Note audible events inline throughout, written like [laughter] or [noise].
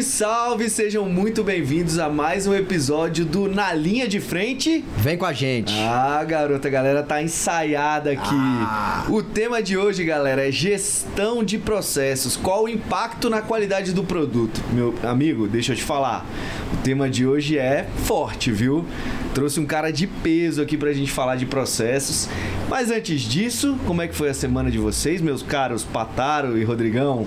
Salve, salve! Sejam muito bem-vindos a mais um episódio do Na Linha de Frente. Vem com a gente. Ah, garota, a galera tá ensaiada aqui. Ah. O tema de hoje, galera, é gestão de processos. Qual o impacto na qualidade do produto? Meu amigo, deixa eu te falar. O tema de hoje é forte, viu? Trouxe um cara de peso aqui pra gente falar de processos. Mas antes disso, como é que foi a semana de vocês, meus caros Pataro e Rodrigão?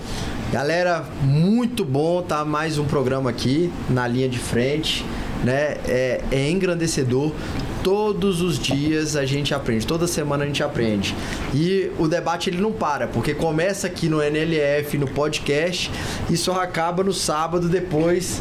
Galera, muito bom tá mais um programa aqui na linha de frente, né? É, é engrandecedor. Todos os dias a gente aprende, toda semana a gente aprende. E o debate ele não para, porque começa aqui no NLF, no podcast, e só acaba no sábado depois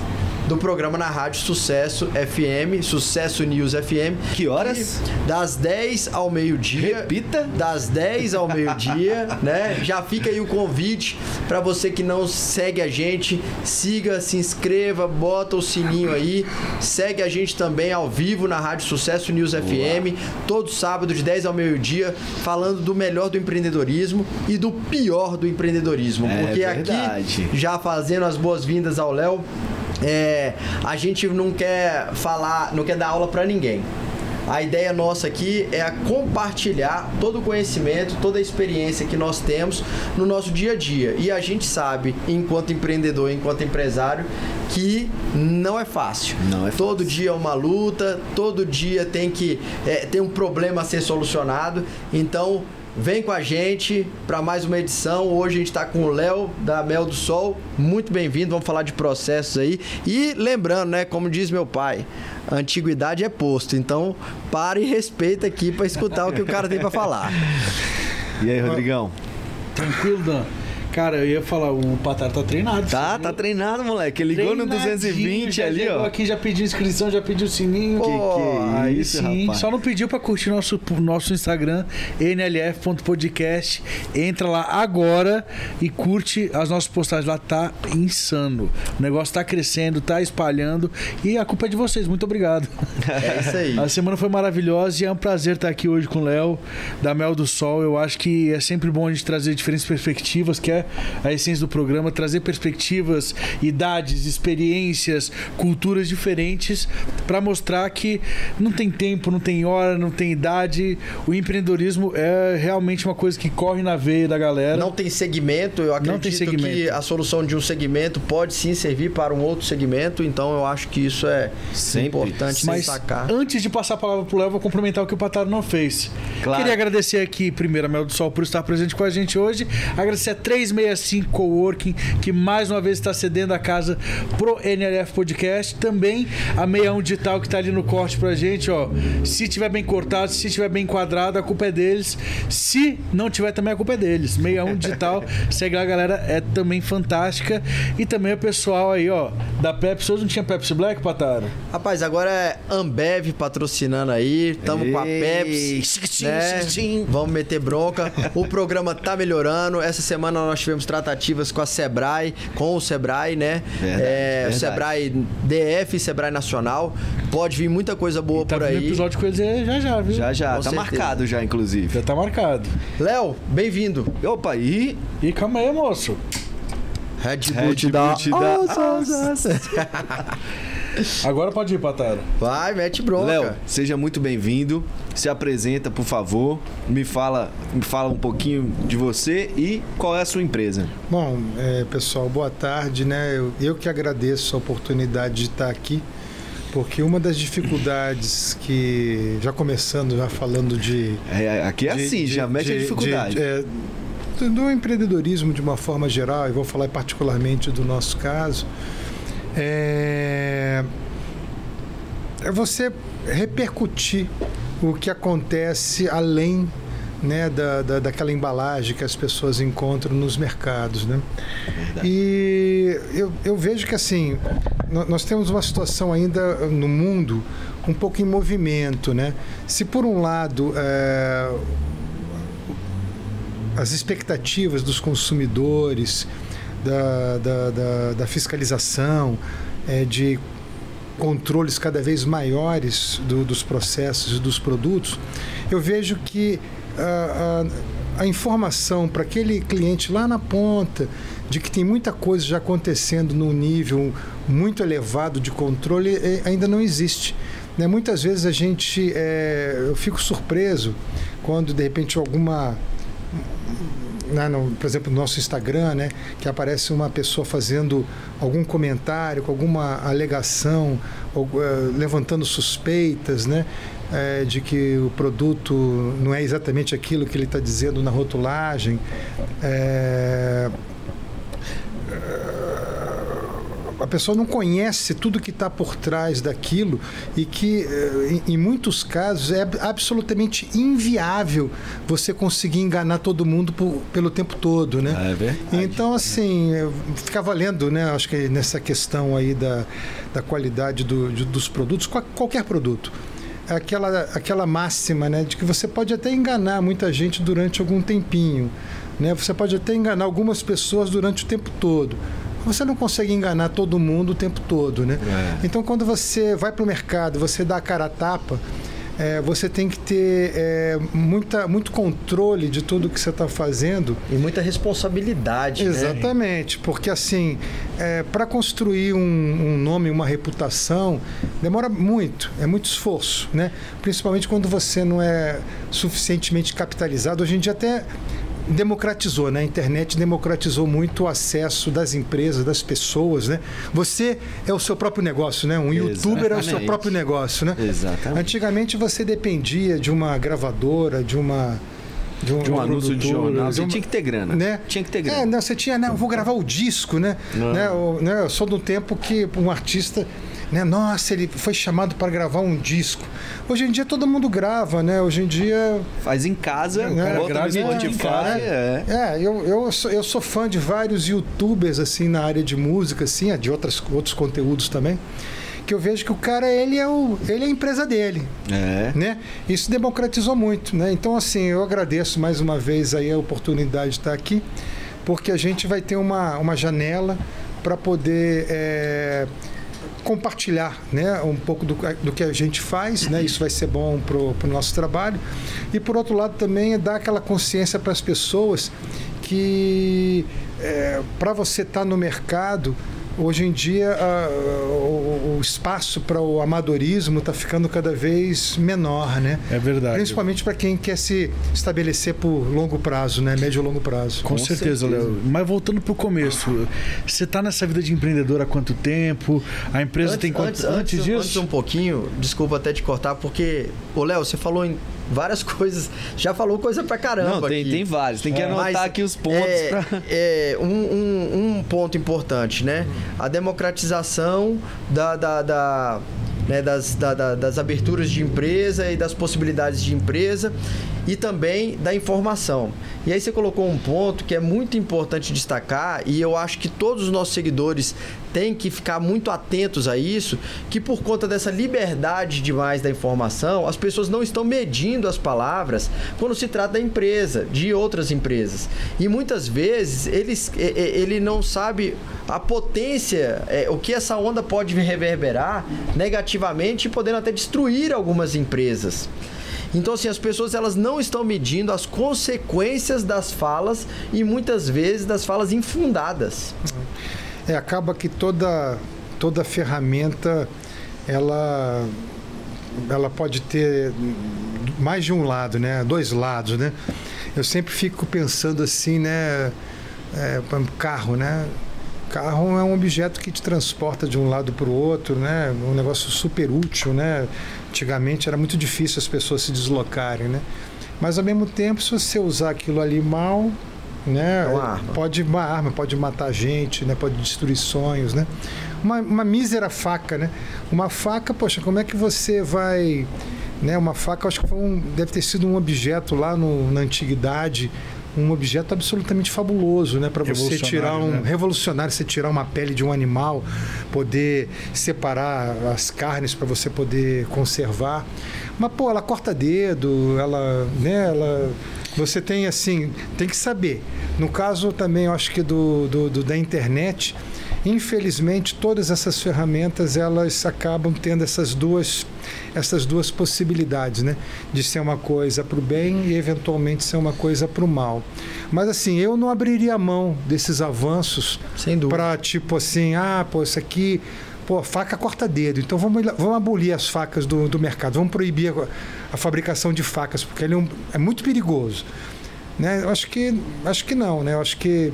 do programa na Rádio Sucesso FM, Sucesso News FM. Que horas? E das 10 ao meio-dia. Repita. Das 10 ao meio-dia, [laughs] né? Já fica aí o convite para você que não segue a gente, siga, se inscreva, bota o sininho aí. Segue a gente também ao vivo na Rádio Sucesso News FM, todo sábado de 10 ao meio-dia, falando do melhor do empreendedorismo e do pior do empreendedorismo. É porque verdade. aqui, já fazendo as boas-vindas ao Léo, é, a gente não quer falar, não quer dar aula para ninguém. A ideia nossa aqui é compartilhar todo o conhecimento, toda a experiência que nós temos no nosso dia a dia. E a gente sabe, enquanto empreendedor, enquanto empresário, que não é fácil. Não é fácil. Todo dia é uma luta, todo dia tem que é, tem um problema a ser solucionado. Então Vem com a gente para mais uma edição. Hoje a gente está com o Léo da Mel do Sol. Muito bem-vindo. Vamos falar de processos aí. E lembrando, né, como diz meu pai, a antiguidade é posto. Então, para e respeita aqui para escutar o que o cara tem para falar. [laughs] E aí, Rodrigão? Tranquilo, Dan. Cara, eu ia falar, o Patar tá treinado. Tá, tá treinado, moleque. Ligou no 220 já ali, ó. aqui, já pediu inscrição, já pediu sininho. Que que é aí isso, sim. rapaz? Só não pediu pra curtir nosso, nosso Instagram, nlf.podcast. Entra lá agora e curte as nossas postagens lá. Tá insano. O negócio tá crescendo, tá espalhando. E a culpa é de vocês. Muito obrigado. É isso aí. A semana foi maravilhosa e é um prazer estar aqui hoje com o Léo, da Mel do Sol. Eu acho que é sempre bom a gente trazer diferentes perspectivas, que é a essência do programa, trazer perspectivas, idades, experiências, culturas diferentes para mostrar que não tem tempo, não tem hora, não tem idade. O empreendedorismo é realmente uma coisa que corre na veia da galera. Não tem segmento, eu acredito tem segmento. que a solução de um segmento pode sim servir para um outro segmento, então eu acho que isso é Sempre. importante Mas destacar. antes de passar a palavra pro Léo, vou complementar o que o Pataro não fez. Claro. Queria agradecer aqui, primeiro, a Mel do Sol por estar presente com a gente hoje. Agradecer a 365 Coworking, que mais uma vez está cedendo a casa pro NLF Podcast. Também a 61 Digital, que está ali no corte pra gente, ó. Se tiver bem cortado, se tiver bem enquadrado, a culpa é deles. Se não tiver, também a culpa é deles. 61 Digital, segue lá, galera, é também fantástica. E também o pessoal aí, ó, da Pepsi. Hoje não tinha Pepsi Black, Pataro? Rapaz, agora é Ambev patrocinando aí, tamo com a Ei, Pepsi, né? Vamos meter bronca. O programa tá melhorando. Essa semana nós tivemos tratativas com a Sebrae, com o Sebrae, né? Verdade, é, verdade. Sebrae DF, Sebrae Nacional. Pode vir muita coisa boa Tá por aí. episódio com eles aí já já, viu? Já, já. Com tá certeza. marcado já, inclusive. Já tá marcado. Léo, bem-vindo. Opa, e... E calma aí, moço. Red Bull Red te dá. Bull te dá. [laughs] Agora pode ir, Pataro. Vai, mete bronca. Léo, seja muito bem-vindo. Se apresenta, por favor. Me fala, me fala um pouquinho de você e qual é a sua empresa. Bom, é, pessoal, boa tarde, né? Eu, eu que agradeço a oportunidade de estar aqui, porque uma das dificuldades que, já começando, já falando de. É, aqui é de- assim, de- já mete a de- dificuldade. de- é, do empreendedorismo de uma forma geral, e vou falar particularmente do nosso caso, é, é você repercutir o que acontece além né, da, da, daquela embalagem que as pessoas encontram nos mercados. Né? E eu, eu vejo que assim, nó- nós temos uma situação ainda no mundo um pouco em movimento. Né? Se por um lado é, as expectativas dos consumidores, da, da, da, da fiscalização, é, de controles cada vez maiores do- dos processos e dos produtos, eu vejo que ah, ah, a informação para aquele cliente lá na ponta de que tem muita coisa já acontecendo num nível muito elevado de controle eh, ainda não existe. Né? Muitas vezes a gente, é, eu fico surpreso quando de repente alguma né, no, por exemplo, no nosso Instagram, né, que aparece uma pessoa fazendo algum comentário, com alguma alegação, ou, uh, levantando suspeitas, né, é, de que o produto não é exatamente aquilo que ele está dizendo na rotulagem. É, a pessoa não conhece tudo que está por trás daquilo e que, eh, em, muitos casos, é absolutamente inviável você conseguir enganar todo mundo por, pelo tempo todo, né? É verdade. Então, assim, ficava lendo, né? Acho que nessa questão aí da, da qualidade do, de, dos produtos, qualquer produto aquela, aquela máxima né, de que você pode até enganar muita gente durante algum tempinho. Né? Você pode até enganar algumas pessoas durante o tempo todo você não consegue enganar todo mundo o tempo todo, né? É. Então, quando você vai para o mercado, você dá a cara a tapa, é, você tem que ter é, muita, muito controle de tudo que você está fazendo. E muita responsabilidade. Né? Exatamente, né? porque assim, é, para construir um, um, nome, uma reputação, demora muito, é muito esforço, né? Principalmente quando você não é suficientemente capitalizado. Hoje em dia até democratizou, né? A internet democratizou muito o acesso das empresas, das pessoas, né? Você é o seu próprio negócio, né? Um Exatamente. youtuber é o seu próprio negócio, né? Exatamente. Antigamente você dependia de uma gravadora, de uma de um, de um anúncio de jornal. Você tinha que ter grana. Né? Tinha que ter grana. É, não, você tinha, né? Eu vou gravar o disco, né? né? Eu, né? Eu sou do tempo que um artista né? Nossa, ele foi chamado para gravar um disco. Hoje em dia todo mundo grava, né? Hoje em dia. Faz em casa, né? bota no Spotify. É, é eu, eu, sou, eu sou fã de vários youtubers assim na área de música, assim, de outras, outros conteúdos também que eu vejo que o cara ele é o ele é a empresa dele é. né isso democratizou muito né então assim eu agradeço mais uma vez aí a oportunidade de estar aqui porque a gente vai ter uma, uma janela para poder é, compartilhar né, um pouco do, do que a gente faz, né, isso vai ser bom para o nosso trabalho. E por outro lado também é dar aquela consciência para as pessoas que é, para você estar tá no mercado hoje em dia o, o, espaço para o amadorismo está ficando cada vez menor, né? É verdade. Principalmente para quem quer se estabelecer por longo prazo, né? Médio e longo prazo. Com, Com certeza, Léo. Mas voltando para o começo, você está nessa vida de empreendedor há quanto tempo? A empresa antes, tem quanto antes, antes, antes disso? Antes um pouquinho, desculpa até te cortar, porque, ô Léo, você falou em várias [laughs] coisas. Já falou coisa pra caramba. Não, tem, aqui. tem vários. Tem que é, anotar aqui os pontos. É, pra... é um, um, um, ponto importante, né? A democratização da, da, da né, das, da, da, das aberturas de empresa e das possibilidades de empresa e também da informação. E aí você colocou um ponto que é muito importante destacar e eu acho que todos os nossos seguidores têm que ficar muito atentos a isso, que por conta dessa liberdade demais da informação, as pessoas não estão medindo as palavras quando se trata da empresa, de outras empresas. E muitas vezes eles, ele não sabe a potência, é, o que essa onda pode reverberar negativamente, podendo até destruir algumas empresas. Então, assim, as pessoas elas não estão medindo as consequências das falas e muitas vezes das falas infundadas. É, acaba que toda, toda ferramenta ela, ela pode ter mais de um lado, né? Dois lados, né? Eu sempre fico pensando assim, né? É, carro, né? Carro é um objeto que te transporta de um lado para o outro, né? Um negócio super útil, né? Antigamente era muito difícil as pessoas se deslocarem, né? Mas ao mesmo tempo, se você usar aquilo ali mal, né? É uma arma. Pode uma arma, pode matar gente, né? Pode destruir sonhos, né? Uma, uma mísera faca, né? Uma faca, poxa, como é que você vai, né? Uma faca, acho que um, deve ter sido um objeto lá no, na antiguidade um objeto absolutamente fabuloso, né? Para você tirar um né? revolucionário, você tirar uma pele de um animal, poder separar as carnes para você poder conservar. Mas pô, ela corta dedo, ela, né? Ela, você tem assim, tem que saber. No caso também, eu acho que do, do, do da internet Infelizmente, todas essas ferramentas elas acabam tendo essas duas essas duas possibilidades, né? De ser uma coisa para o bem e eventualmente ser uma coisa para o mal. Mas assim, eu não abriria mão desses avanços para tipo assim, ah, pô, isso aqui pô, faca corta dedo. Então vamos, vamos abolir as facas do, do mercado, vamos proibir a, a fabricação de facas, porque ele é, um, é muito perigoso. Né? Eu acho que, acho que não, né? Eu acho que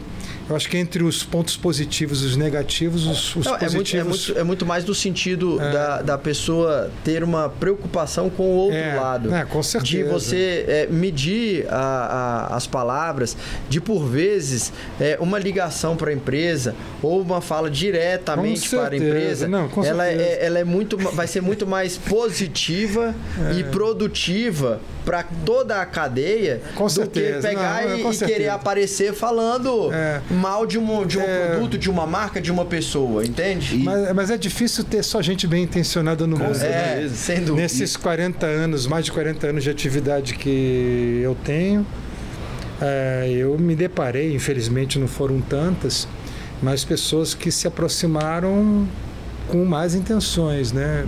eu acho que entre os pontos positivos e os negativos, os, os Não, positivos... É muito, é, muito, é muito, mais no sentido é. da, da pessoa ter uma preocupação com o outro é, lado. É, com certeza. De você é, medir a, a, as palavras, de por vezes é, uma ligação para a empresa ou uma fala diretamente para a empresa. Não, com ela, é, ela é muito, vai ser muito mais positiva [laughs] e produtiva para toda a cadeia com do certeza. que pegar Não, e, e querer aparecer falando É. mal de um, de um É. produto, de uma marca, de uma pessoa, entende? Mas, mas é difícil ter só gente bem intencionada no mundo. né? é, sem dúvida. Nesses 40 anos, mais de 40 anos de atividade que eu tenho, é, eu me deparei, infelizmente não foram tantas, mas pessoas que se aproximaram com más intenções, né?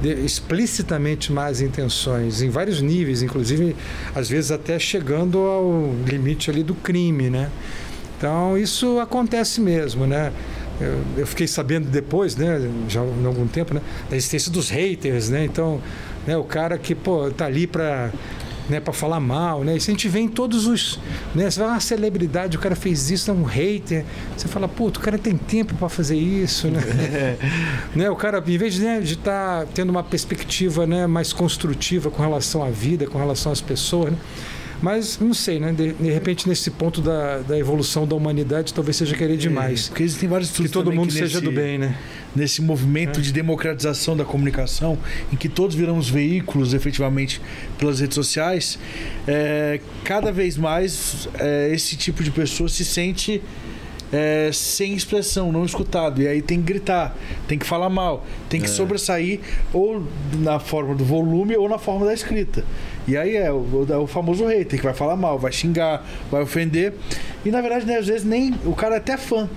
De- explicitamente más intenções, em vários níveis, inclusive às vezes até chegando ao limite ali do crime, né? Então isso acontece mesmo, né? Eu, eu fiquei sabendo depois, né, já há algum tempo, né, da existência dos haters, né? Então, né, o cara que pô tá ali para né, para falar mal, né? Isso a gente vê em todos os, né? Você vai uma celebridade, o cara fez isso, é um hater. Você fala, puto, o cara tem tempo para fazer isso, né? [laughs] né? O cara, em vez né, de estar tendo uma perspectiva, né, mais construtiva com relação à vida, com relação às pessoas, né? Mas não sei, né? De, de repente nesse ponto da, da evolução da humanidade, talvez seja querer demais. É, porque existem vários que estudos todo também mundo que seja nesse- do bem, né? nesse movimento de democratização da comunicação, em que todos viramos veículos efetivamente pelas redes sociais, é, cada vez mais é, esse tipo de pessoa se sente é, sem expressão, não escutado. E aí tem que gritar, tem que falar mal, tem que sobressair ou na forma do volume ou na forma da escrita. E aí é o, é o famoso hater que vai falar mal, vai xingar, vai ofender. E na verdade, né, às vezes nem o cara é até fã.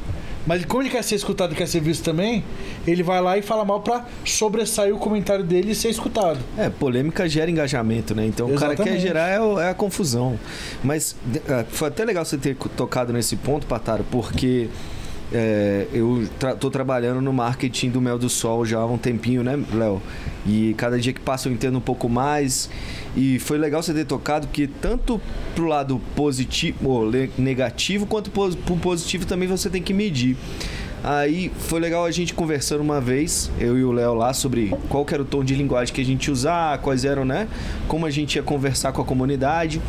Mas como ele quer ser escutado e quer ser visto também, ele vai lá e fala mal pra sobressair o comentário dele e ser escutado. É, polêmica gera engajamento, né? Então o cara quer Exatamente. gerar é, é a confusão. Mas ah, foi até legal você ter tocado nesse ponto, Pataro, porque é, eu tô trabalhando no marketing do Mel do Sol já há um tempinho, né, Léo? E cada dia que passa eu entendo um pouco mais. E foi legal você ter tocado que tanto pro lado positivo negativo, quanto pos- pro positivo também você tem que medir. Aí foi legal a gente conversando uma vez, eu e o Léo lá, sobre qual era o tom de linguagem que a gente usar, quais eram, né? Como a gente ia conversar com a comunidade.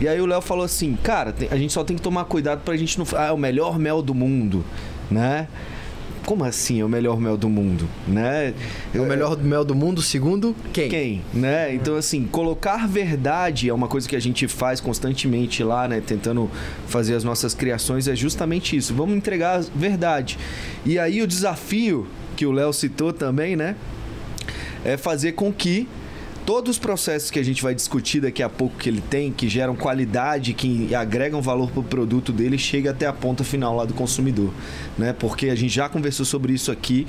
E aí o Léo falou assim, cara, a gente só tem que tomar cuidado pra gente não. Ah, é o melhor mel do mundo, né? Como assim é o melhor mel do mundo, né? É o melhor mel do mundo, segundo quem? Quem, né? Então, assim, colocar verdade é uma coisa que a gente faz constantemente lá, né? Tentando fazer as nossas criações, é justamente isso. Vamos entregar a verdade. E aí o desafio que o Léo citou também, né? É fazer com que todos os processos que a gente vai discutir daqui a pouco que ele tem, que geram qualidade, que agregam valor para o produto dele, chegue até a ponta final lá do consumidor, né? Porque a gente já conversou sobre isso aqui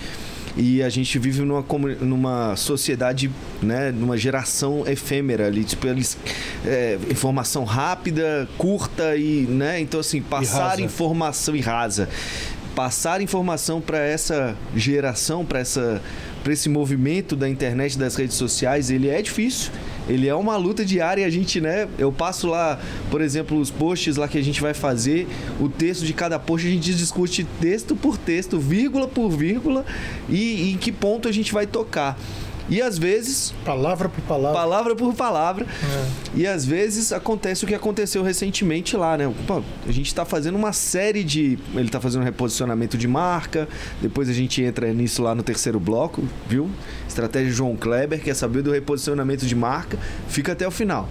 e a gente vive numa, numa sociedade, né, numa geração efêmera ali, tipo, eles, é, informação rápida, curta e, né, então assim, passar rasa. informação e rasa. Passar informação para essa geração, para essa para esse movimento da internet, das redes sociais, ele é difícil. Ele é uma luta diária e a gente, né? Eu passo lá, por exemplo, os posts lá que a gente vai fazer, o texto de cada post, a gente discute texto por texto, vírgula por vírgula, e, e em que ponto a gente vai tocar. E às vezes, Palavra por palavra. palavra por palavra, e às vezes acontece o que aconteceu recentemente lá, né? Pô, a gente está fazendo uma série de. Ele está fazendo um reposicionamento de marca. Depois a gente entra nisso lá no terceiro bloco, viu? Estratégia João Kleber, quer saber do reposicionamento de marca. Fica até o final.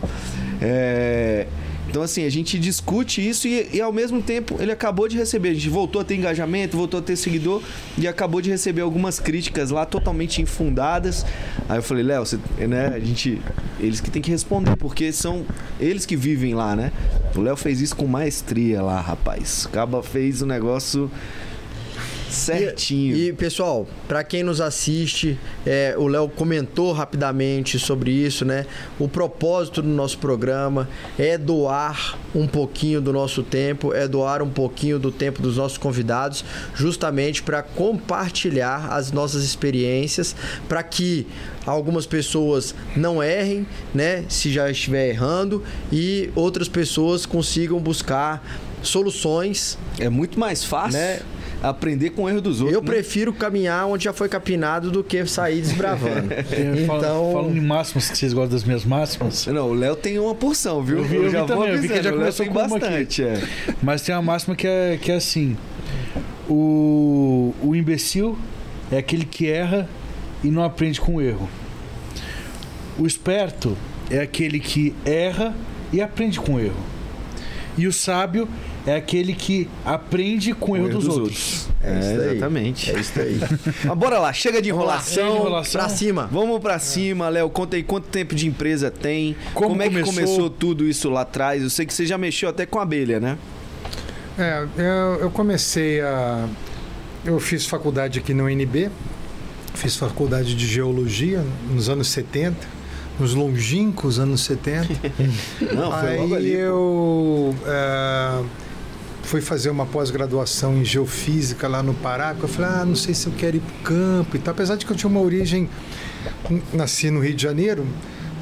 É, Então, assim, a gente discute isso e, e, ao mesmo tempo ele acabou de receber. A gente voltou a ter engajamento, voltou a ter seguidor e acabou de receber algumas críticas lá totalmente infundadas. Aí eu falei, Léo, né, a gente. Eles que tem que responder, porque são eles que vivem lá, né? O Léo fez isso com maestria lá, rapaz. Acaba fez o negócio. Certinho. E, e, pessoal, para quem nos assiste, é, o Léo comentou rapidamente sobre isso, né? O propósito do nosso programa é doar um pouquinho do nosso tempo, é doar um pouquinho do tempo dos nossos convidados, justamente para compartilhar as nossas experiências, para que algumas pessoas não errem, né? Se já estiver errando, e outras pessoas consigam buscar soluções. É muito mais fácil. Né? Aprender com o erro dos outros. Eu né? prefiro caminhar onde já foi capinado do que sair desbravando. [laughs] então, falando em máximas, que vocês gostam das minhas máximas? Não, o Léo tem uma porção, viu? Eu, vi, eu, eu já vi vou também, avisando, eu vi que já começou com bastante. É. Mas tem uma máxima que é, que é assim: o, o imbecil é aquele que erra e não aprende com o erro. O esperto é aquele que erra e aprende com o erro. E o sábio é aquele que aprende com o erro, erro dos, dos, outros. outros. É, é exatamente. É isso aí. [laughs] Mas bora lá, chega de enrolação. Chega de enrolação. Pra cima. Vamos pra cima, Léo. Conta aí quanto tempo de empresa tem. Como, como é que começou? começou tudo isso lá atrás? Eu sei que você já mexeu até com abelha, né? É, eu, eu comecei a. Eu fiz faculdade aqui no UNB, fiz faculdade de geologia nos anos 70 nos longínquos anos 70. [laughs] Não, foi Aí logo ali, eu uh, fui fazer uma pós-graduação em geofísica lá no Pará, eu falei, ah, não sei se eu quero ir para o campo e tal. Apesar de que eu tinha uma origem, nasci no Rio de Janeiro,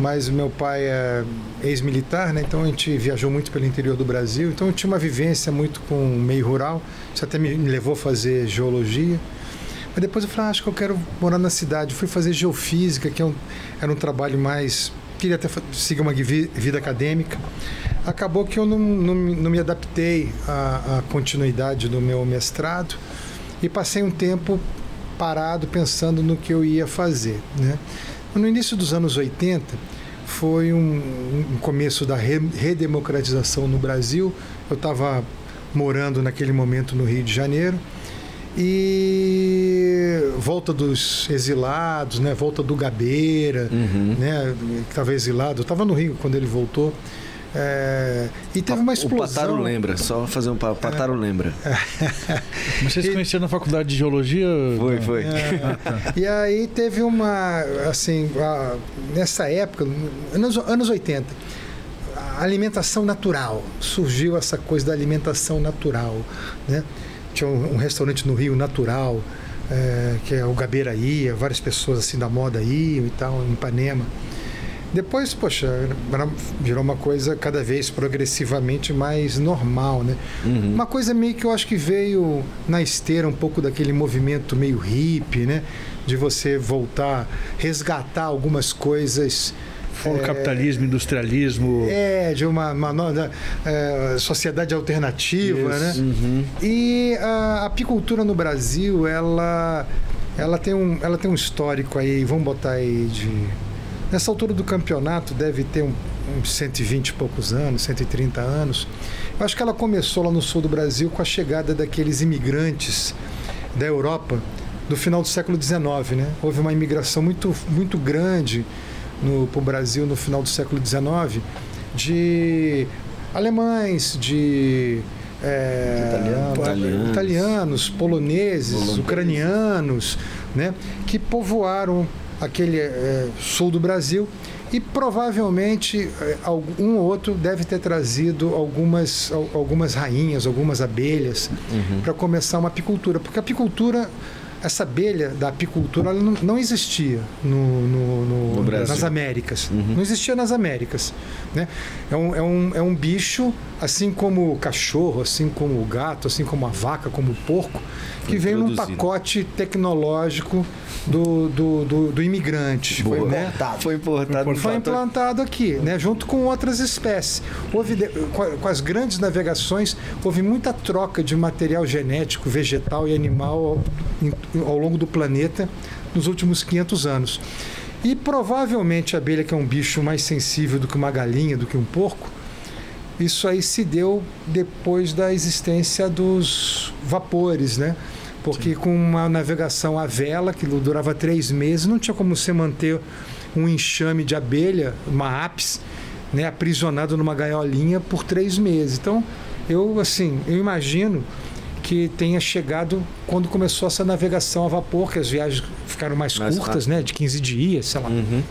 mas meu pai é ex-militar, né? Então a gente viajou muito pelo interior do Brasil, então eu tinha uma vivência muito com o meio rural. Isso até me levou a fazer geologia. Mas depois eu falei, ah, acho que eu quero morar na cidade. fui fazer geofísica, que é um, era um trabalho mais. Queria até seguir uma vida acadêmica. Acabou que eu não, não, não me adaptei à, à continuidade do meu mestrado e passei um tempo parado pensando no que eu ia fazer. Né? No início dos anos 80, foi um, um começo da re, redemocratização no Brasil. Eu estava morando naquele momento no Rio de Janeiro e volta dos exilados, né? Volta do Gabeira, uhum. né? Que estava exilado. Eu estava no Rio quando ele voltou. É, e teve uma explosão. O Pataro lembra, só fazer um Pataro é. lembra. [laughs] Mas vocês se conheceram na faculdade de geologia? Foi, foi. É, ah, tá. E aí teve uma, assim, a, nessa época, anos, anos 80, a alimentação natural. Surgiu essa coisa da alimentação natural, né? Tinha um, um restaurante no Rio natural, é, que é o Gabeira ia, várias pessoas assim da moda iam e tal, em Ipanema. Depois, poxa, virou uma coisa cada vez progressivamente mais normal, né? Uhum. Uma coisa meio que eu acho que veio na esteira um pouco daquele movimento meio hippie, né? De você voltar, resgatar algumas coisas for é, capitalismo, industrialismo. É, de uma, uma nova é, sociedade alternativa, né? Uhum. E a apicultura no Brasil, ela, ela, tem um, ela tem um histórico aí, vamos botar aí de. Nessa altura do campeonato deve ter um, uns 120 e poucos anos, 130 anos. Eu acho que ela começou lá no sul do Brasil com a chegada daqueles imigrantes da Europa do final do século XIX, né? Houve uma imigração muito, muito grande para o Brasil no final do século XIX de alemães, de é, italianos, italianos, italianos, poloneses, ucranianos, né, que povoaram aquele é, sul do Brasil e provavelmente é, um ou outro deve ter trazido algumas, algumas rainhas, algumas abelhas uhum. para começar uma apicultura, porque a apicultura essa abelha da apicultura não, não, existia no, no, no, nas Américas. Uhum. Não existia nas Américas. Né? É, um, é, um, é um bicho, assim como o cachorro, assim como o gato, assim como a vaca, como o porco, que veio num pacote tecnológico do, do, do, do imigrante. Foi, né? foi, importado. Foi implantado aqui, né? junto com outras espécies. Houve, com as grandes navegações, houve muita troca de material genético, vegetal e animal ao, ao longo do planeta nos últimos 500 anos. E provavelmente a abelha, que é um bicho mais sensível do que uma galinha, do que um porco, isso aí se deu depois da existência dos vapores, né? Porque Sim. com uma navegação à vela, que durava três meses, não tinha como você manter um enxame de abelha, uma apis, né, aprisionado numa gaiolinha por três meses. Então, eu assim, eu imagino que tenha chegado quando começou essa navegação a vapor, que as viagens ficaram mais, Mais curtas, rápido. né? De 15 dias, sei lá. Uhum.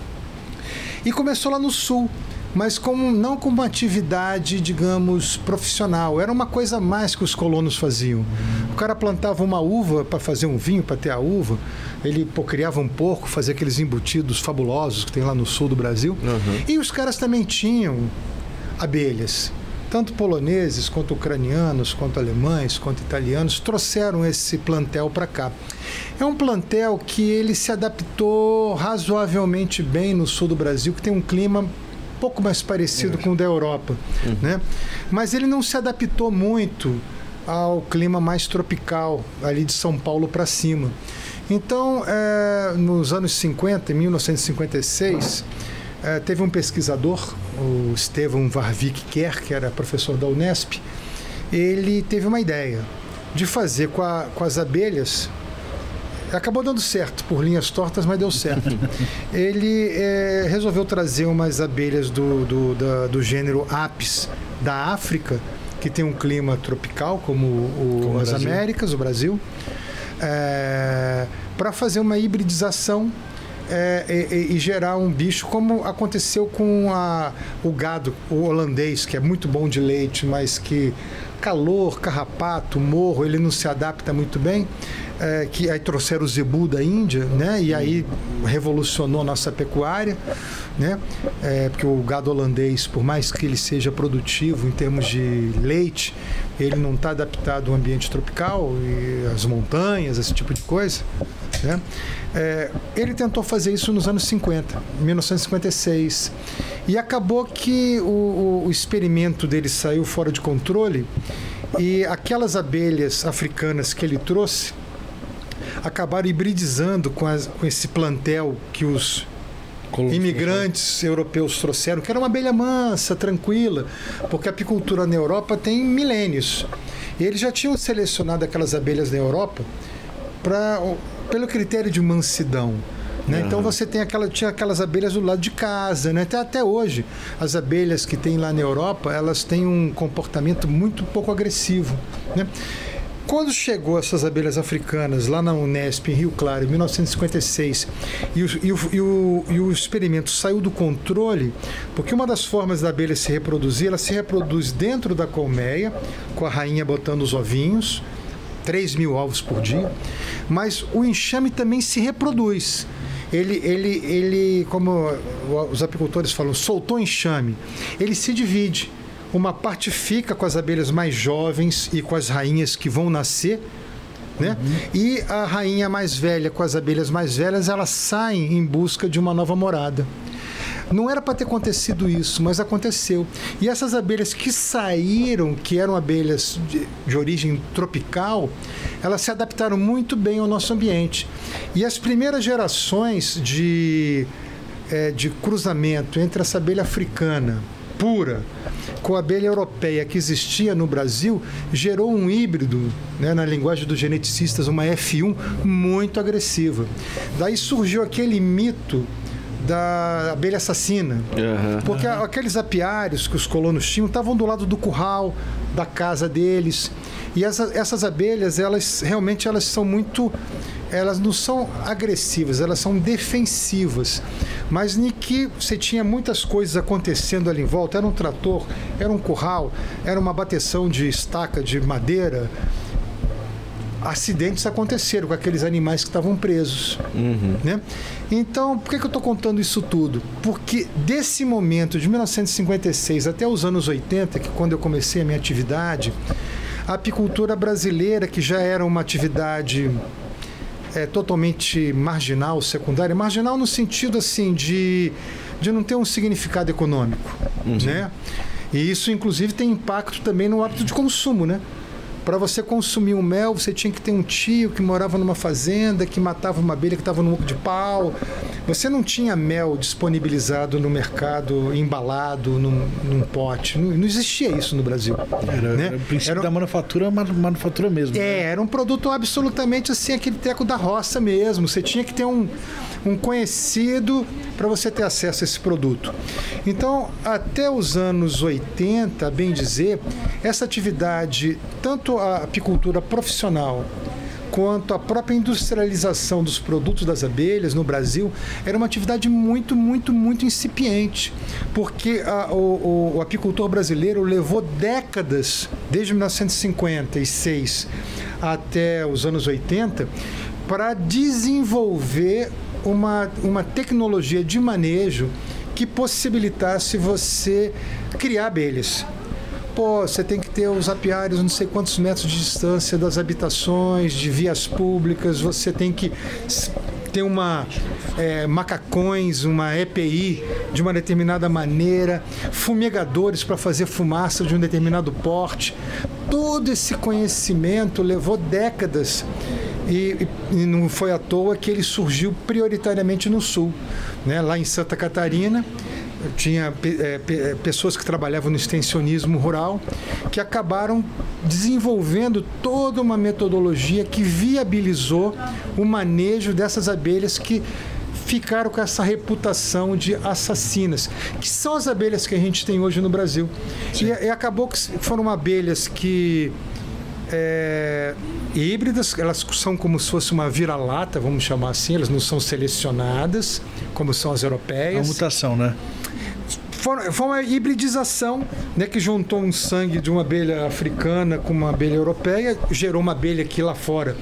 E começou lá no sul, mas como, não como uma atividade, digamos, profissional. Era uma coisa a mais que os colonos faziam. O cara plantava uma uva para fazer um vinho, para ter a uva. Ele pô, criava um porco, fazia aqueles embutidos fabulosos que tem lá no sul do Brasil. Uhum. E os caras também tinham abelhas. Tanto poloneses, quanto ucranianos, quanto alemães, quanto italianos trouxeram esse plantel para cá. É um plantel que ele se adaptou razoavelmente bem no sul do Brasil, que tem um clima pouco mais parecido com o da Europa, né? Mas ele não se adaptou muito ao clima mais tropical ali de São Paulo para cima. Então, eh, nos anos 50, em 1956, eh, teve um pesquisador, o Estevão Varvik Kerr, que era professor da Unesp, ele teve uma ideia de fazer com, a- com as abelhas. Acabou dando certo, por linhas tortas, mas deu certo. [laughs] Ele eh, resolveu trazer umas abelhas do, do, da- do gênero Apis da África, que tem um clima tropical, como, o- Como as Brasil. Américas, o Brasil, para fazer uma hibridização é, e, e- e gerar um bicho, como aconteceu com a- o gado o holandês, que é muito bom de leite, mas que calor, carrapato, morro, ele não se adapta muito bem. é, que aí trouxeram o zebu da Índia, né? E aí revolucionou a nossa pecuária, né? É, porque o gado holandês, por mais que ele seja produtivo em termos de leite, ele não está adaptado ao ambiente tropical e às montanhas, esse tipo de coisa. Né? É, ele tentou fazer isso nos anos 50, 1956. E acabou que o, o- experimento dele saiu fora de controle e aquelas abelhas africanas que ele trouxe acabaram hibridizando com, as- com esse plantel que os imigrantes europeus trouxeram, que era uma abelha mansa, tranquila, porque a apicultura na Europa tem milênios. E eles já tinham selecionado aquelas abelhas na Europa pra, pelo critério de mansidão. Né? Então você tem aquela, tinha aquelas abelhas do lado de casa, né? até, até hoje. As abelhas que tem lá na Europa, elas têm um comportamento muito pouco agressivo. Né? Quando chegou essas abelhas africanas lá na Unesp, em Rio Claro, em 1956, e o, e o- e o- e o experimento saiu do controle, porque uma das formas da abelha se reproduzir, ela se reproduz dentro da colmeia, com a rainha botando os ovinhos, 3 mil ovos por dia, mas o enxame também se reproduz. Ele, ele, ele, como os apicultores falam, soltou enxame. Ele se divide. Uma parte fica com as abelhas mais jovens e com as rainhas que vão nascer, né? E a rainha mais velha com as abelhas mais velhas, elas saem em busca de uma nova morada. Não era para ter acontecido isso, mas aconteceu. E essas abelhas que saíram, que eram abelhas de, de origem tropical, elas se adaptaram muito bem ao nosso ambiente. E as primeiras gerações de, eh, de cruzamento entre essa abelha africana pura com a abelha europeia que existia no Brasil gerou um híbrido, né, na linguagem dos geneticistas, uma F1 muito agressiva. Daí surgiu aquele mito da abelha assassina. Aham. Porque a- aqueles apiários que os colonos tinham estavam do lado do curral, da casa deles. E essa- essas abelhas, elas realmente elas são muito. Elas não são agressivas, elas são defensivas. Mas em que você tinha muitas coisas acontecendo ali em volta. Era um trator, era um curral, era uma bateção de estaca de madeira. Acidentes aconteceram com aqueles animais que estavam presos. Né? Então, por que, que eu estou contando isso tudo? Porque desse momento, de 1956 até os anos 80, que quando eu comecei a minha atividade, a apicultura brasileira, que já era uma atividade é, totalmente marginal, secundária, marginal no sentido assim de, de não ter um significado econômico, né? E isso inclusive tem impacto também no hábito de consumo, né? Para você consumir o mel, você tinha que ter um tio que morava numa fazenda, que matava uma abelha que estava no oco de pau. Você não tinha mel disponibilizado no mercado, embalado num, num pote. Não, não existia isso no Brasil. Era, né? era o princípio Era- da manufatura, ma- manufatura mesmo. né? é, era um produto absolutamente assim, aquele teco da roça mesmo. Você tinha que ter um, um conhecido para você ter acesso a esse produto. Então, até os anos 80, bem dizer, essa atividade, tanto a apicultura profissional quanto a própria industrialização dos produtos das abelhas no Brasil era uma atividade muito, muito, muito incipiente, porque a, o, o, apicultor brasileiro levou décadas, desde 1956 até os anos 80, para desenvolver uma, uma tecnologia de manejo que possibilitasse você criar abelhas pô, você tem que ter os apiários não sei quantos metros de distância das habitações, de vias públicas, você tem que ter uma é, macacões, uma EPI de uma determinada maneira, fumigadores para fazer fumaça de um determinado porte. Todo esse conhecimento levou décadas e, e, não foi à toa que ele surgiu prioritariamente no sul, né? lá em Santa Catarina tinha é, é, pessoas que trabalhavam no extensionismo rural que acabaram desenvolvendo toda uma metodologia que viabilizou o manejo dessas abelhas que ficaram com essa reputação de assassinas, que são as abelhas que a gente tem hoje no Brasil. E, e, acabou que foram abelhas que é, híbridas, elas são como se fosse uma vira-lata, vamos chamar assim, elas não são selecionadas, como são as europeias. É uma mutação, né? foi, foi uma hibridização né, que juntou um sangue de uma abelha africana com uma abelha europeia, gerou uma abelha aqui lá fora.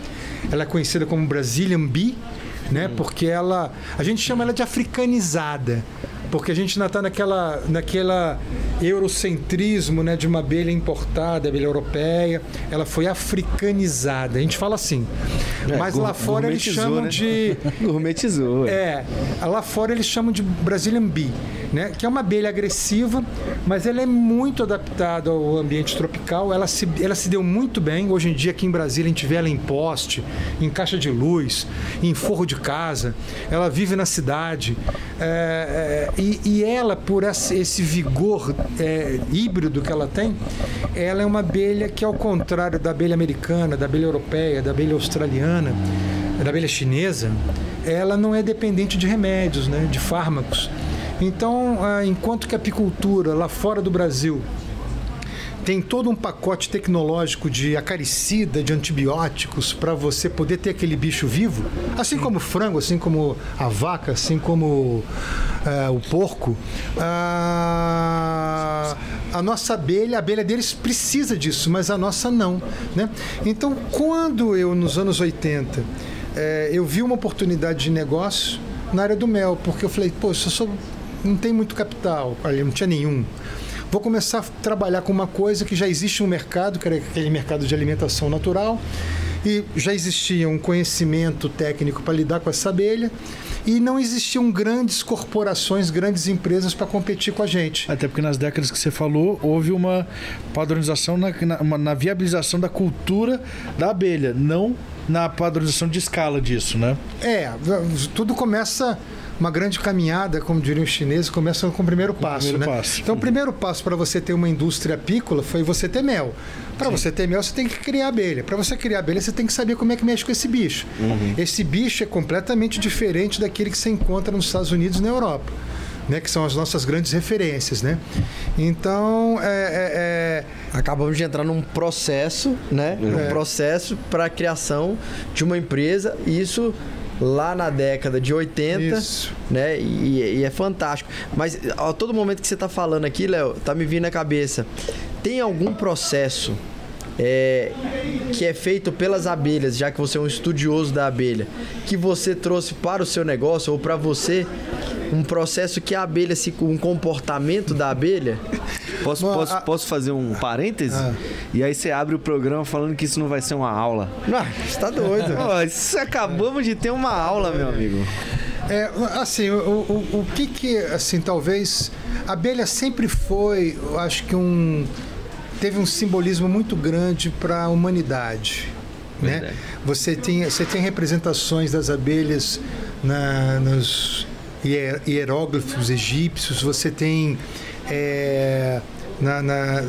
Ela é conhecida como Brazilian Bee, né, hum. porque ela. A gente chama ela de africanizada porque a gente ainda está naquela, naquela eurocentrismo né, de uma abelha importada, abelha europeia, ela foi africanizada. A gente fala assim. É, mas lá fora eles chamam né? de. [laughs] Gourmetizou. É. Lá fora eles chamam de Brazilian Bee né? que é uma abelha agressiva, mas ela é muito adaptada ao ambiente tropical. Ela se, ela se deu muito bem. Hoje em dia, aqui em Brasília, a gente vê ela em poste, em caixa de luz, em forro de casa. Ela vive na cidade. É, é, e, e, ela, por esse, vigor é, híbrido que ela tem, ela é uma abelha que, ao contrário da abelha americana, da abelha europeia, da abelha australiana, da abelha chinesa, ela não é dependente de remédios, né, de fármacos. Então, ah, enquanto que a apicultura lá fora do Brasil tem todo um pacote tecnológico de acaricida, de antibióticos para você poder ter aquele bicho vivo, assim como o frango, assim como a vaca, assim como uh, o porco. Uh, a nossa abelha, a abelha deles precisa disso, mas a nossa não. Né? Então, quando eu, nos anos 80, eh, eu vi uma oportunidade de negócio na área do mel, porque eu falei, pô, eu sou não tem muito capital, ali não tinha nenhum. Vou começar a trabalhar com uma coisa que já existe um mercado, que era aquele mercado de alimentação natural, e já existia um conhecimento técnico para lidar com essa abelha e não existiam grandes corporações, grandes empresas para competir com a gente. Até porque nas décadas que você falou, houve uma padronização na, na, na viabilização da cultura da abelha, não na padronização de escala disso, né? É, tudo começa uma grande caminhada, como diriam os chineses, começa com o primeiro passo. O primeiro né? passo. Então, o primeiro passo para você ter uma indústria apícola foi você ter mel. Para você ter mel, você tem que criar abelha. Para você criar abelha, você tem que saber como é que mexe com esse bicho. Uhum. Esse bicho é completamente diferente daquele que você encontra nos Estados Unidos e na Europa. Né, que são as nossas grandes referências, né? Então, é, é, é... acabamos de entrar num processo, né? Um é. processo para a criação de uma empresa. E isso lá na década de 80, Isso. né? E, e, é fantástico. Mas a todo momento que você está falando aqui, Léo, tá me vindo na cabeça. Tem algum processo é, que é feito pelas abelhas, já que você é um estudioso da abelha, que você trouxe para o seu negócio ou para você um processo que a abelha se um comportamento da abelha Posso, Bom, posso, a... posso fazer um parêntese? Ah. E aí você abre o programa falando que isso não vai ser uma aula. Não, você tá doido. Pô, isso acabamos de ter uma aula, meu amigo. É, assim, o, o, o que que, assim, talvez... A abelha sempre foi, eu acho que um... Teve um simbolismo muito grande para a humanidade. Né? Você, tem, você tem representações das abelhas na, nos hieróglifos egípcios, você tem é, na, na,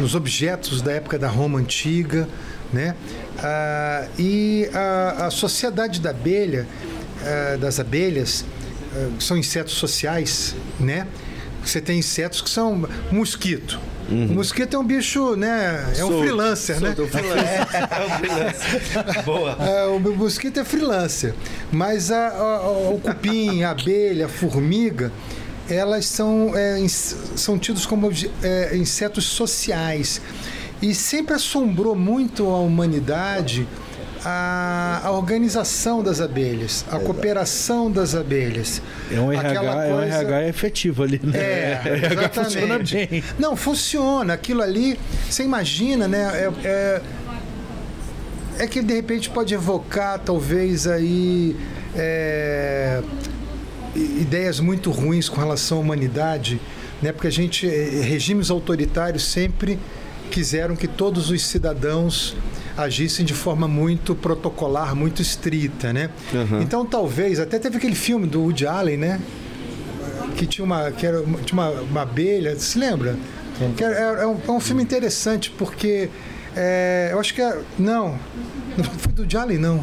nos objetos da época da Roma antiga, né? Ah, e a, a, sociedade da abelha, ah, das abelhas, eh, são insetos sociais, né? Você tem insetos que são mosquito. O mosquito é um bicho, né? É um freelancer, né? solto, é um freelancer. [laughs] É um freelancer. Boa. É, o mosquito é freelancer. Mas a- a- o cupim, a abelha, a formiga, elas são, é, são tidos como é, insetos sociais. E sempre assombrou muito a humanidade a, a organização das abelhas, a cooperação das abelhas. É um RH, Aquela é um coisa- RH efetivo ali, né? é, [laughs] RH funciona bem. Não, funciona. Aquilo ali, você imagina, né? É, é, é que de repente pode evocar, talvez, aí. é, ideias muito ruins com relação à humanidade, né? Porque a gente, eh, regimes autoritários sempre quiseram que todos os cidadãos agissem de forma muito protocolar, muito estrita, né? Então talvez até teve aquele filme do Woody Allen, né? que tinha uma que era tinha uma, uma abelha, se lembra? Que era, é, um, é um filme interessante porque é, eu acho que é, não, não foi do Jolly não.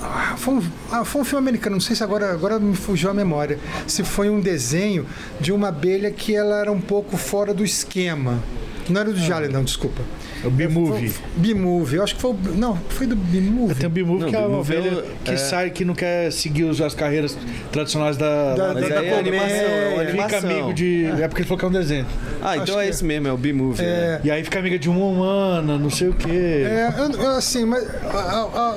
Ah, foi, um, ah, foi um filme americano, não sei se agora, agora me fugiu a memória. Se foi um desenho de uma abelha que ela era um pouco fora do esquema. Não era do Jolly, não, desculpa. É o B-Movie. B-Movie, eu acho que foi. o- Não, foi do B-Movie. Tem o B-Movie que é uma B-Movie velha que é- sai, que não quer seguir as carreiras tradicionais da. Da- da- da- da- é animação, é Fica amigo de. É porque ele falou que é um desenho. Ah, então Acho é que esse mesmo, é o B-Movie. né? É, E aí fica amiga de uma humana, não sei o quê. É, assim, mas a-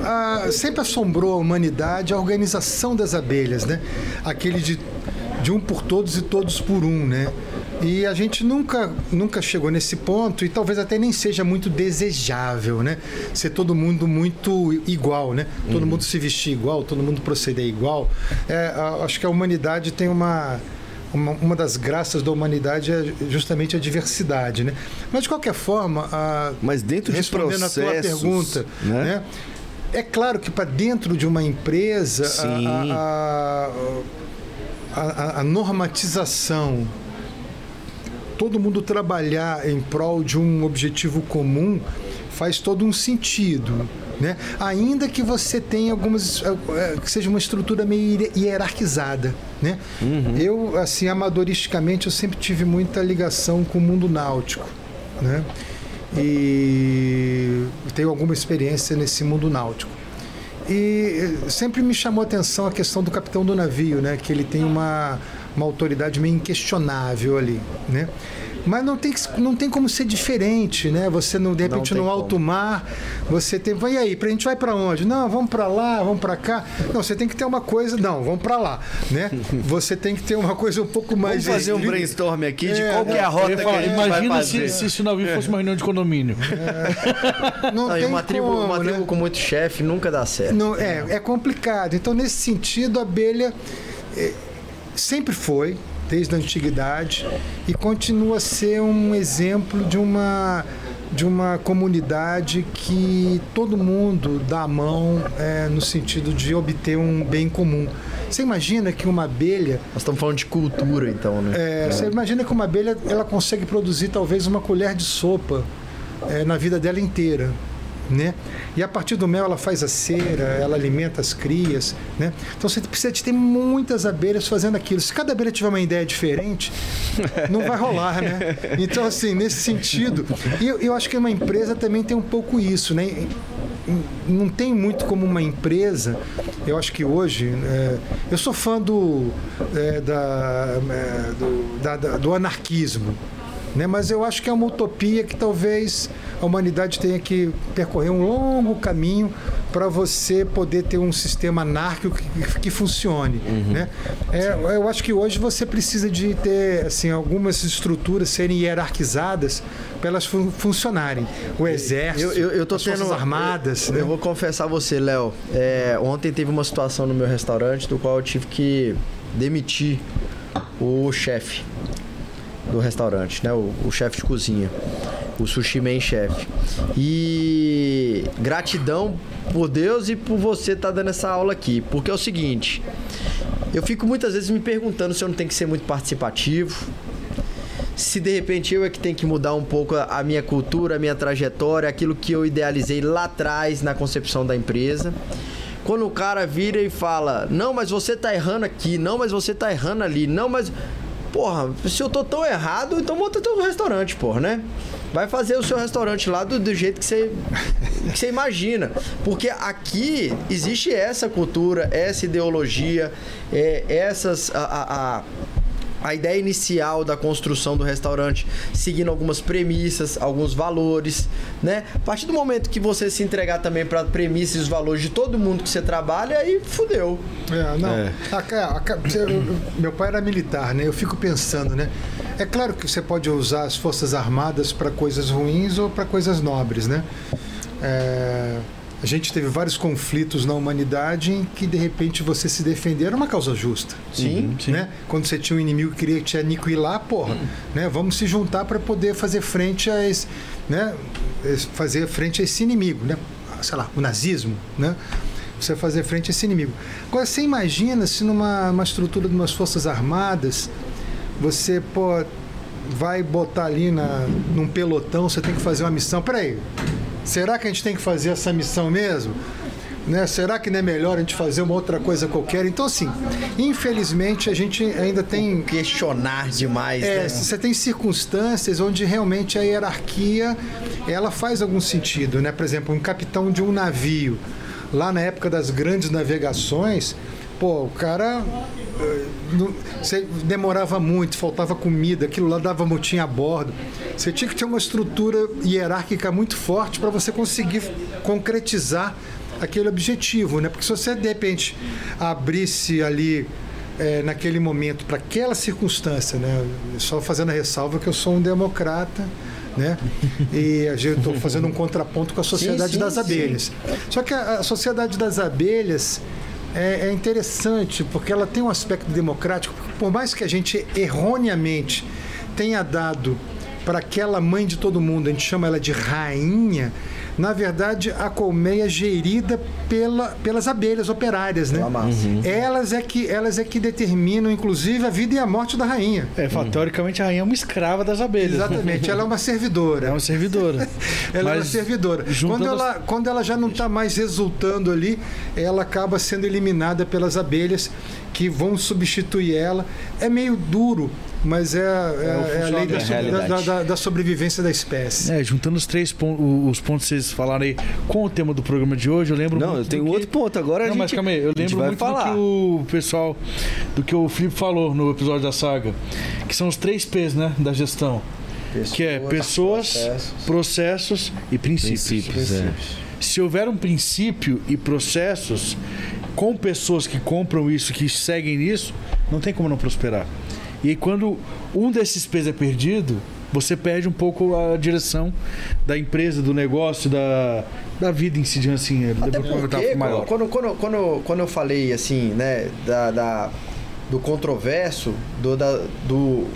a- a- sempre assombrou a humanidade a organização das abelhas, né? Aquele de, de um por todos e todos por um, né? E a gente nunca, nunca chegou nesse ponto e talvez até nem seja muito desejável, né? Ser todo mundo muito igual, né? Todo mundo se vestir igual, todo mundo proceder igual. É, acho que a humanidade tem uma uma, uma das graças da humanidade é justamente a diversidade, né? Mas de qualquer forma, a, Mas dentro de respondendo a tua processos, pergunta, né? né? É claro que para dentro de uma empresa a- a- a normatização, todo mundo trabalhar em prol de um objetivo comum faz todo um sentido. Né? Ainda que você tenha algumas. eh, eh, que seja uma estrutura meio hier- hierarquizada. Né? Eu, assim, amadoristicamente, eu sempre tive muita ligação com o mundo náutico. Né? E tenho alguma experiência nesse mundo náutico. E eh, sempre me chamou a atenção a questão do capitão do navio, né? Que ele tem uma, uma autoridade meio inquestionável ali, né? Mas não tem, não tem como ser diferente, né? Você, no, de repente, tem no como. alto mar, você tem... Vai aí, a gente vai para onde? Não, vamos para lá, vamos para cá. Não, você tem que ter uma coisa... Não, vamos para lá, né? [laughs] Você tem que ter uma coisa um pouco mais... Vamos fazer um brainstorm aqui de É, qual que é a Eu rota ia que falar, a gente vai imagina fazer. se, se isso navio fosse uma reunião de condomínio. Não, Não, e tem uma tribo, como, uma né? tribo com muito chefe nunca dá certo. Não, é, é complicado. Então, nesse sentido, a abelha eh, sempre foi, desde a antiguidade, e continua a ser um exemplo de uma, de uma comunidade que todo mundo dá a mão eh, no sentido de obter um bem comum. Você imagina que uma abelha Nós estamos falando de cultura, então, né? é, Você imagina que uma abelha ela consegue produzir talvez uma colher de sopa é, na vida dela inteira. Né? E a partir do mel ela faz a cera, ela alimenta as crias. Né? Então você precisa de ter muitas abelhas fazendo aquilo. Se cada abelha tiver uma ideia diferente, [laughs] não vai rolar. Né? Então, assim, nesse sentido, e eu, eu acho que uma empresa também tem um pouco isso. Né? não tem muito como uma empresa. Eu acho que hoje. é, eu sou fã do, é, da, é, do, da- da- do anarquismo. Né? Mas eu acho que é uma utopia que talvez a humanidade tenha que percorrer um longo caminho para você poder ter um sistema anárquico que, que funcione. Né? É, eu acho que hoje você precisa de ter assim, algumas estruturas serem hierarquizadas para elas fun- funcionarem. O exército, Eu, eu, eu as forças tendo. armadas. Eu, né? eu vou confessar a você, Léo. é, ontem teve uma situação no meu restaurante do qual eu tive que demitir o chefe do restaurante, né? O, o chefe de cozinha. O sushi man chefe. E gratidão por Deus e por você estar dando essa aula aqui. Porque é o seguinte, eu fico muitas vezes me perguntando se eu não tenho que ser muito participativo, se de repente eu é que tenho que mudar um pouco a minha cultura, a minha trajetória, aquilo que eu idealizei lá atrás na concepção da empresa. quando o cara vira e fala: Não, mas você tá errando aqui, não, mas você tá errando ali, não, mas. Porra, se eu tô tão errado, então monta teu restaurante, porra, né? Vai fazer o seu restaurante lá do, do jeito que você, que imagina. Porque aqui existe essa cultura, essa ideologia, é, essas. a- a- a a ideia inicial da construção do restaurante, seguindo algumas premissas, alguns valores, né? A partir do momento que você se entregar também para premissas e os valores de todo mundo que você trabalha, aí fudeu. É, não. É. A a eu- meu pai era militar, né? Eu fico pensando, né? É claro que você pode usar as forças armadas para coisas ruins ou para coisas nobres, né? É, a gente teve vários conflitos na humanidade em que de repente você se defender era uma causa justa. Sim. Sim. Né? Quando você tinha um inimigo que queria te aniquilar, porra, né? Vamos se juntar para poder fazer frente a esse, né? Fazer frente a esse inimigo, né? Sei lá, o nazismo, né? Você fazer frente a esse inimigo. Agora, você imagina se numa uma estrutura de umas forças armadas, você, pô, vai botar ali na, num pelotão, você tem que fazer uma missão. Peraí, será que a gente tem que fazer essa missão mesmo? Né? Será que não é melhor a gente fazer uma outra coisa qualquer? Então, assim, infelizmente a gente ainda tem. Questionar demais, É, né? você tem circunstâncias onde realmente a hierarquia ela faz algum sentido, né? Por exemplo, um capitão de um navio, lá na época das grandes navegações, pô, o cara não- você demorava muito, faltava comida, aquilo lá dava motim a bordo. Você tinha que ter uma estrutura hierárquica muito forte para você conseguir concretizar aquele objetivo, né? Porque se você de repente abrisse ali eh, naquele momento para aquela circunstância, né? Só fazendo a ressalva que eu sou um democrata. Né? E a gente estou fazendo um contraponto com a Sociedade sim, das sim. Abelhas. Só que a, a Sociedade das Abelhas é, é interessante porque ela tem um aspecto democrático. Por mais que a gente erroneamente tenha dado para aquela mãe de todo mundo, a gente chama ela de rainha, na verdade a colmeia é gerida pela, pelas abelhas operárias, né? Massa. Elas é que elas é que determinam, inclusive, a vida e a morte da rainha. É, fala, teoricamente a rainha é uma escrava das abelhas. Exatamente, ela é uma servidora. É uma servidora. [laughs] Ela é uma Mas servidora. Quando as- ela, quando ela já não está mais resultando ali, ela acaba sendo eliminada pelas abelhas que vão substituir ela. É meio duro, mas é, é- é a lei da, É da- da- da sobrevivência da espécie. É, juntando os três pontos, os pontos que vocês falaram aí com o tema do programa de hoje, eu lembro Não, muito eu tenho que- outro ponto. Agora a Não, gente, mas calma aí, eu lembro vai muito falar. do que o pessoal, do que o Felipe falou no episódio da saga, que são os três P's, né, da gestão, que é pessoas, processos. processos e princípios. Princípios, é. Se houver um princípio e processos com pessoas que compram isso, que seguem nisso, não tem como não prosperar. E aí, quando um desses P's é perdido, você perde um pouco a direção da empresa, do negócio, da, da vida em si, assim. Até eu vou porque, comentar maior. quando, quando, quando, quando eu falei assim, né, da, da- do controverso, do, da- do,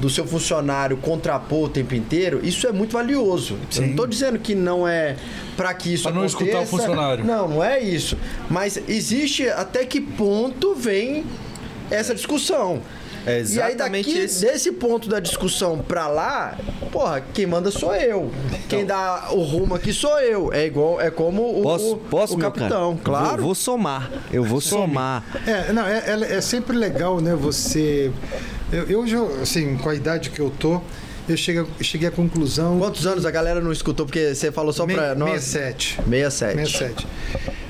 do seu funcionário contrapor o tempo inteiro, isso é muito valioso. Eu Sim. não estou dizendo que não é para que isso Pra não aconteça. escutar o funcionário. Não, não é isso. Mas existe até que ponto vem essa discussão. É e aí exatamente daqui, esse- desse ponto da discussão pra lá, porra, quem manda sou eu. Quem dá o rumo aqui sou eu. É igual, é como o, Posso, o, posso o capitão, cara? claro. Vou, vou somar. Eu vou somar. É, não, é, é- é sempre legal, né? Você. Eu, eu já, assim, com a idade que eu tô, eu cheguei, cheguei à conclusão. Quantos anos a galera não escutou? Porque você falou só pra Me- nós. 67. 67. 67.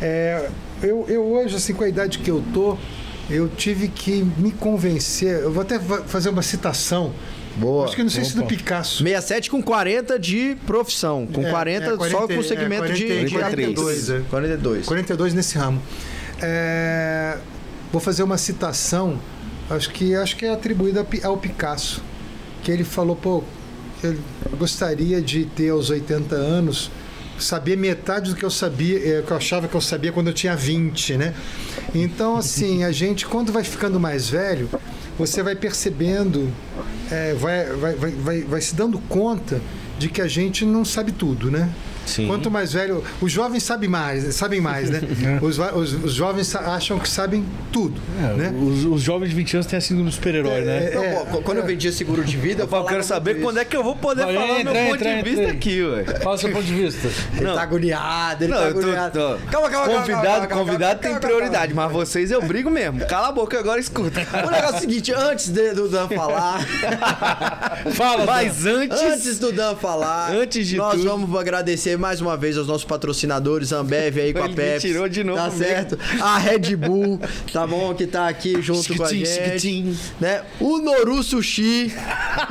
É, eu, eu hoje, assim, com a idade que eu tô, eu tive que me convencer. Eu vou até fa- fazer uma citação. Boa. Acho que não sei se do Opa. Picasso. 67 com 40 de profissão. Com É, 40, é, só 40, com segmento é, de, de 43. artes. é. 42. 42 nesse ramo. É, vou fazer uma citação, acho que acho que é atribuída ao Picasso, que ele falou, pô, eu gostaria de ter aos 80 anos saber metade do que eu sabia, eh, que eu achava que eu sabia quando eu tinha 20, né? Então, assim, a gente quando vai ficando mais velho, você vai percebendo, eh, vai, vai, vai, vai, vai se dando conta de que a gente não sabe tudo, né? Sim. Quanto mais velho, os jovens sabem mais, sabem mais, né? [laughs] os, va- os- os jovens acham que sabem tudo, É, né? os, os jovens de 20 anos têm a síndrome do super-herói, né? Não, É, pô, quando eu vendia seguro de vida, eu, Eu quero saber quando é que eu vou poder Vai, falar entra, meu ponto entra, de entra vista aqui, ué. Fala seu ponto de vista. Ele Não. tá agoniado, ele Não, tá eu tô, agoniado. tô- Calma, calma, calma, Convidado, calma, calma, convidado calma, tem calma, prioridade, mas vocês eu brigo mesmo. Cala a boca agora escuta. [laughs] O negócio é o seguinte, antes de- do Dan falar, Fala, Mas antes, antes do Dan falar, Antes de nós tudo- vamos agradecer mais uma vez aos nossos patrocinadores, Ambev aí com a [laughs] Pepsi. tirou de novo Tá mesmo. certo? A Red Bull, tá bom? Que tá aqui junto com a gente. Né? O Noru Sushi,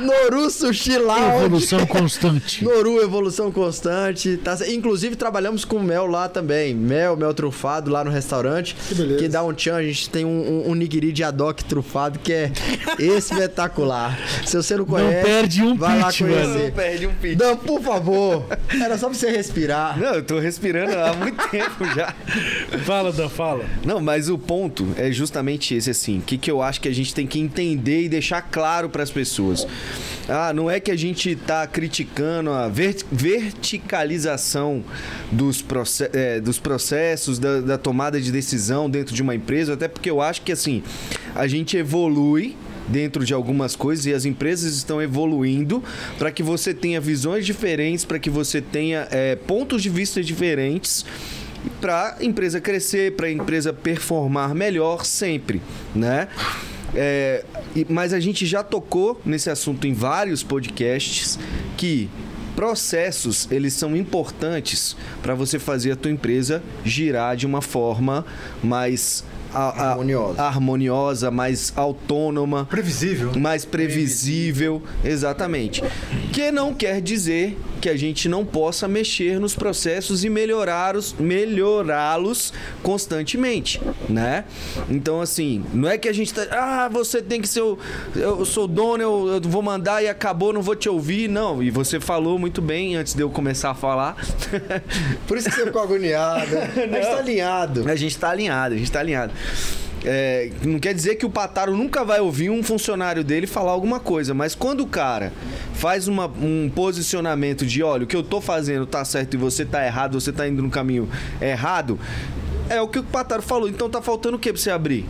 Noru Sushi Lounge. Evolução constante. [laughs] Noru, evolução constante. Tá, inclusive, trabalhamos com mel lá também. Mel, mel trufado lá no restaurante. Que beleza. dá um tchan. A gente tem um, um, um nigiri de adoc trufado que é [laughs] espetacular. Se você não conhece, perde um vai lá pitch, mano. conhecer. Não perde um pitch. Dan, por favor. Era só pra você respirar. Não, eu tô respirando há muito [laughs] tempo já. Fala, Dan, fala. Não, mas o ponto é justamente esse, assim. O que, que eu acho que a gente tem que entender e deixar claro para as pessoas. Ah, não é que a gente tá criticando a ver- verticalização dos, proce- é, dos processos, da, da tomada de decisão dentro de uma empresa, até porque eu acho que, assim, a gente evolui dentro de algumas coisas e as empresas estão evoluindo para que você tenha visões diferentes, para que você tenha é, pontos de vista diferentes para a empresa crescer, para a empresa performar melhor sempre, né? É, mas a gente já tocou nesse assunto em vários podcasts que processos eles são importantes para você fazer a tua empresa girar de uma forma mais a- a- Harmoniosa. harmoniosa, mais autônoma, Previsível. mais previsível, exatamente. Que não quer dizer que a gente não possa mexer nos processos e melhorá-los constantemente, né? Então assim, não é que a gente tá, ah, você tem que ser o, eu sou dono, eu, eu vou mandar e acabou, não vou te ouvir, não. E você falou muito bem antes de eu começar a falar. Por isso que você ficou agoniado. [laughs] A gente tá alinhado. A gente tá alinhado, a gente tá alinhado. É, não quer dizer que o Pataro nunca vai ouvir um funcionário dele falar alguma coisa, mas quando o cara faz uma- um posicionamento de, olha, o que eu tô fazendo tá certo e você tá errado, você tá indo no caminho errado, é o que o Pataro falou. Então tá faltando o que pra você abrir?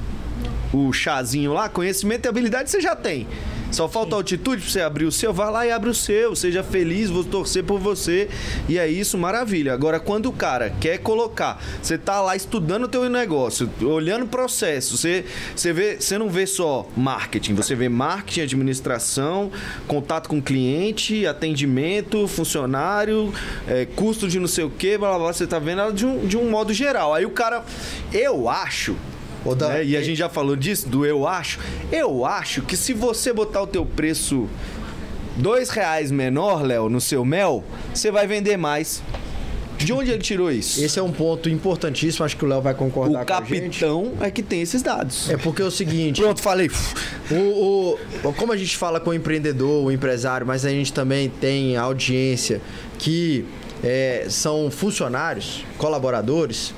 O chazinho lá, conhecimento e habilidade você já tem. Só falta altitude pra você abrir o seu, vai lá e abre o seu. Seja feliz, vou torcer por você. E é isso, maravilha. Agora, quando o cara quer colocar, você tá lá estudando o teu negócio, olhando o processo, você, você, vê, você não vê só marketing, você vê marketing, administração, contato com cliente, atendimento, funcionário, é, custo de não sei o que, blá, blá, blá, você tá vendo ela de um, de um modo geral. Aí o cara, eu acho Ô, Dan, né? E a gente já falou disso, do eu acho. Eu acho que se você botar o teu preço dois reais menor, Léo, no seu mel, você vai vender mais. De onde ele tirou isso? Esse é um ponto importantíssimo, acho que o Léo vai concordar o com a gente. capitão é que tem esses dados. É porque é o seguinte, Pronto, falei. o, o- como a gente fala com o empreendedor, o empresário, mas a gente também tem audiência que é, são funcionários, colaboradores.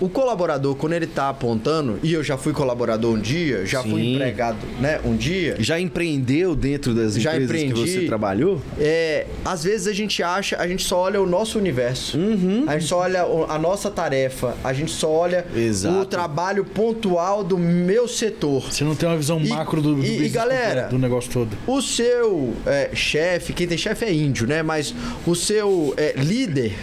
O colaborador, quando ele tá apontando, e eu já fui colaborador um dia, já fui Sim. empregado né, um dia, Já empreendeu dentro das Já empresas que empreendi. você trabalhou? é, às vezes a gente acha, a gente só olha o nosso universo. Uhum. A gente só olha a nossa tarefa, a gente só olha Exato. o trabalho pontual do meu setor. Você não tem uma visão E- macro do, do e- e galera? do negócio todo. O seu é, chefe, quem tem chefe é índio, né? Mas o seu é, líder,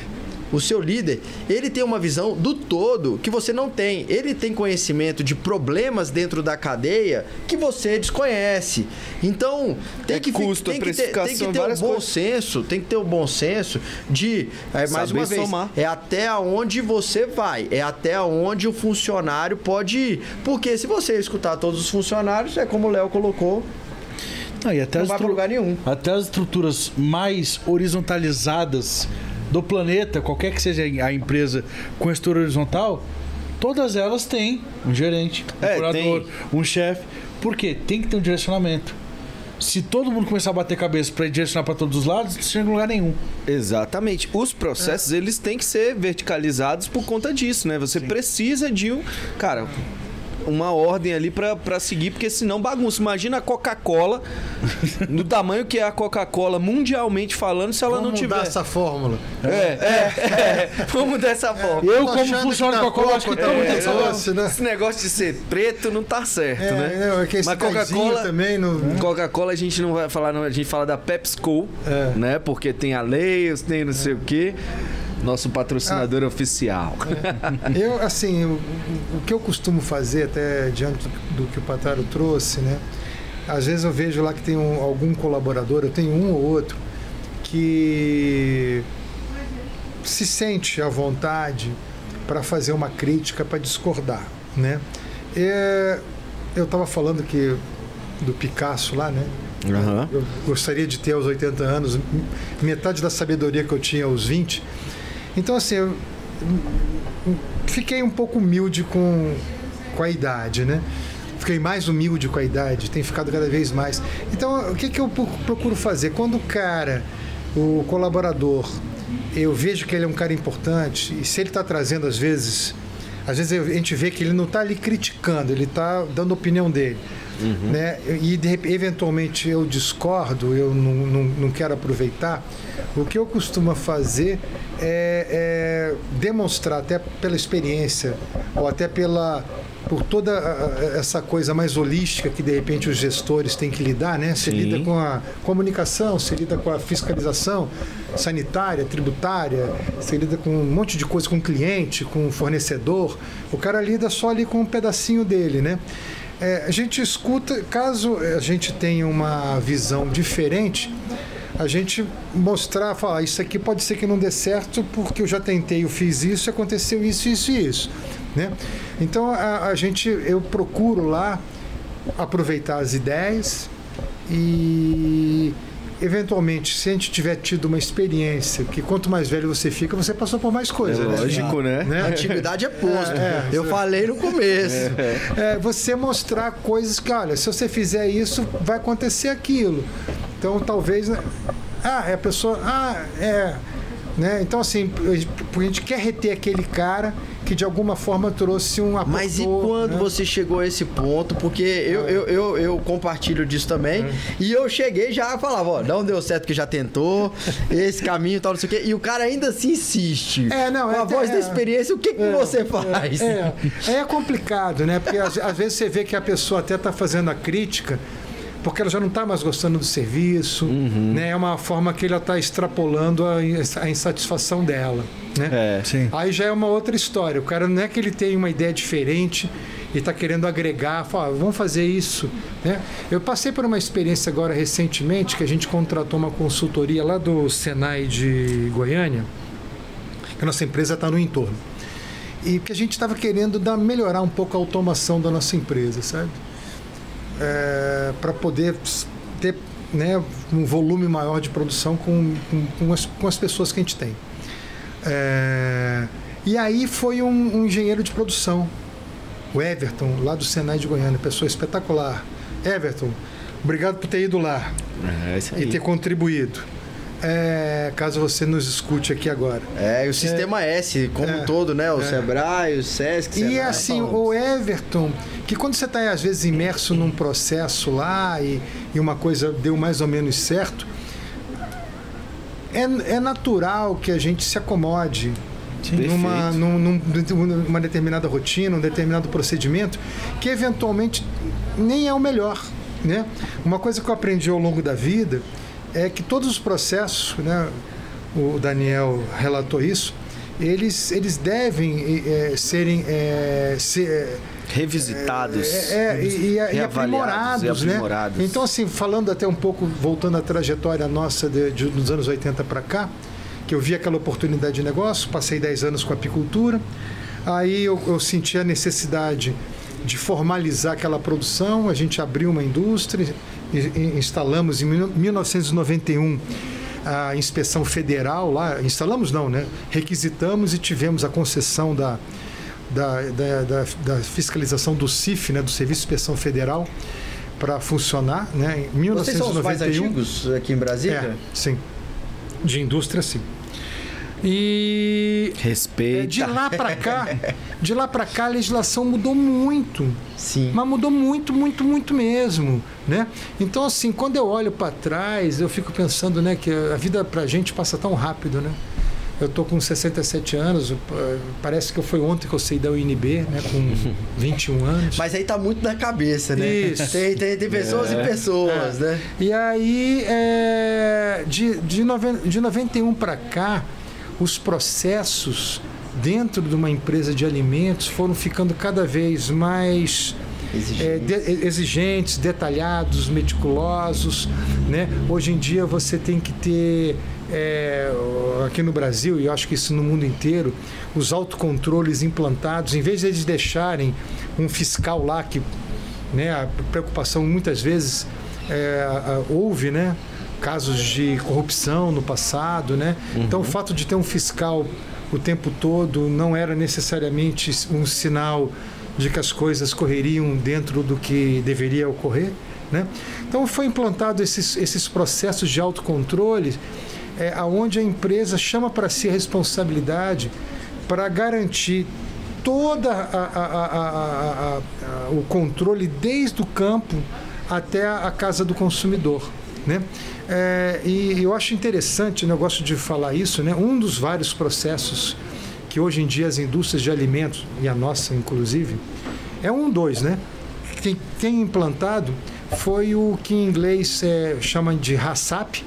o seu líder, ele tem uma visão do todo que você não tem. Ele tem conhecimento de problemas dentro da cadeia que você desconhece. Então, tem É que custo, tem que ter, tem precificação, que ter várias bom coisas. senso, tem que ter o bom senso de, é, mais Saber uma vez, somar. é até onde você vai, é até onde o funcionário pode ir. Porque se você escutar todos os funcionários, é como o Léo colocou, Não, e até não vai pra estru- lugar nenhum. Até as estruturas mais horizontalizadas do planeta, qualquer que seja a empresa com estrutura horizontal, todas elas têm um gerente, um É, curador, tem. um chefe. Por quê? Tem que ter um direcionamento. Se todo mundo começar a bater cabeça para direcionar para todos os lados, não chega em lugar nenhum. Exatamente. Os processos, eles têm que ser verticalizados por conta disso, né? Você precisa de um. Cara, uma ordem ali pra, pra seguir, porque senão bagunça. Imagina a Coca-Cola, [laughs] no tamanho que é a Coca-Cola, mundialmente falando, se ela Vamos não mudar tiver. essa fórmula. É, é, é. [laughs] Vamos dessa forma. Eu, Tô como achando funciona Coca-Cola, acho que tá muito doce, né? Esse negócio de ser preto não tá certo, É, né? não, é que esse Mas Coca-Cola também no... Coca-Cola a gente não vai falar, não, a gente fala da PepsiCo, É. né? Porque tem a tem não sei o quê. Nosso patrocinador Ah. oficial. Eu, assim, o, o que eu costumo fazer, até diante do que o Pataro trouxe, né? Às vezes eu vejo lá que tem um- algum colaborador, eu tenho um ou outro, que se sente à vontade para fazer uma crítica, para discordar, né? É, eu estava falando que do Picasso lá, né? Aham. Eu gostaria de ter aos 80 anos metade da sabedoria que eu tinha aos 20. Então, assim, eu fiquei um pouco humilde com, com a idade, né? Fiquei mais humilde com a idade, tem ficado cada vez mais. Então, o que, que eu pro- procuro fazer? Quando o cara, o colaborador, eu vejo que ele é um cara importante, e se ele está trazendo, às vezes, às vezes a gente vê que ele não está ali criticando, ele está dando a opinião dele. Né? E de eventualmente eu discordo, eu não, não, não quero aproveitar. O que eu costumo fazer é, é demonstrar, até pela experiência, ou até pela por toda essa coisa mais holística que de repente os gestores têm que lidar, né? Você Sim. lida com a comunicação, você lida com a fiscalização sanitária, tributária, você lida com um monte de coisa com o cliente, com o fornecedor. O cara lida só ali com um pedacinho dele, né? É, a gente escuta, caso a gente tenha uma visão diferente, a gente mostrar, falar, isso aqui pode ser que não dê certo porque eu já tentei, eu fiz isso, aconteceu isso, isso e isso, né? Então a, a gente, eu procuro lá aproveitar as ideias e eventualmente, se a gente tiver tido uma experiência, que quanto mais velho você fica, você passou por mais É coisas, né? lógico, né? Né? A atividade é posto. É, é, eu você- falei no começo. É, você mostrar coisas que, olha, se você fizer isso, vai acontecer aquilo. Então, talvez. né? Ah, é a pessoa. Ah, é. Né? Então, assim, a gente quer reter aquele cara que de alguma forma trouxe um aportou, Mas e quando né? você chegou a esse ponto? Porque eu, eu, eu, eu compartilho disso também. É. E eu cheguei já falava, ó, não deu certo que já tentou, esse caminho e tal, não sei o quê. E o cara ainda se insiste. É, não, Com é a até- voz da é. experiência, o que, que você faz? É, é complicado, né? Porque às, às vezes você vê que a pessoa até está fazendo a crítica porque ela já não está mais gostando do serviço, né? É uma forma que ela está extrapolando a, a insatisfação dela, né? É. Sim. Aí já é uma outra história. O cara não é que ele tem uma ideia diferente e está querendo agregar, fala, "Ah, vamos fazer isso. Né? Eu passei por uma experiência agora recentemente que a gente contratou uma consultoria lá do Senai de Goiânia, que a nossa empresa está no entorno. E que a gente estava querendo dar, melhorar um pouco a automação da nossa empresa, sabe? para poder ter né, um volume maior de produção com, com, com as, com as pessoas que a gente tem. É, e aí foi um, um engenheiro de produção, o Everton, lá do Senai de Goiânia, pessoa espetacular. Everton, obrigado por ter ido lá É e ter contribuído. É, caso você nos escute aqui agora. É, e o sistema S como É. um todo, né? O É. Sebrae, o Sesc. E Senai, assim, falando. o Everton, que quando você está às vezes imerso num processo lá e, e uma coisa deu mais ou menos certo, é, é natural que a gente se acomode numa, num- num- numa determinada rotina, um determinado procedimento, que eventualmente nem é o melhor. Né? Uma coisa que eu aprendi ao longo da vida é que todos os processos, né, o Daniel relatou isso, eles, eles devem eh, serem eh, ser, Revisitados. é, é, e, e- e reavaliados aprimorados, e né? aprimorados. Então, assim, falando até um pouco, voltando à trajetória nossa de, de- dos anos 80 para cá, que eu vi aquela oportunidade de negócio, passei 10 anos com apicultura, aí eu, eu senti a necessidade de formalizar aquela produção, a gente abriu uma indústria, instalamos em mil- 1991 a inspeção federal lá, instalamos não, né? Requisitamos e tivemos a concessão da, da, da, da- da fiscalização do CIF, né, do Serviço de Inspeção Federal, para funcionar, né, em Vocês são os mais 1991. antigos aqui em Brasília? É, sim. De indústria, sim. E é, Respeita. de lá para cá, de lá para cá a legislação mudou muito. Sim. Mas mudou muito, muito, muito mesmo, né? Então assim, quando eu olho para trás, eu fico pensando, né, que a vida pra gente passa tão rápido, né? Eu tô com 67 anos, eh, parece que foi ontem que eu saí da UNB, né, com [laughs] 21 anos. Mas aí tá muito na cabeça, né? Isso. Tem, tem, tem pessoas É. e pessoas, né? E aí, é, de, de, noven, de 91 para cá, os processos dentro de uma empresa de alimentos foram ficando cada vez mais é, de- exigentes, detalhados, meticulosos. Né? Hoje em dia você tem que ter, é, aqui no Brasil, e eu acho que isso no mundo inteiro, os autocontroles implantados, em vez de eles deixarem um fiscal lá que né, a preocupação muitas vezes é, houve, né? Casos de corrupção no passado, né? Então o fato de ter um fiscal o tempo todo não era necessariamente um sinal de que as coisas correriam dentro do que deveria ocorrer, né? Então foi implantado esses, esses processos de autocontrole, é, aonde a empresa chama para si a responsabilidade para garantir toda a- a- a- o controle desde o campo até a, casa do consumidor. Né? É, e eu acho interessante, né, eu gosto de falar isso, né? um dos vários processos que hoje em dia as indústrias de alimentos, e a nossa inclusive, é um dois, né? Quem tem implantado foi o que em inglês é, chama de HACCP,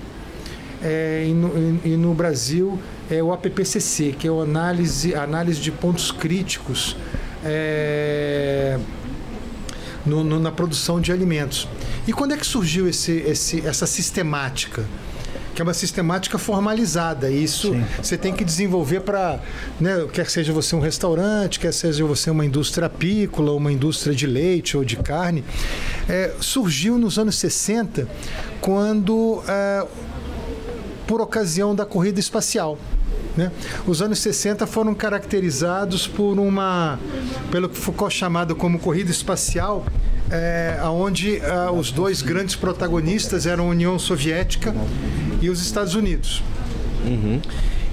é, e, no, e- no Brasil é o APPCC, que é o análise, análise de pontos críticos é, no- no- na produção de alimentos. E quando é que surgiu esse, esse- essa sistemática? Que é uma sistemática formalizada. Isso Sim. você tem que desenvolver para, né, quer seja você um restaurante, quer seja você uma indústria apícola, uma indústria de leite ou de carne. É, surgiu nos anos 60, quando é, por ocasião da corrida espacial. Né? Os anos 60 foram caracterizados por uma, pelo que Foucault chamado como corrida espacial, é, onde os dois grandes protagonistas eram a União Soviética e os Estados Unidos.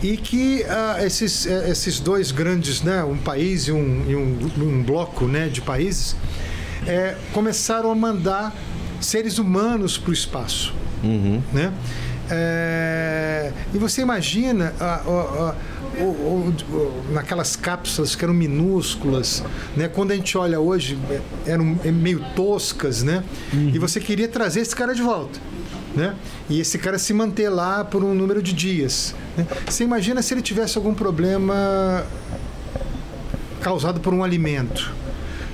E que ah, esses, eh, esses dois grandes, né, um país e um, e um, um bloco né, de países, eh, começaram a mandar seres humanos para o espaço né? É, e você imagina a- a- a- o- o- naquelas cápsulas que eram minúsculas, né? Quando a gente olha hoje eram meio toscas, né? E você queria trazer esse cara de volta. Né? E esse cara se manter lá por um número de dias. né? Você imagina se ele tivesse algum problema causado por um alimento,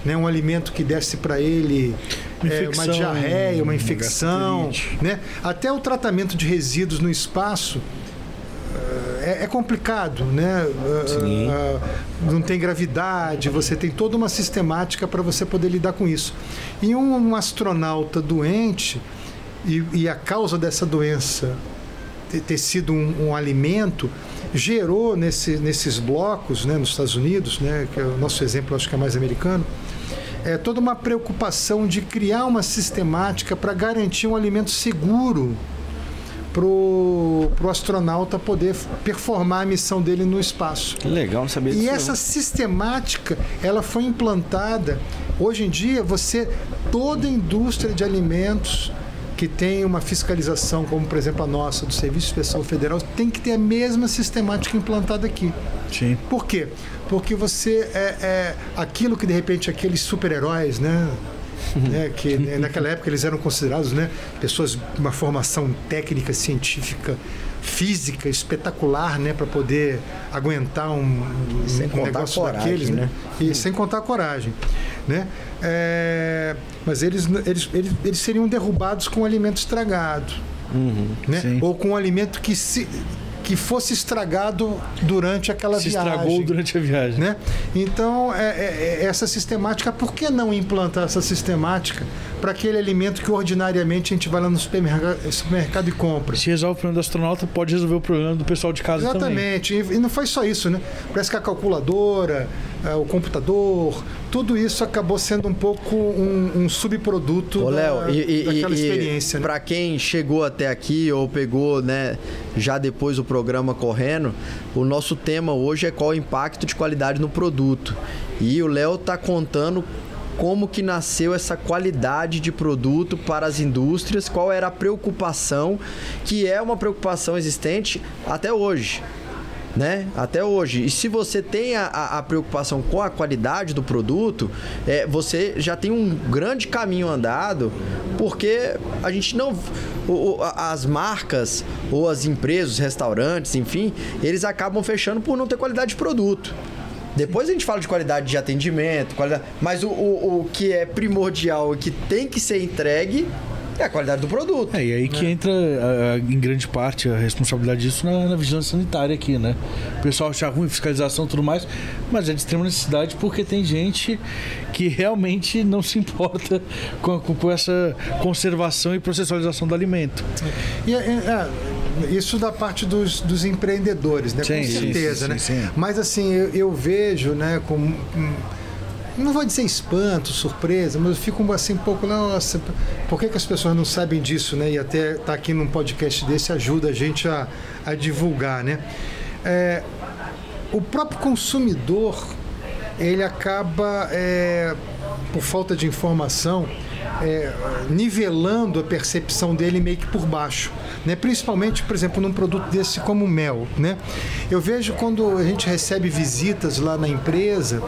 né? Um alimento que desse para ele Uma é, uma infecção, diarreia, uma infecção, né? Até o tratamento de resíduos no espaço eh, é, é complicado, né? Ah, Sim. ah, não tem gravidade, você tem toda uma sistemática para você poder lidar com isso. E um, um astronauta doente e, e a causa dessa doença ter, ter sido um, um alimento gerou nesse, nesses blocos, né, nos Estados Unidos, né, que é o nosso exemplo acho que é mais americano, é toda uma preocupação de criar uma sistemática para garantir um alimento seguro para o astronauta poder performar a missão dele no espaço. Que legal, não sabia E disso. essa sistemática, ela foi implantada. Hoje em dia, você toda indústria de alimentos que tem uma fiscalização, como por exemplo a nossa do Serviço Especial Federal, tem que ter a mesma sistemática implantada aqui. Sim. Por quê? Porque você é, é aquilo que de repente aqueles super-heróis, né? [laughs] né, que né, naquela época eles eram considerados né, pessoas de uma formação técnica, científica, física espetacular, né, para poder aguentar um, um negócio coragem, daqueles, né? né? E sem contar a coragem, né? É, mas eles, eles, eles, eles seriam derrubados com alimento estragado, né? Sim. Ou com um alimento que se que fosse estragado durante aquela Se viagem estragou durante a viagem. né? Então, é, é- é essa sistemática, por que não implantar essa sistemática para aquele alimento que ordinariamente a gente vai lá no supermercado, supermercado e compra? Se resolve o problema do astronauta, pode resolver o problema do pessoal de casa também. Exatamente. E, não foi só isso, né? Parece que a calculadora, eh, o computador, tudo isso acabou sendo um pouco um, um subproduto Ô, da, Léo, e, e, daquela e, experiência. né? Para quem chegou até aqui ou pegou, né, já depois o programa correndo, o nosso tema hoje é qual o impacto de qualidade no produto. E o Léo tá contando como que nasceu essa qualidade de produto para as indústrias, qual era a preocupação, que é uma preocupação existente até hoje né? Até hoje. E se você tem a, a, preocupação com a qualidade do produto, é, você já tem um grande caminho andado, porque a gente não. o- o- as marcas ou as empresas, restaurantes, enfim, eles acabam fechando por não ter qualidade de produto. Depois a gente fala de qualidade de atendimento, qualidade, mas o, o, o que é primordial e que tem que ser entregue é a qualidade do produto. É, e aí que entra a- a- em grande parte a responsabilidade disso na, na vigilância sanitária aqui, né? O pessoal acha ruim, fiscalização e tudo mais, mas é de extrema necessidade porque tem gente que realmente não se importa com, com- com essa conservação e processualização do alimento. E, é, é, isso da parte dos, dos empreendedores, né? Sim, com certeza, sim, né? sim, sim. Mas assim, eu, eu vejo, né, com. Não vou dizer espanto, surpresa, mas eu fico assim um pouco, nossa, por que, que as pessoas não sabem disso, né? E até estar aqui num podcast desse ajuda a gente a, a divulgar, né? É, o próprio consumidor, ele acaba, é, por falta de informação, é, nivelando a percepção dele meio que por baixo. Né? Principalmente, por exemplo, num produto desse como mel. Né? Eu vejo quando a gente recebe visitas lá na empresa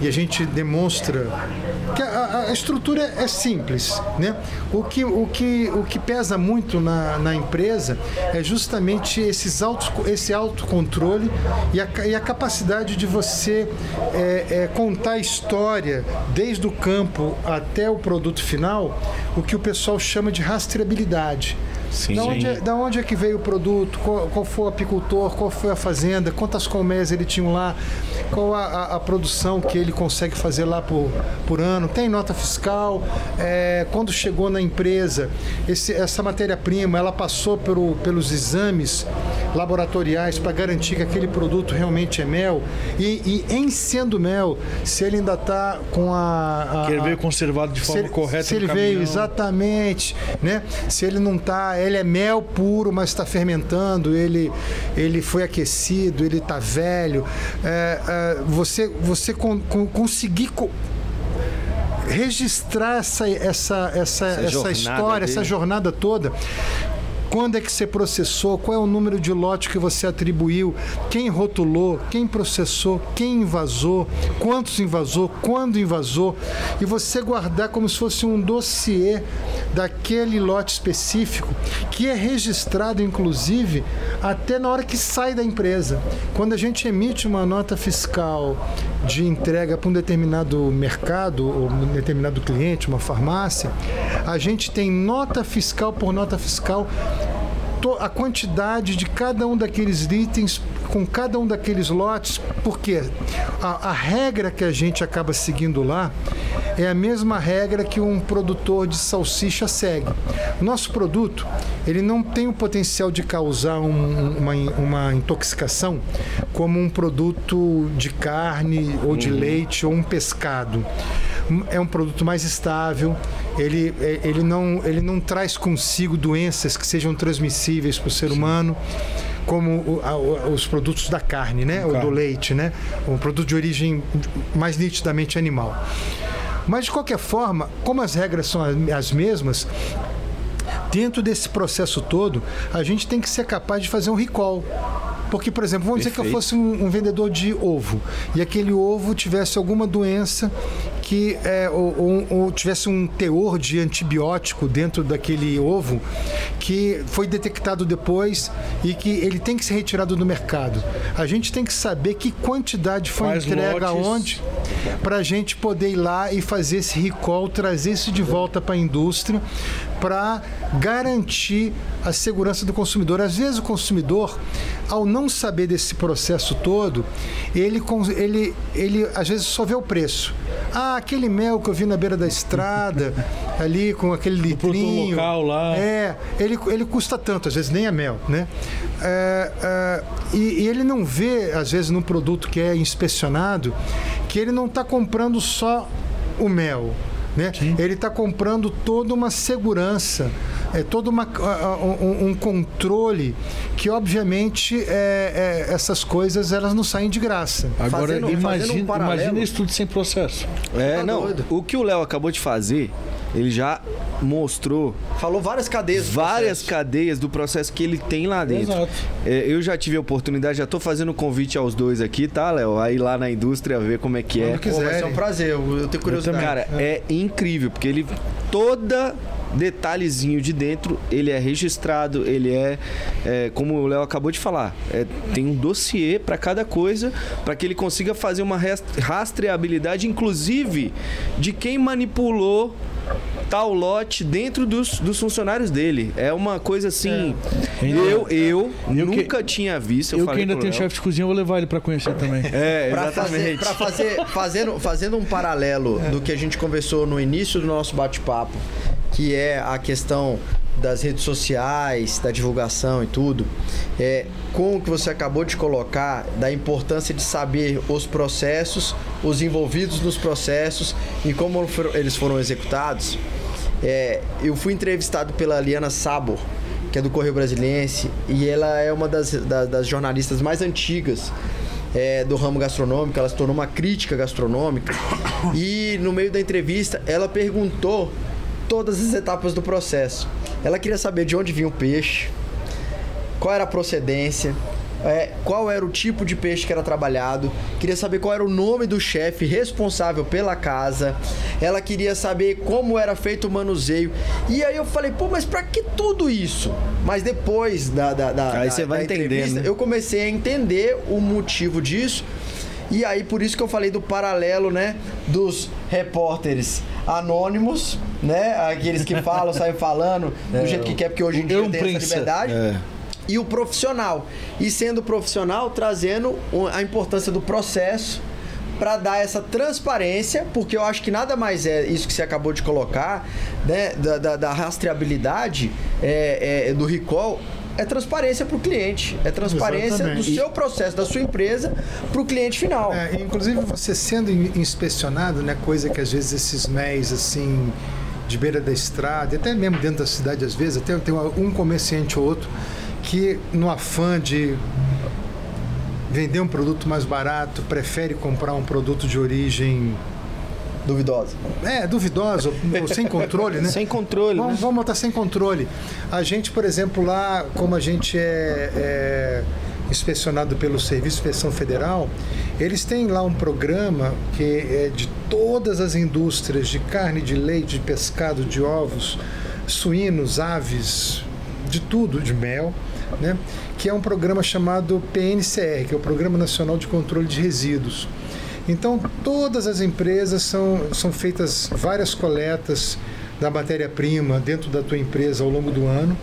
e a gente demonstra que a, a- estrutura é simples. Né? O, que, o, que, o que pesa muito na, na empresa é justamente esses autos, esse autocontrole e a, e a capacidade de você é, é, contar a história desde o campo até o produto final, o que o pessoal chama de rastreabilidade. Sim. Da onde, é, da onde é que veio o produto? Qual, qual foi o apicultor? Qual foi a fazenda? Quantas colmeias ele tinha lá? Qual a, a- a produção que ele consegue fazer lá por, por ano? Tem nota fiscal? É, quando chegou na empresa, esse- essa matéria-prima ela passou pelo- pelos exames laboratoriais para garantir que aquele produto realmente é mel? E, e em sendo mel, se ele ainda está com a, a- Que ele veio conservado de forma ele, correta se ele veio exatamente, né? Se ele não ele é mel puro, mas está fermentando, ele, ele foi aquecido, ele está velho. É, é, você você con- con- conseguir co- registrar essa essa essa, essa, jornada história, essa dele. jornada toda. Quando é que você processou? Qual é o número de lote que você atribuiu? Quem rotulou? Quem processou? Quem invasou? Quantos invasou? Quando invasou? E você guardar como se fosse um dossiê daquele lote específico, que é registrado, inclusive, até na hora que sai da empresa. Quando a gente emite uma nota fiscal de entrega para um determinado mercado ou um determinado cliente, uma farmácia, a gente tem nota fiscal por nota fiscal a quantidade de cada um daqueles itens com cada um daqueles lotes, porque a, a regra que a gente acaba seguindo lá é a mesma regra que um produtor de salsicha segue. Nosso produto ele não tem o potencial de causar um- uma, uma intoxicação como um produto de carne ou de leite ou um pescado é um produto mais estável, ele, é- ele, não, ele não traz consigo doenças que sejam transmissíveis para o ser humano, como o- a- os produtos da carne, né? ou do leite, né? um produto de origem mais nitidamente animal. Mas, de qualquer forma, como as regras são as- as mesmas, dentro desse processo todo, a gente tem que ser capaz de fazer um recall. Porque, por exemplo, vamos dizer que eu Perfeito. fosse um, um vendedor de ovo e aquele ovo tivesse alguma doença que é, ou, ou- ou tivesse um teor de antibiótico dentro daquele ovo que foi detectado depois e que ele tem que ser retirado do mercado. A gente tem que saber que quantidade foi Quais entregue lotes? aonde para a gente poder ir lá e fazer esse recall, trazer isso de volta para a indústria para garantir a segurança do consumidor. Às vezes o consumidor, ao não saber desse processo todo, ele, ele, ele às vezes só vê o preço. Ah, aquele mel que eu vi na beira da estrada, [laughs] ali com aquele litrinho. local lá. É, ele, ele custa tanto, às vezes nem é mel, né? É, é, e, e ele não vê, às vezes, num produto que é inspecionado, que ele não está comprando só o mel. Né? Ele está comprando toda uma segurança, é, todo uma, um, um controle que, obviamente, é, é, essas coisas elas não saem de graça. Agora, Fazendo- fazendo imagina, um paralelo. imagina isso tudo sem processo. É, Tá não. doido. O que o Léo acabou de fazer, ele já mostrou Falou várias cadeias. do várias cadeias do processo que ele tem lá dentro. Exato. É, eu já tive a oportunidade, já tô fazendo convite aos dois aqui, tá, Léo? Aí lá na indústria ver como é que é. Quando Pô, vai ser um prazer, eu, eu tenho curiosidade. Cara, é incrível, porque ele toda detalhezinho de dentro, ele é registrado, ele é, é, como o Léo acabou de falar, é, tem um dossiê para cada coisa, para que ele consiga fazer uma ras- rastreabilidade, inclusive de quem manipulou tal lote dentro dos, dos funcionários dele. É uma coisa assim, eu, eu, Eu que- nunca tinha visto. Eu, Eu, que ainda tenho chefe de cozinha, eu vou levar ele pra conhecer também. É, Pra fazer, exatamente. pra fazer fazendo, fazendo um paralelo do que a gente conversou no início do nosso bate-papo, que é a questão das redes sociais, da divulgação e tudo, é, com o que você acabou de colocar, da importância de saber os processos, os envolvidos nos processos e como eles foram executados, é, eu fui entrevistado pela Liana Sabor, que é do Correio Brasiliense, e ela é uma das, da- das jornalistas mais antigas é, do ramo gastronômico, ela se tornou uma crítica gastronômica. E no meio da entrevista, ela perguntou todas as etapas do processo. Ela queria saber de onde vinha o peixe, qual era a procedência, é, qual era o tipo de peixe que era trabalhado, queria saber qual era o nome do chefe responsável pela casa, ela queria saber como era feito o manuseio. E aí eu falei, pô, mas pra que tudo isso? Mas depois da, da, da, Aí da- você vai da entrevista, né? eu comecei a entender o motivo disso. E aí, por isso que eu falei do paralelo, né? Dos repórteres anônimos, né? Aqueles que falam, [laughs] saem falando do jeito que quer, porque hoje em dia tem essa liberdade É. e o profissional. E sendo profissional, trazendo a importância do processo para dar essa transparência, porque eu acho que nada mais é isso que você acabou de colocar, né? Da, da- da rastreabilidade é, é, do recall. É transparência para o cliente, é transparência Exatamente. do seu processo, da sua empresa, para o cliente final. É, inclusive você sendo in- inspecionado, né, coisa que às vezes esses MEs assim de beira da estrada, até mesmo dentro da cidade às vezes, até tem um comerciante ou outro que no afã de vender um produto mais barato, prefere comprar um produto de origem Duvidosa. é, duvidosa, sem controle, né? [laughs] Sem controle, Vamos, né? vamos botar sem controle. A gente, por exemplo, lá, como a gente é, é inspecionado pelo Serviço de Inspeção Federal, eles têm lá um programa que é de todas as indústrias de carne, de leite, de pescado, de ovos, suínos, aves, de tudo, de mel, né? que é um programa chamado PNCR, que é o Programa Nacional de Controle de Resíduos. Então, todas as empresas são, são feitas várias coletas da matéria-prima dentro da tua empresa ao longo do ano.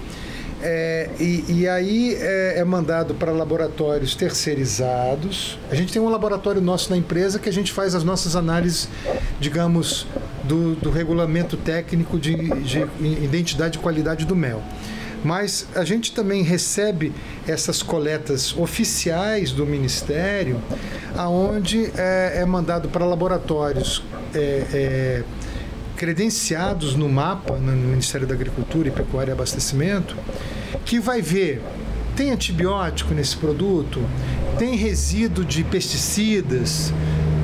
É, e, e aí é, é mandado para laboratórios terceirizados. A gente tem um laboratório nosso na empresa que a gente faz as nossas análises, digamos, do, do regulamento técnico de, de identidade e qualidade do mel. Mas a gente também recebe essas coletas oficiais do Ministério, aonde é, é mandado para laboratórios é, é, credenciados no mapa, no Ministério da Agricultura e Pecuária e Abastecimento, que vai ver tem antibiótico nesse produto, tem resíduo de pesticidas,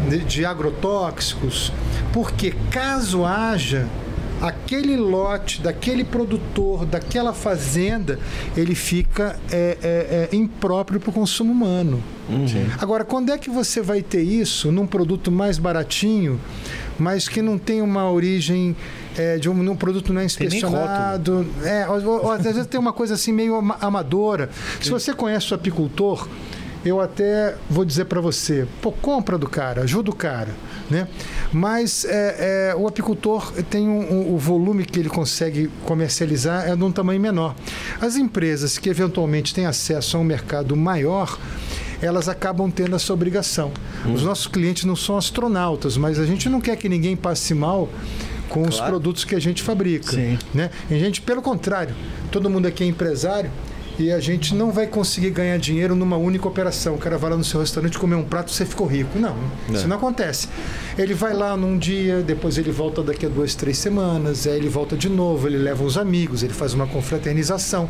de, de agrotóxicos, porque caso haja aquele lote daquele produtor, daquela fazenda, ele fica é, é, é, impróprio para o consumo humano. Agora, quando é que você vai ter isso num produto mais baratinho, mas que não tem uma origem é, de um, num produto não é inspecionado? É, ou, ou, às vezes tem uma coisa assim meio ama- amadora. Se você conhece o apicultor, eu até vou dizer para você, pô, compra do cara, ajuda o cara, né? Mas é, é, o apicultor tem um, um- o volume que ele consegue comercializar é de um tamanho menor. As empresas que eventualmente têm acesso a um mercado maior, elas acabam tendo essa obrigação. Hum. Os nossos clientes não são astronautas, mas a gente não quer que ninguém passe mal com os Claro. produtos que a gente fabrica. Sim. Né? E a gente, pelo contrário, todo mundo aqui é empresário e a gente não vai conseguir ganhar dinheiro numa única operação. O cara vai lá no seu restaurante comer um prato você ficou rico. Não, isso não acontece. Ele vai lá num dia, depois ele volta daqui a duas, três semanas, aí ele volta de novo, ele leva uns amigos, ele faz uma confraternização.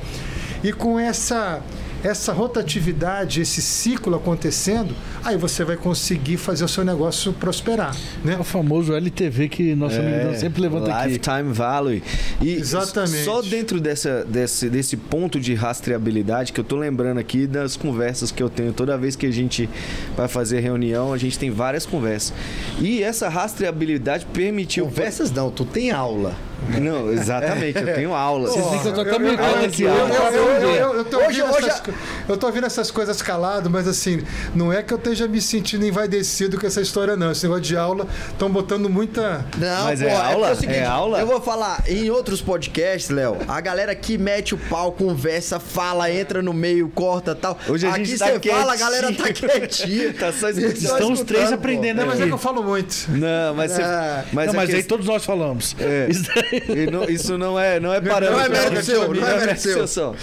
E com essa essa rotatividade, esse ciclo acontecendo, aí você vai conseguir fazer o seu negócio prosperar, né? É o famoso LTV que nosso amigo Dan sempre levanta aqui. Lifetime Value. E Exatamente. Só dentro dessa, desse, desse ponto de rastreabilidade que eu tô lembrando aqui das conversas que eu tenho toda vez que a gente vai fazer reunião, a gente tem várias conversas. E essa rastreabilidade permitiu. Conversas não, tu tem aula. Não, exatamente, eu tenho aulas. Vocês que eu tô aqui. eu- ouvindo essas Eu tô ouvindo essas coisas calado, mas assim, não é que eu esteja me sentindo envaidecido com essa história, não. Esse negócio de aula, estão botando muita. Não, Mas pô, é aula? porque o seguinte, É aula? Eu vou falar, em outros podcasts, Léo, a galera que mete o pau, conversa, fala, entra no meio, corta tal. Hoje a Aqui gente tá você fala, a galera tá [laughs] quietinha. Tá só Estão os três aprendendo Não, mas é aqui. que eu falo muito. Não, mas, você- Ah, mas, não, mas aí todos nós falamos. É. E não- isso não é, não é parâmetro. Não é mérito seu, não é mérito seu. só.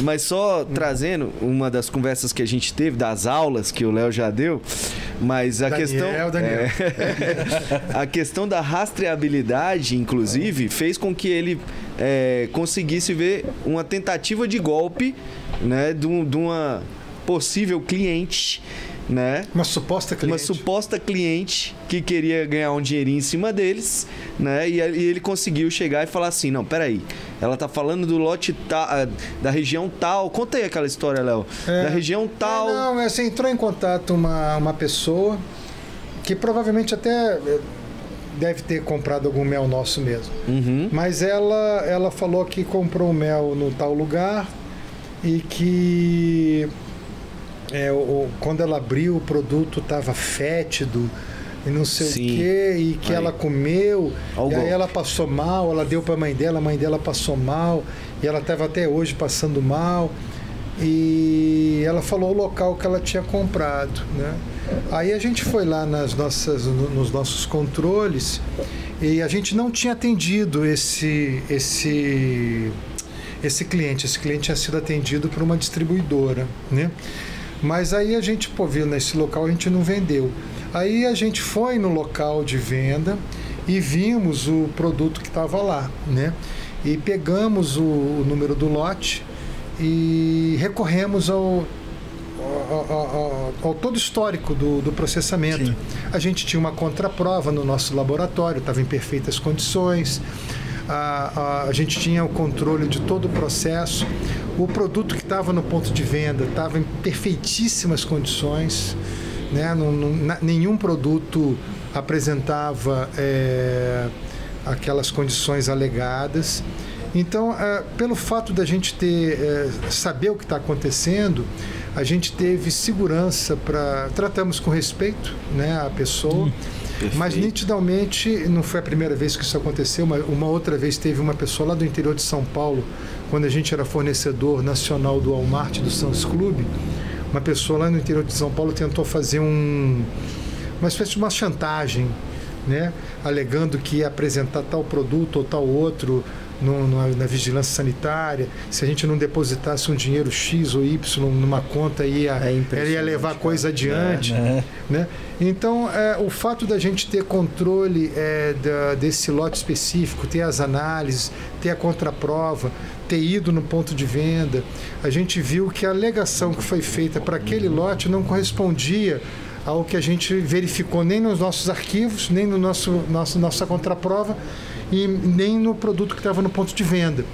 Mas só trazendo uma das conversas que a gente teve, das aulas que o Léo já deu, mas a Daniel, questão. Daniel. é, [laughs] a questão da rastreabilidade, inclusive, fez com que ele é, conseguisse ver uma tentativa de golpe né, de, um- de uma possível cliente. Né? Uma suposta uma cliente. suposta cliente que queria ganhar um dinheirinho em cima deles, né? E, e ele conseguiu chegar e falar assim: não, peraí, ela tá falando do lote tal, ah, da região tal. Conta aí aquela história, Léo. É. Da região tal. É, não, é assim, entrou em contato uma, uma pessoa que provavelmente até eh, deve ter comprado algum mel nosso mesmo. Uhum. Mas ela, ela falou que comprou mel no tal lugar e que é, o- quando ela abriu o produto estava fétido e não sei Sim. o quê, e que Aí. ela comeu, e aí golpe. ela passou mal, ela deu para a mãe dela, a mãe dela passou mal, e ela estava até hoje passando mal. E ela falou o local que ela tinha comprado, né? Aí a gente foi lá nas nossas, no- nos nossos controles e a gente não tinha atendido esse, esse, esse cliente. Esse cliente tinha sido atendido por uma distribuidora, né? Mas aí a gente, pô, viu nesse local a gente não vendeu. Aí a gente foi no local de venda e vimos o produto que estava lá, né? E pegamos o, o número do lote e recorremos ao, ao, ao- ao todo histórico do, do processamento. Sim. A gente tinha uma contraprova no nosso laboratório, estava em perfeitas condições. A, a, a gente tinha o controle de todo o processo. O produto que estava no ponto de venda estava em perfeitíssimas condições. Né? Não- não- nenhum produto apresentava é, aquelas condições alegadas. Então, é, pelo fato da gente ter é, saber o que está acontecendo, a gente teve segurança para tratamos com respeito, né, a pessoa. Mas nitidamente não foi a primeira vez que isso aconteceu. Uma, uma outra vez teve uma pessoa lá do interior de São Paulo, quando a gente era fornecedor nacional do Walmart do Santos Clube, uma pessoa lá no interior de São Paulo tentou fazer um uma espécie de uma chantagem, né? alegando que ia apresentar tal produto ou tal outro no- no- na vigilância sanitária, se a gente não depositasse um dinheiro X ou Y numa conta, ia, É ia levar a coisa adiante. É. Né? Então, é, o fato da gente ter controle é, da- desse lote específico, ter as análises, ter a contraprova, ter ido no ponto de venda, a gente viu que a alegação que foi feita para aquele lote não correspondia ao que a gente verificou nem nos nossos arquivos, nem no nosso, nosso nossa contraprova e nem no produto que estava no ponto de venda.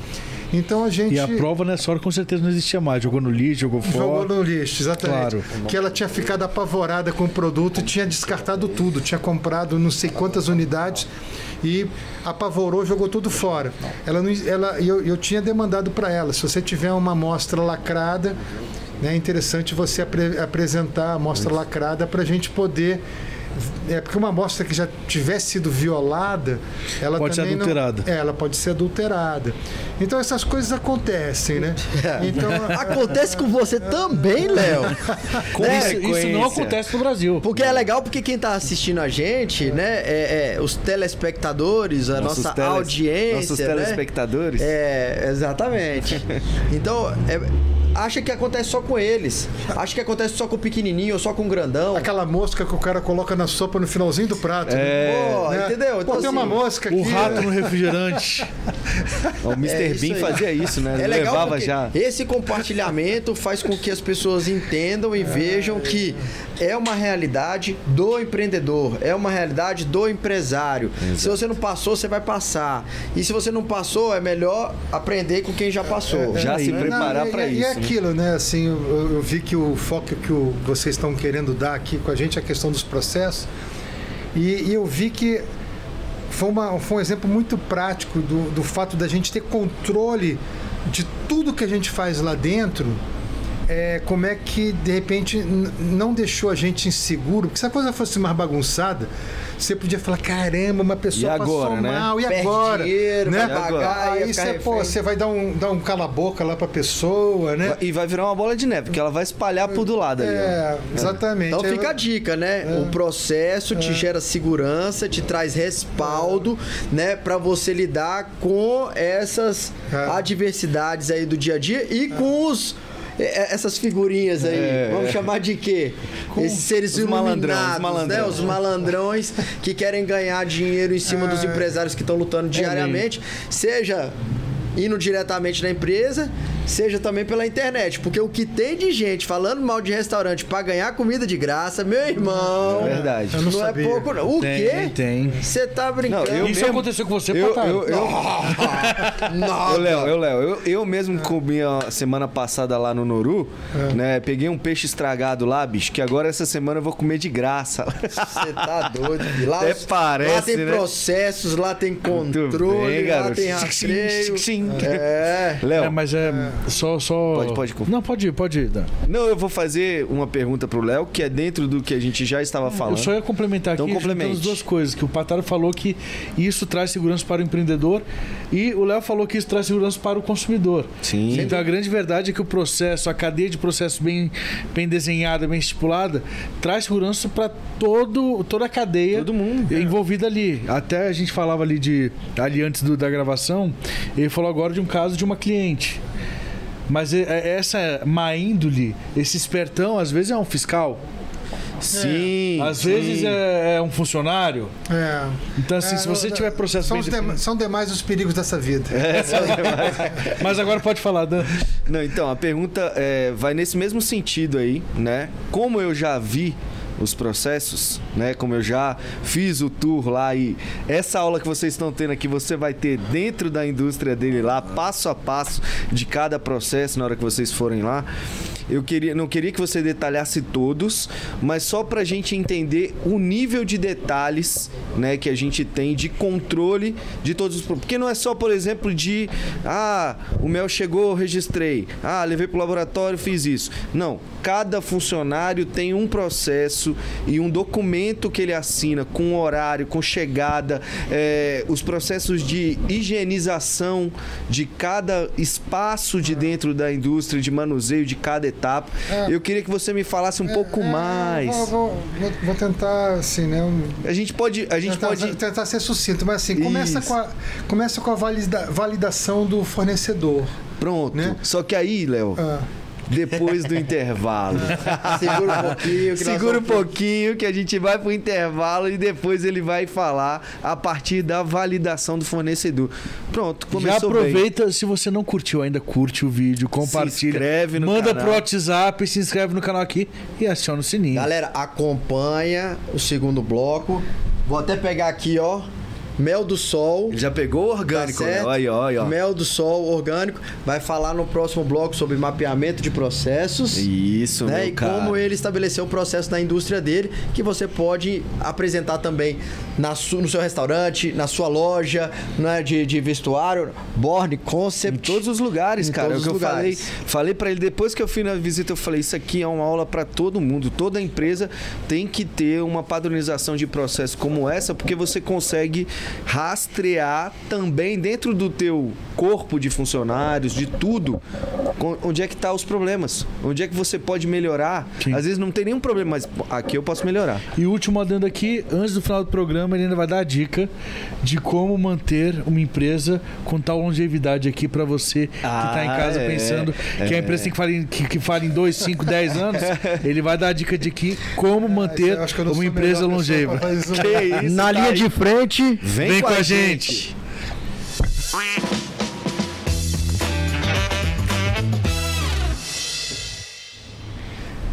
Então a gente E a prova nessa hora com certeza não existia mais. Jogou no lixo, jogou Jogou fora. no lixo, exatamente. Claro. Que ela tinha ficado apavorada com o produto, tinha descartado tudo, tinha comprado não sei quantas unidades e apavorou, jogou tudo fora. Ela não, ela, eu, eu tinha demandado para ela, se você tiver uma amostra lacrada, né, é interessante você apre- apresentar a amostra lacrada para a gente poder é porque uma amostra que já tivesse sido violada, ela Pode ser também não- adulterada. é, ela pode ser adulterada. Então essas coisas acontecem, né? Então [laughs] Acontece com você também, Léo. [laughs] Isso, Né? isso não Consequência. acontece no Brasil. Porque é legal porque quem tá assistindo a gente, né, é, é, os telespectadores, a Nossos nossa teles- audiência, Nossos né? telespectadores. É, exatamente. [laughs] Então, é, acha que acontece só com eles. Acha que acontece só com o pequenininho ou só com o grandão. aquela mosca que o cara coloca na sopa no finalzinho do prato. É. Pô, né? entendeu? Pô, Então, tem uma assim, mosca aqui. O rato né? no refrigerante. [laughs] O Mr. É Bean aí. fazia isso, né? É legal Levava já. esse compartilhamento faz com que as pessoas entendam e vejam que é uma realidade do empreendedor, é uma realidade do empresário. Se você não passou, você vai passar. E se você não passou, é melhor aprender com quem já passou. Já se Não, preparar pra e, isso. E é né? Aquilo, né? Assim, eu, eu vi que o foco que o- vocês estão querendo dar aqui com a gente é a questão dos processos. E, e eu vi que foi, uma- foi um exemplo muito prático do, do fato da gente ter controle de tudo que a gente faz lá dentro. É, como é que de repente não deixou a gente inseguro? Porque se a coisa fosse mais bagunçada, você podia falar: caramba, uma pessoa agora, passou né? mal, e Perde agora? dinheiro, né? vai pagar, ia Aí você, pô, você vai dar um, dar um cala-boca lá pra pessoa, né? E vai virar uma bola de neve, porque ela vai espalhar por do lado ali. ó. É, exatamente. Então Aí fica a dica, né? O processo te gera segurança, te traz respaldo, né, Pra você lidar com essas É. adversidades aí do dia a dia e com os essas figurinhas aí, É. vamos chamar de quê? Esses seres os malandrão, os malandrão. né? Os malandrões que querem ganhar dinheiro em cima dos empresários que estão lutando diariamente, seja indo diretamente na empresa, seja também pela internet, porque o que tem de gente falando mal de restaurante pra ganhar comida de graça, meu irmão. É verdade. Eu não Não, é pouco, não. O Tem, quê? tem. Você tá brincando? Não, eu Isso mesmo- aconteceu com você, Eu, eu, eu, Léo, eu, Léo, eu, eu mesmo comi a semana passada lá no Noru, né? Peguei um peixe estragado lá, bicho, que agora essa semana eu vou comer de graça. Você tá doido, filho. Lá, Até os- parece, lá tem né? processos, lá tem controle, bem, lá tem rastreio. Sim. É. Léo, É, mas é, só, só. Pode, pode. Não, pode ir, pode ir. Dan. não, eu vou fazer uma pergunta pro Léo, que é dentro do que a gente já estava Eu falando. só ia complementar Então aqui complemente. as duas coisas. Que o Pataro falou que isso traz segurança para o empreendedor e o Léo falou que isso traz segurança para o consumidor. Sim. Então a grande verdade é que o processo, a cadeia de processo bem, bem desenhada, bem estipulada, traz segurança para todo toda a cadeia Todo mundo. envolvida ali. Até a gente falava ali de ali antes do- da gravação, ele falou agora de um caso de uma cliente. Mas é- é- essa má índole, esse espertão, às vezes é um fiscal, Sim. às sim. vezes é, é um funcionário. É. Então, assim, É, se você tiver processo são, bem os definido- dem- são demais os perigos dessa vida. [laughs] Mas agora pode falar, Dan. Não, então, a pergunta é, vai nesse mesmo sentido aí, né? Como eu já vi os processos, né? Como eu já fiz o tour lá e essa aula que vocês estão tendo aqui, você vai ter dentro da indústria dele lá, passo a passo de cada processo na hora que vocês forem lá. Eu queria, não queria que você detalhasse todos, mas só pra gente entender o nível de detalhes, né, que a gente tem de controle de todos os, porque não é só, por exemplo, de ah, o mel chegou, registrei. Ah, levei pro laboratório, fiz isso. Não, cada funcionário tem um processo e um documento que ele assina com horário, com chegada, eh, os processos de higienização de cada espaço de dentro da indústria, de manuseio de cada etapa. É. Eu queria que você me falasse um pouco É, mais. Vou, vou- vou- vou tentar, assim, né? um- A gente pode, a gente tentar, pode tentar ser sucinto, mas assim, começa Isso. com, a, começa com a valida- validação do fornecedor. Pronto. né? Só que aí, Léo, Ah, depois do [laughs] intervalo. Segura um pouquinho. que Segura um pouquinho que a gente vai pro intervalo e depois ele vai falar a partir da validação do fornecedor. Pronto, Já começou bem. aproveita, se você não curtiu ainda, curte o vídeo, compartilha. inscreve no manda canal. pro WhatsApp, se inscreve no canal aqui e aciona o sininho. Galera, acompanha o segundo bloco. Vou até pegar aqui, ó, Mel do Sol. Ele já pegou orgânico, Tá né? certo? Aí, ó, aí, ó. Mel do Sol orgânico. Vai falar no próximo bloco sobre mapeamento de processos. Isso, né? E cara. como ele estabeleceu o processo na indústria dele, que você pode apresentar também na no seu restaurante, na sua loja, né, de, de vestuário, board, Em concept. todos os lugares, Em cara. é o que eu falei. lugares. Falei pra ele depois que eu fui na visita, eu falei: Isso aqui é uma aula pra todo mundo. Toda empresa tem que ter uma padronização de processo como essa, porque você consegue rastrear também dentro do teu corpo de funcionários, de tudo, onde é que tá os problemas, onde é que você pode melhorar. Sim. Às vezes não tem nenhum problema, mas aqui eu posso melhorar. E o último adendo aqui, antes do final do programa, ele ainda vai dar a dica de como manter uma empresa com tal longevidade aqui pra você que tá em Ah, casa é, pensando que é. a empresa tem que falar em, que, que fala em 2, 5, 10 anos. [laughs] Ele vai dar a dica de que como manter que eu não uma empresa longeva. Que isso, Na tá linha aí. de frente. Vem, com a gente.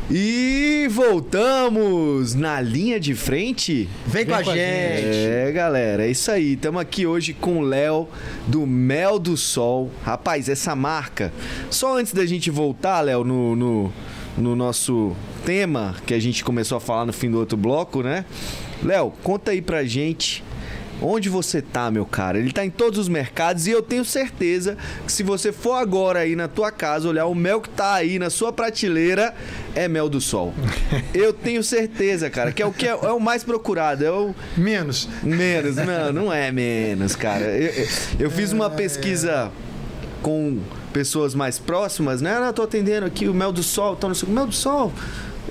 E voltamos na linha de frente. Vem, com a com a gente. É, galera, é isso aí. Estamos aqui hoje com o Léo do Mel do Sol. Rapaz, essa marca. Só antes da gente voltar, Léo, no, no, no nosso tema que a gente começou a falar no fim do outro bloco, né? Léo, conta aí pra gente. Onde você tá, meu cara? Ele tá em todos os mercados e eu tenho certeza que se você for agora aí na tua casa olhar o mel que tá aí na sua prateleira, é mel do sol. [laughs] Eu tenho certeza, cara, que é o que é, é o mais procurado, é o Menos. Menos, não, não é menos, cara. Eu, eu- eu fiz uma pesquisa com pessoas mais próximas, né? Ah, tô atendendo aqui o mel do sol, então não sei, mel do sol.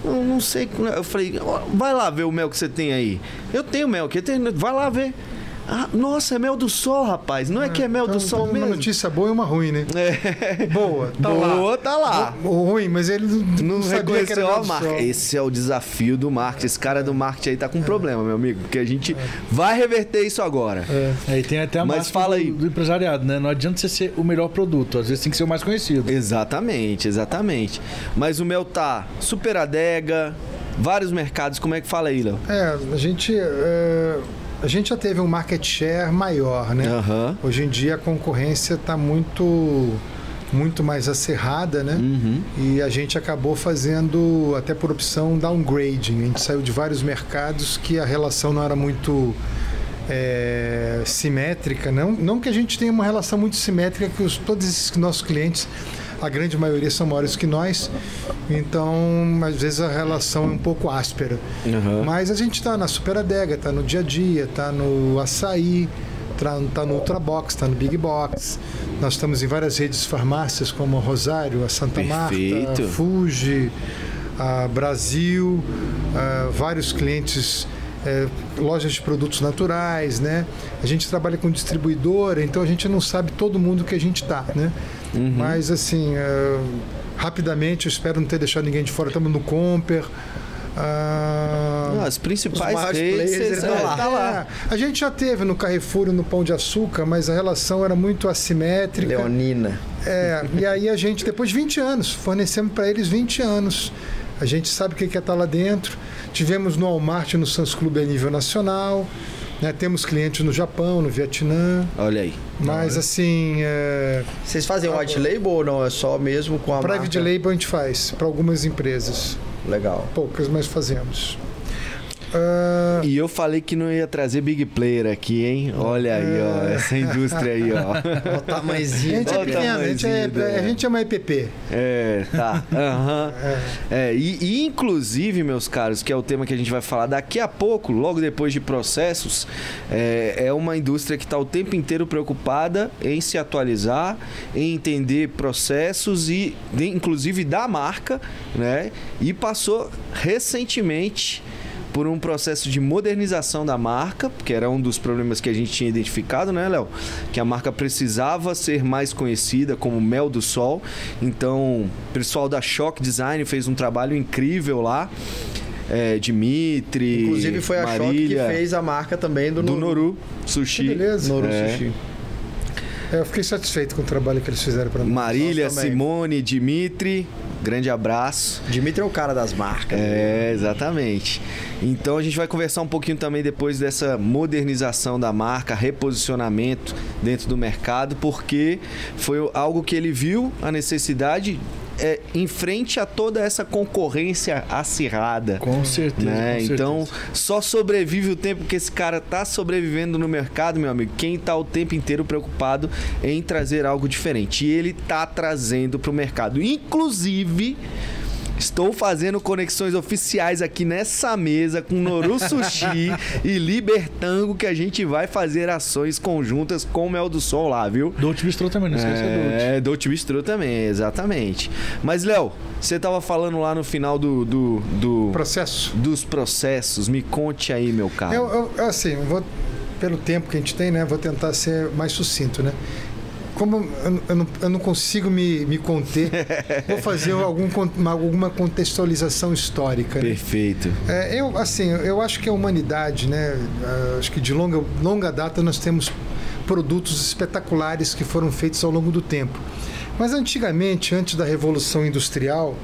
Eu não sei. Eu falei, "Ó, vai lá ver o mel que você tem aí. Eu tenho mel aqui, tenho- vai lá ver. Ah, nossa, é mel do sol, rapaz. Não é que é mel do Então, sol uma mesmo? notícia boa e uma ruim, né? É. Boa, tá lá. Boa, tá lá. O ruim, mas ele não, Não era reconheceu a do marca. Esse é o desafio do marketing. Esse cara do marketing aí tá com um problema, meu amigo. Porque a gente vai reverter isso agora. Aí tem até a Mas fala do, aí. do empresariado, né? Não adianta você ser o melhor produto, às vezes tem que ser o mais conhecido. Exatamente, exatamente. Mas o mel tá super adega, vários mercados. Como é que fala aí, Léo? É, a gente, é, a gente já teve um market share maior, né? Aham. Hoje em dia a concorrência está muito muito mais acirrada, né? Uhum. E a gente acabou fazendo, até por opção, downgrading. A gente saiu de vários mercados que a relação não era muito é, simétrica. Não, não que a gente tenha uma relação muito simétrica, que os, todos esses nossos clientes, a grande maioria são maiores que nós. Então, às vezes a relação é um pouco áspera. Aham. Mas a gente está na Super Adega, está no dia a dia, está no Açaí, está no Ultrabox, está no Big Box. Nós estamos em várias redes de farmácias, como a Rosário, a Santa Perfeito. Marta, a Fuji, a Brasil, a vários clientes, é, lojas de produtos naturais, né? A gente trabalha com distribuidora, então a gente não sabe todo mundo que a gente está, né? Uhum. Mas assim, é, rapidamente, eu espero não ter deixado ninguém de fora, estamos no Comper. Ah, as principais redes, players, eles é, lá. tá lá. é, a gente já teve no Carrefour e no Pão de Açúcar, mas a relação era muito assimétrica. Leonina. É, e aí a gente, depois de 20 anos, fornecemos para eles 20 anos. A gente sabe o que é estar lá dentro. Tivemos no Walmart e no Sam's Club a nível nacional. né? Temos clientes no Japão, no Vietnã. Olha aí. Mas assim, é, Vocês fazem white label ou não? É só mesmo com a private marca? label a gente faz para algumas empresas. Legal. Poucas, mas fazemos. Ah, E eu falei que não ia trazer Big Player aqui, hein? Olha aí, ó. Essa indústria aí, ó. Olha o a tamanhozinho. gente é pequeno, a gente, é, tamanhozinho, a gente é uma EPP. É, tá. Aham. É, e, e inclusive, meus caros, que é o tema que a gente vai falar daqui a pouco, logo depois de processos, é, é uma indústria que está o tempo inteiro preocupada em se atualizar, em entender processos e, de- inclusive, da marca, né? E passou recentemente por um processo de modernização da marca, que era um dos problemas que a gente tinha identificado, né, Léo? Que a marca precisava ser mais conhecida como Mel do Sol. Então, o pessoal da Shock Design fez um trabalho incrível lá. É, Dimitri, Inclusive foi a Shock que Marília, fez a marca também do, do Noru. Noru Sushi. Que beleza. Noru É. Sushi. Eu fiquei satisfeito com o trabalho que eles fizeram para mim. Marília. Simone, Dimitri, grande abraço. Dimitri é o cara das marcas. É, exatamente. Então a gente vai conversar um pouquinho também depois dessa modernização da marca, reposicionamento dentro do mercado, porque foi algo que ele viu a necessidade é, em frente a toda essa concorrência acirrada. Com certeza. Né? com Então, certeza. só sobrevive o tempo que esse cara tá sobrevivendo no mercado, meu amigo. Quem tá o tempo inteiro preocupado em trazer algo diferente. E ele tá trazendo pro mercado. Inclusive, estou fazendo conexões oficiais aqui nessa mesa com Noru [laughs] Sushi e Libertango que a gente vai fazer ações conjuntas com o Mel do Sol lá, viu? Dolce Bistrô também, não esqueça Dolce. É, Dolce Bistrô também, exatamente. Mas, Léo, você tava falando lá no final do, do, do- Processo. dos processos. Me conte aí, meu caro. Eu, eu- assim, vou, pelo tempo que a gente tem, né, vou tentar ser mais sucinto, né? Como eu, não, eu não consigo me, me conter, [laughs] vou fazer algum, alguma contextualização histórica. né? Perfeito. É, eu, assim, eu acho que a humanidade, né, acho que de longa, longa data nós temos produtos espetaculares que foram feitos ao longo do tempo. Mas antigamente, antes da Revolução Industrial,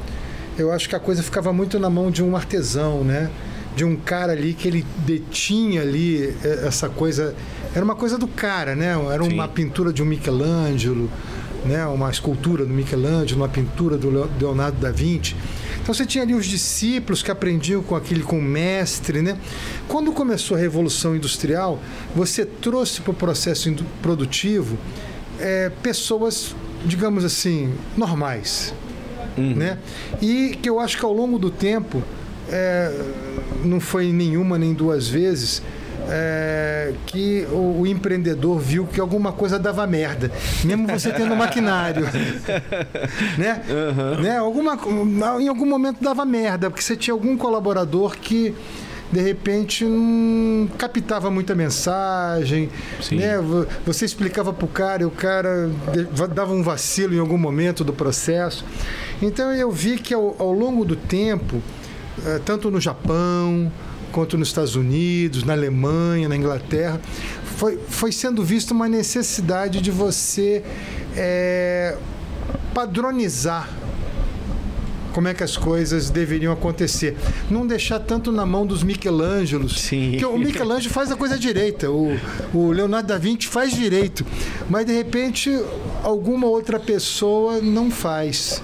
eu acho que a coisa ficava muito na mão de um artesão, né? De um cara ali que ele detinha ali eh, essa coisa. Era uma coisa do cara, né? Era uma Sim. pintura de um Michelangelo, né? uma escultura do Michelangelo, uma pintura do Leo- Leonardo da Vinci. Então você tinha ali os discípulos que aprendiam com aquele com o mestre, né? Quando começou a revolução industrial, você trouxe para o processo produtivo eh, pessoas, digamos assim, normais, né? E que eu acho que ao longo do tempo é, não foi nenhuma nem duas vezes é, que o, o empreendedor viu que alguma coisa dava merda, mesmo você tendo maquinário, [laughs] né? né? Alguma, em algum momento dava merda, porque você tinha algum colaborador que de repente não captava muita mensagem, Sim. né? Vo- Você explicava pro cara e o cara dava um vacilo em algum momento do processo. Então eu vi que ao, ao longo do tempo, eh, tanto no Japão quanto nos Estados Unidos, na Alemanha, na Inglaterra, foi, foi sendo vista uma necessidade de você eh, padronizar como é que as coisas deveriam acontecer. Não deixar tanto na mão dos Michelangelos. Sim. Porque o Michelangelo faz a coisa direita, o, o Leonardo da Vinci faz direito, mas de repente alguma outra pessoa não faz.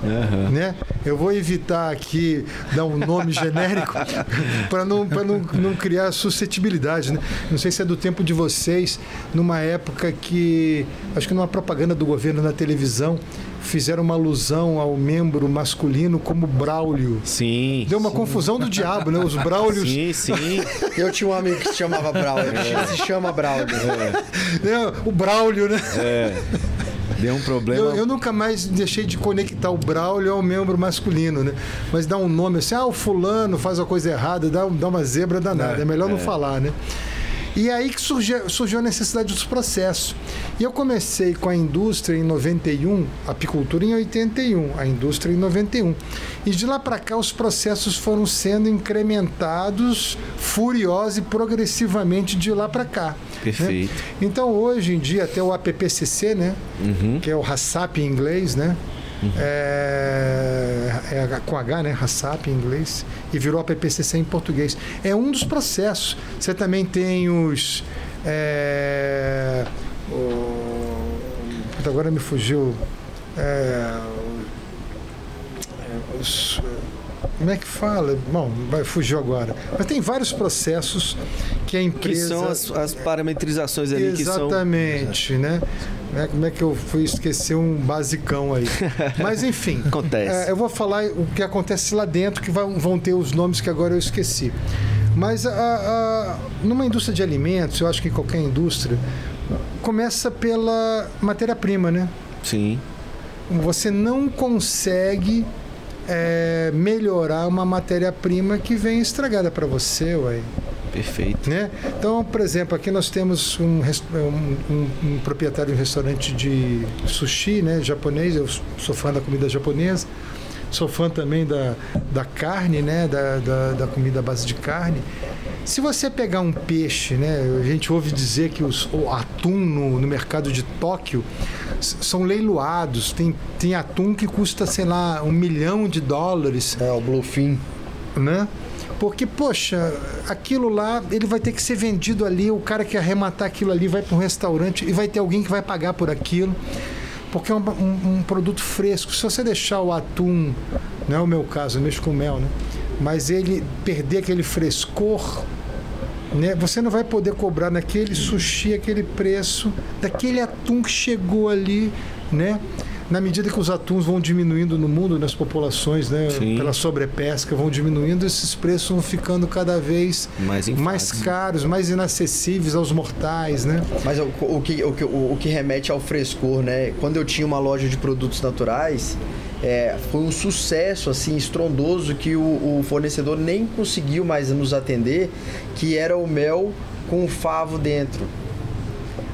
Né? Eu vou evitar aqui dar um nome genérico [laughs] para não, pra não, não criar suscetibilidade. Né? Não sei se é do tempo de vocês, numa época que, acho que numa propaganda do governo na televisão, fizeram uma alusão ao membro masculino como Braulio. Sim. Deu uma confusão do diabo, né? Os [laughs] Braulios. Sim, sim. Eu tinha um amigo que se chamava Braulio. Se chama Braulio. né? O Braulio, né? Deu um problema. Eu, eu nunca mais deixei de conectar o Braulio ao membro masculino, né? Mas dá um nome assim, ah, o fulano faz a coisa errada, dá, dá uma zebra danada. É, melhor não falar, né? E aí que surgiu, surgiu a necessidade dos processos. E eu comecei com a indústria em 91, a apicultura em 81, a indústria em 91. E de lá para cá os processos foram sendo incrementados furiosa e progressivamente de lá para cá. né? Perfeito. Então hoje em dia até o APPCC, né, Uhum. que é o HACCP em inglês, né? É, é com H, né? HACCP em inglês e virou APPCC em português. É um dos processos. Você também tem os é, o- agora me fugiu é, o- os- como é que fala? Bom, vai fugiu agora. Mas tem vários processos que a Que empresa são as, as parametrizações ali que são. Exatamente, né? Né, Como é que eu fui esquecer um basicão aí? [laughs] Mas enfim. Acontece. é, eu vou falar o que acontece lá dentro, que vão, vão ter os nomes que agora eu esqueci. Mas a- a- numa indústria de alimentos, eu acho que em qualquer indústria, começa pela matéria-prima, né? Sim. Você não consegue é, melhorar uma matéria-prima que vem estragada para você, ué Perfeito. né? Então, por exemplo, aqui nós temos um, um- um proprietário de um restaurante de sushi, né, japonês. Eu sou fã da comida japonesa. Sou fã também da, da carne, né? Da, da, da comida à base de carne. Se você pegar um peixe, né? A gente ouve dizer que os, o atum no, no mercado de Tóquio são leiloados. Tem, tem atum que custa, sei lá, um milhão de dólares É, o Bluefin. né? Porque, poxa, aquilo lá, ele vai ter que ser vendido ali, o cara que arrematar aquilo ali vai para um restaurante e vai ter alguém que vai pagar por aquilo, porque é um, um- um produto fresco. Se você deixar o atum, não é o meu caso, eu mexo com mel, né? Mas ele perder aquele frescor, né? Você não vai poder cobrar naquele sushi aquele preço daquele atum que chegou ali, né? Na medida que os atuns vão diminuindo no mundo, nas populações, né? Sim. Pela sobrepesca, vão diminuindo, esses preços vão ficando cada vez Mais mais caros, mais inacessíveis aos mortais, né? Mas o, o que, o, que, o, o que remete ao frescor, né? Quando eu tinha uma loja de produtos naturais, é, foi um sucesso assim estrondoso que o, o fornecedor nem conseguiu mais nos atender, que era o mel com favo dentro.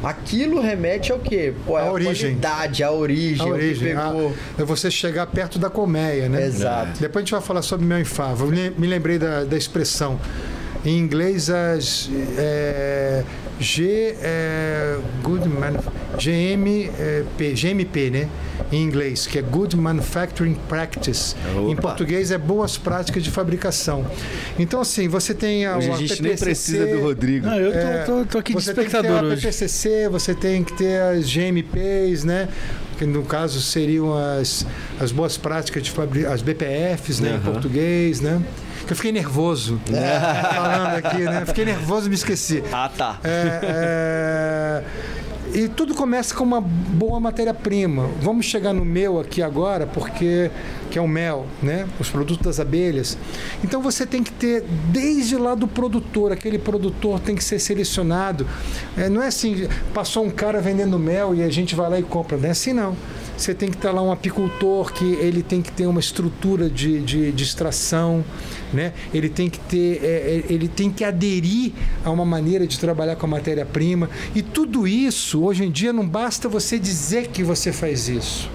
Aquilo remete ao quê? Pô, A a origem. qualidade, a origem, A origem pegou. a- é você chegar perto da colmeia, né? Exato. Depois a gente vai falar sobre mel em fava. Eu me me lembrei da, da expressão. Em inglês, as é, G é, Good Man, GM, é, P, GMP, né? Em inglês, que é Good Manufacturing Practice. Em Opa. português é boas práticas de fabricação. Então, assim, você tem a, Hoje a gente nem APPCC, precisa do Rodrigo. Não, eu tô, É, tô- tô aqui de você tem que ter espectador a hoje. PPCC, você tem que ter as GMPs, né? Que no caso seriam as, as boas práticas de as BPFs, né? Em Aham. português, né? Que eu fiquei nervoso [laughs] falando aqui, né? Fiquei nervoso e me esqueci. Ah, tá. É, é, e tudo começa com uma boa matéria-prima. Vamos chegar no meu aqui agora, porque que é o mel, né? Os produtos das abelhas. Então você tem que ter desde lá do produtor, aquele produtor tem que ser selecionado. É, não é assim, passou um cara vendendo mel e a gente vai lá e compra. Não é assim não. Você tem que estar lá um apicultor que ele tem que ter uma estrutura de, de, de extração, né? Ele tem que ter, é, é, ele tem que aderir a uma maneira de trabalhar com a matéria-prima. E tudo isso, hoje em dia, não basta você dizer que você faz isso.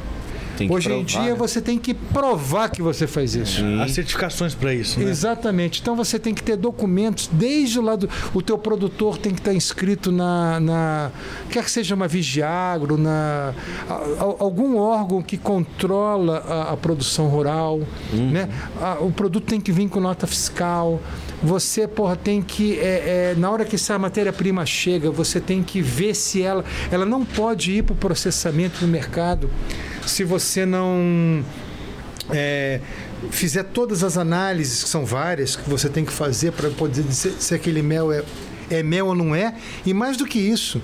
Tem que Hoje em provar, dia né? você tem que provar que você faz isso. Sim. As certificações pra isso, né? Exatamente. Então você tem que ter documentos desde o lado. O teu produtor tem que estar inscrito na. na quer que seja uma Vigiagro, na, a- a- algum órgão que controla a, a produção rural. Né? A- o produto tem que vir com nota fiscal. Você, porra, tem que. é, é, na hora que essa matéria-prima chega, você tem que ver se ela. Ela não pode ir para o processamento no mercado se você não é, fizer todas as análises, que são várias, que você tem que fazer para poder dizer se aquele mel é, é mel ou não é, e mais do que isso,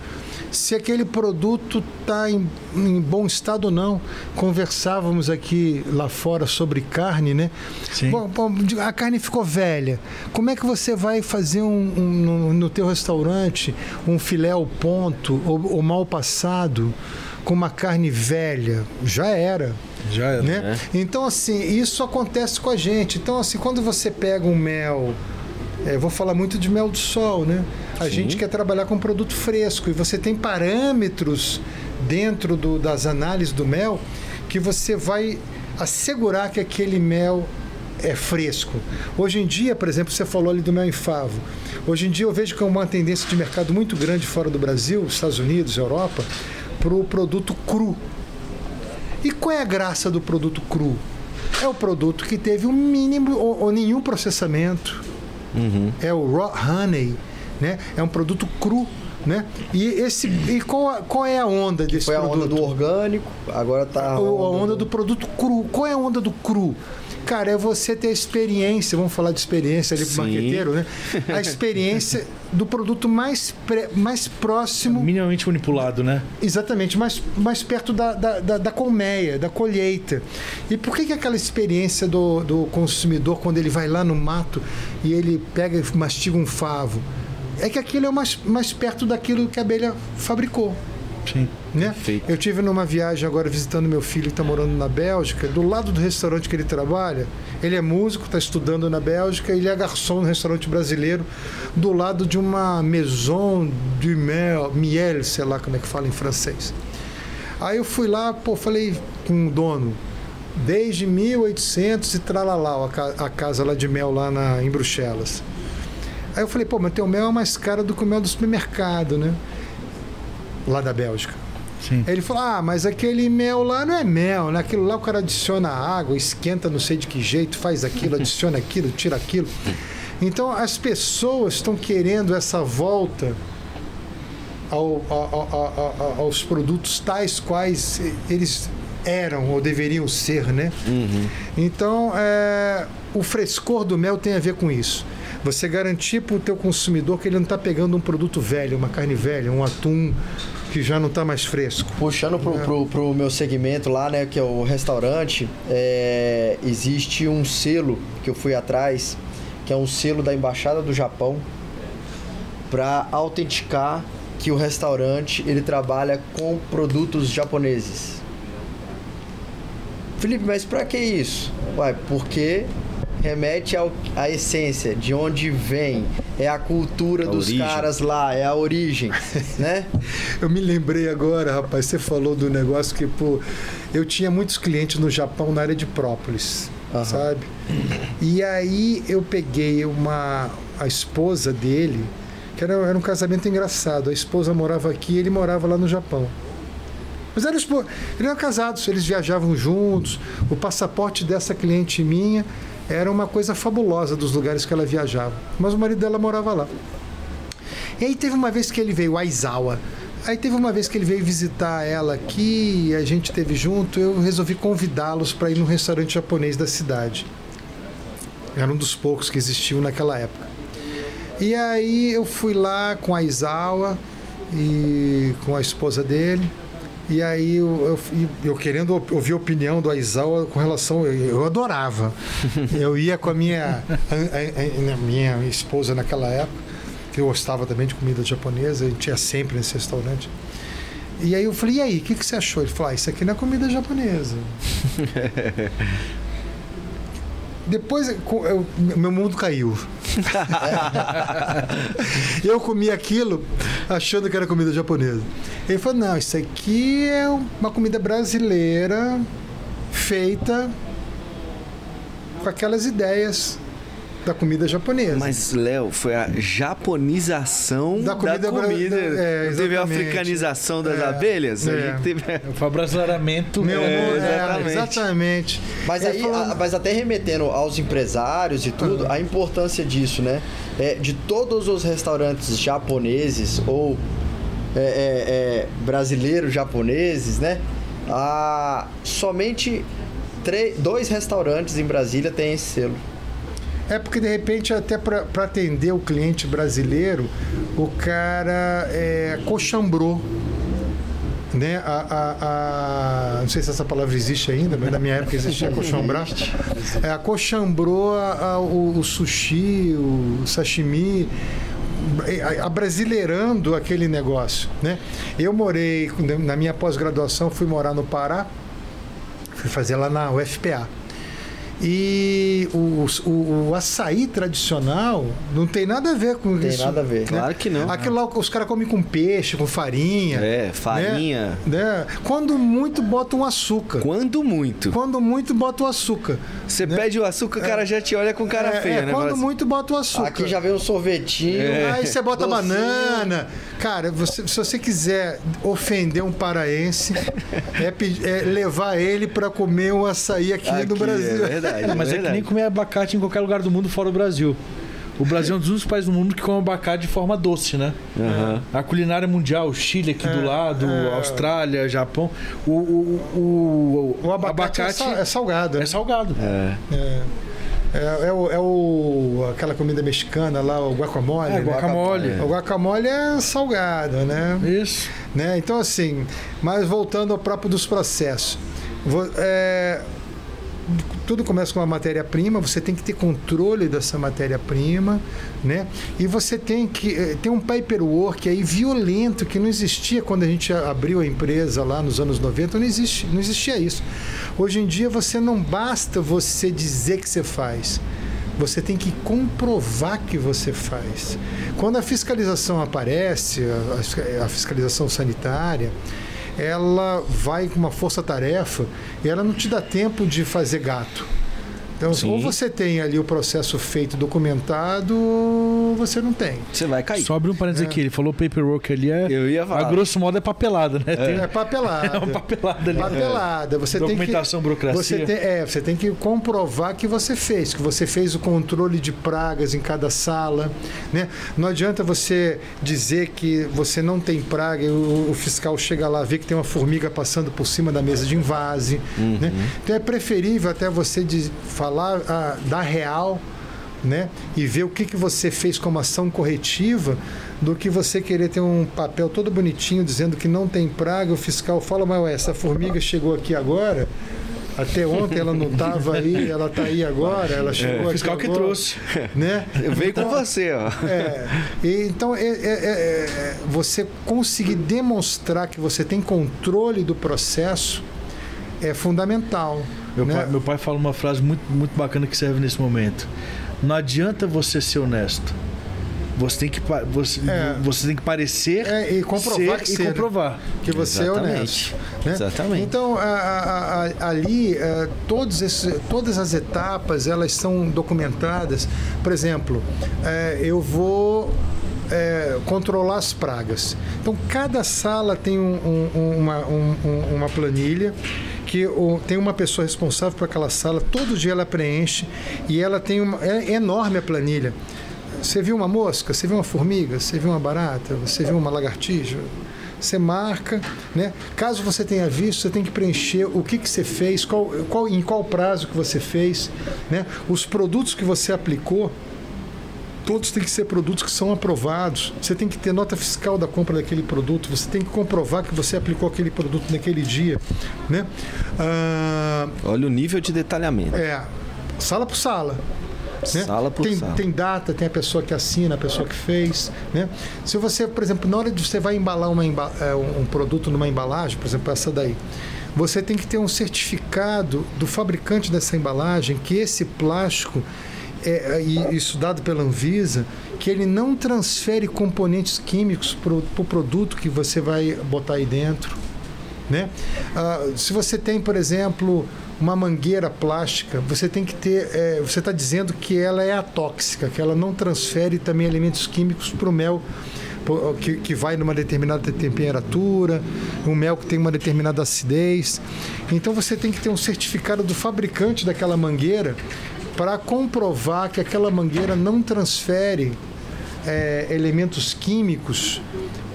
se aquele produto está em, em bom estado ou não. Conversávamos aqui lá fora sobre carne, né? Sim. Bom, bom, a carne ficou velha. Como é que você vai fazer um, um- no, no teu restaurante um filé ao ponto ou, ou mal passado com uma carne velha? Já era Já era. né? Então, assim, isso acontece com a gente. Então, assim, quando você pega um mel, é, vou falar muito de mel do sol, né? A gente quer trabalhar com produto fresco e você tem parâmetros dentro do- das análises do mel que você vai assegurar que aquele mel é fresco. Hoje em dia, por exemplo, você falou ali do mel em favo. Hoje em dia eu vejo que é uma tendência de mercado muito grande fora do Brasil, Estados Unidos, Europa, para o produto cru. E qual é a graça do produto cru? É o produto que teve o mínimo ou, ou nenhum processamento. É o raw honey, né? É um produto cru, né? E esse e qual, a- qual é a onda desse Foi a produto? onda do orgânico, agora tá a O- a onda, onda do produto cru. Qual é a onda do cru? Cara, é você ter a experiência, vamos falar de experiência ali pro Sim. marqueteiro, né? A experiência do produto mais, pré- mais próximo Minimamente manipulado, né? Exatamente, mais, mais perto da, da, da, da colmeia, da colheita. E por que, que aquela experiência do, do consumidor, quando ele vai lá no mato e ele pega e mastiga um favo, é que aquilo é mais, mais perto daquilo que a abelha fabricou. Sim. Né? Perfeito. Eu tive numa viagem agora visitando meu filho que está morando na Bélgica, do lado do restaurante que ele trabalha. Ele é músico, está estudando na Bélgica, ele é garçom no restaurante brasileiro, do lado de uma maison du mel, miel, sei lá como é que fala em francês. Aí eu fui lá, pô, falei com o dono, desde 1800 e tralalá, a casa lá de mel lá na, em Bruxelas. Aí eu falei, pô, mas teu mel é mais caro do que o mel do supermercado, né? Lá da Bélgica. Sim. Ele falou: Ah, mas aquele mel lá não é mel, né? Aquilo lá o cara adiciona água, esquenta não sei de que jeito, faz aquilo, [laughs] adiciona aquilo, tira aquilo. Então as pessoas estão querendo essa volta ao- ao- ao- ao- ao- aos produtos tais quais eles eram ou deveriam ser, né? Então é, o frescor do mel tem a ver com isso. Você garantir para o teu consumidor que ele não está pegando um produto velho, uma carne velha, um atum que já não está mais fresco. Puxando pro, pro, pro meu segmento lá, né, que é o restaurante, é, existe um selo que eu fui atrás, que é um selo da Embaixada do Japão, para autenticar que o restaurante ele trabalha com produtos japoneses. Felipe, mas para que isso? Uai, porque remete ao, à essência, de onde vem, é a cultura A dos origem. caras lá, é a origem, [laughs] né? Eu me lembrei agora, rapaz, você falou do negócio que, pô, eu tinha muitos clientes no Japão na área de própolis, Aham. sabe? E aí eu peguei uma a esposa dele, que era, era um casamento engraçado. A esposa morava aqui e ele morava lá no Japão. Mas eram, eles eram casados, eles viajavam juntos. O passaporte dessa cliente minha era uma coisa fabulosa dos lugares que ela viajava. Mas o marido dela morava lá. E aí teve uma vez que ele veio, Aizawa. Aí teve uma vez que ele veio visitar ela aqui, a gente teve junto, eu resolvi convidá-los para ir num restaurante japonês da cidade. Era um dos poucos que existiam naquela época. E aí eu fui lá com a Aizawa e com a esposa dele. E aí eu, eu, eu querendo ouvir a opinião do Aizawa com relação. Eu, eu adorava. [laughs] Eu ia com a minha, a, a- a minha esposa naquela época, que eu gostava também de comida japonesa, a gente ia sempre nesse restaurante. E aí eu falei, e aí, o que, que você achou? Ele falou, ah, isso aqui não é comida japonesa. [laughs] Depois eu- meu mundo caiu. [laughs] eu comi aquilo achando que era comida japonesa. Ele falou: não, isso aqui é uma comida brasileira feita com aquelas ideias da comida japonesa. Mas, Léo, foi a japonização Da da comida comida. bra- é, teve a africanização das É, abelhas? A é. gente teve... Foi o brasileiramento. Meu É, é, exatamente. exatamente. Mas aí, falou- a- mas até remetendo aos empresários e tudo, a importância disso, né? É, de todos os restaurantes japoneses ou é, é, é, brasileiros japoneses, né? Ah, somente três, dois restaurantes em Brasília têm esse selo. É porque de repente até para atender o cliente brasileiro, o cara é, coxambrou. Né? A, a- a- não sei se essa palavra existe ainda, mas na minha época existia [laughs] coxambrar. É, acochambrou a- o, o sushi, o sashimi, a- abrasileirando aquele negócio. Né? Eu morei, na minha pós-graduação, fui morar no Pará, fui fazer lá na UFPA. E o, o, o açaí tradicional não tem nada a ver com Tem isso. nada a ver. né? Claro que não. Aquilo lá os caras comem com peixe, com farinha. É, farinha. Né? Quando muito, bota um açúcar. Quando muito. Quando muito, bota o açúcar. Você pede o açúcar, o cara já te olha com cara é, feia, é, né? Quando Fala assim, muito, bota o açúcar. Aqui já vem um sorvetinho. É. Aí você bota Docinho. banana. Cara, você- se você quiser ofender um paraense, é, é levar ele para comer um açaí aqui, Aqui, no Brasil. É verdade. Mas é que verdade. nem comer abacate em qualquer lugar do mundo fora do Brasil. O Brasil é um dos únicos países do mundo que come abacate de forma doce, né? Aham. A culinária mundial, Chile aqui do lado, é. Austrália, Japão. O, o, o, O abacate, é sal- é salgado. é né? salgado. É. É. É, é o, é o- aquela comida mexicana lá, o guacamole. É, né? guacamole. O guacamole é salgado, né? Isso. né? Então, assim, mas voltando ao próprio dos processos. Vo- é, tudo começa com uma matéria-prima, você tem que ter controle dessa matéria-prima, né? E você tem que eh, ter um paperwork aí violento que não existia quando a gente abriu a empresa lá nos anos 90, não, existe, não existia isso. Hoje em dia você não basta você dizer que você faz. Você tem que comprovar que você faz. Quando a fiscalização aparece, a fiscalização sanitária, ela vai com uma força-tarefa e ela não te dá tempo de fazer gato. Então, Sim. ou você tem ali o processo feito documentado, ou você não tem. Você vai cair. Só abrir um parênteses aqui, ele falou paperwork ali é. Eu ia A falar. grosso modo é papelada, né? Tem É papelada. [laughs] uma papelada ali. Papelada. Você tem que, Documentação, burocracia. Você tem, é, você tem que comprovar que você fez, que você fez o controle de pragas em cada sala. Né? Não adianta você dizer que você não tem praga e o, o fiscal chega lá vê que tem uma formiga passando por cima da mesa de invase. Né? Então é preferível até você de falar ah, da real. Né? E ver o que, que você fez como ação corretiva do que você querer ter um papel todo bonitinho dizendo que não tem praga, o fiscal fala, mas ué, essa formiga chegou aqui agora, até ontem ela não estava aí, ela está aí agora, ela chegou O aqui fiscal que agora, trouxe. Né? Eu venho com você, ó. É, então, é, é- é- é- você conseguir demonstrar que você tem controle do processo é fundamental. Meu, né? pai, meu pai fala uma frase muito, muito bacana que serve nesse momento. Não adianta você ser honesto. Você tem que, você, É. você tem que parecer É, e comprovar ser que e ser, né? comprovar. que você é Exatamente. honesto. né? Exatamente. Então, a- a- a- ali, eh, todos esse- todas as etapas, elas são documentadas. Por exemplo, eh, eu vou eh, controlar as pragas. Então, cada sala tem um- um- um- uma, um- um- uma planilha que o- tem uma pessoa responsável por aquela sala, todo dia ela preenche e ela tem uma... É enorme a planilha. Você viu uma mosca? Você viu uma formiga? Você viu uma barata? Você viu uma lagartixa? Você marca, né? Caso você tenha visto, você tem que preencher o que, que você fez, qual, qual, em qual prazo que você fez, né? Os produtos que você aplicou, todos têm que ser produtos que são aprovados. Você tem que ter nota fiscal da compra daquele produto. Você tem que comprovar que você aplicou aquele produto naquele dia, né? Ah, Olha o nível de detalhamento. é, sala por sala. né? Sala por tem, sala. tem data, tem a pessoa que assina, a pessoa que fez. Né? Se você, por exemplo, na hora de você vai embalar uma é, um um produto numa embalagem, por exemplo, essa daí, você tem que ter um certificado do fabricante dessa embalagem que esse plástico, é, e isso dado pela Anvisa, que ele não transfere componentes químicos para o pro produto que você vai botar aí dentro. Né? Ah, se você tem, por exemplo, uma mangueira plástica, você tem que ter. é, você está dizendo que ela é atóxica, que ela não transfere também elementos químicos para o mel. Que, que vai numa determinada temperatura, um mel que tem uma determinada acidez. Então você tem que ter um certificado do fabricante daquela mangueira para comprovar que aquela mangueira não transfere é, elementos químicos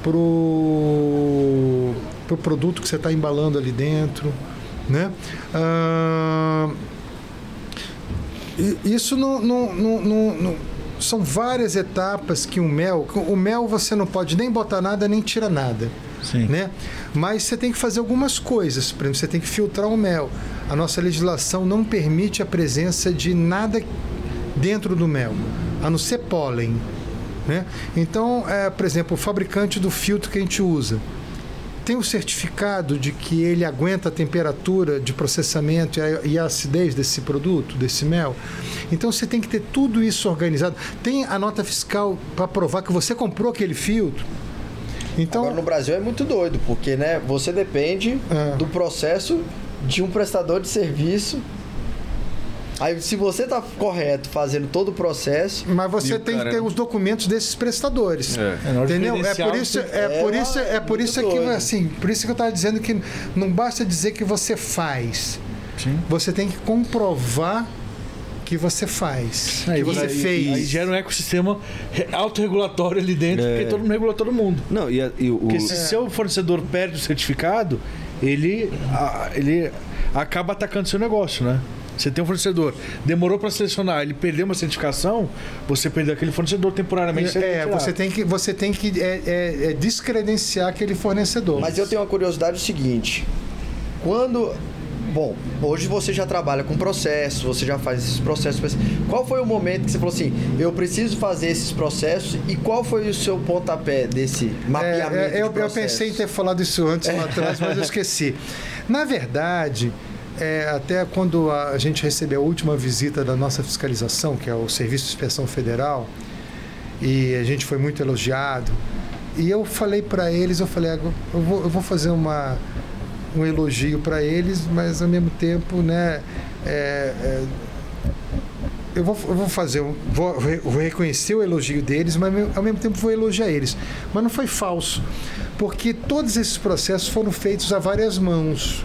para o pro produto que você está embalando ali dentro. Né? Ah, isso não- não- não- não- são várias etapas que o mel. O mel você não pode nem botar nada nem tirar nada. Sim. Né? Mas você tem que fazer algumas coisas. Por exemplo, você tem que filtrar o mel. A nossa legislação não permite a presença de nada dentro do mel, a não ser pólen. Né? Então, é, por exemplo, o fabricante do filtro que a gente usa tem o certificado de que ele aguenta a temperatura de processamento e a, e a acidez desse produto, desse mel. Então você tem que ter tudo isso organizado. Tem a nota fiscal para provar que você comprou aquele filtro. Então, Agora no Brasil é muito doido, porque né, você depende É. do processo de um prestador de serviço. Aí se você tá correto fazendo todo o processo, Mas você tem cara- que ter os documentos desses prestadores. É. É, Entendeu? É credenciar, por isso, é é por isso, é por isso que assim, por isso que eu estava dizendo que não basta dizer que você faz. Sim. Você tem que comprovar que você faz. Aí que você aí- fez. Aí gera um ecossistema re- autorregulatório ali dentro, É. porque todo mundo regula todo mundo. Não, e, a- e o. Porque se seu fornecedor perde o certificado, ele, a- ele acaba atacando seu negócio, né? Você tem um fornecedor, demorou para selecionar, ele perdeu uma certificação, você perdeu aquele fornecedor temporariamente. você tem É, tirar. você tem que, você tem que é, é, é descredenciar aquele fornecedor. Mas eu tenho uma curiosidade o seguinte: quando. Bom, hoje você já trabalha com processos, você já faz esses processos. Qual foi o momento que você falou assim, eu preciso fazer esses processos e qual foi o seu pontapé desse É, mapeamento? é, de eu, eu processos? pensei em ter falado isso antes lá atrás, mas eu esqueci. Na verdade, é, até quando a gente recebeu a última visita da nossa fiscalização, que é o Serviço de Inspeção Federal, e a gente foi muito elogiado, e eu falei para eles, eu falei, "Ah, eu vou, eu vou fazer uma, um elogio para eles, mas ao mesmo tempo, né, é, é, eu, vou, eu vou fazer, vou, vou reconhecer o elogio deles, mas ao mesmo tempo vou elogiar eles. Mas não foi falso, porque todos esses processos foram feitos a várias mãos.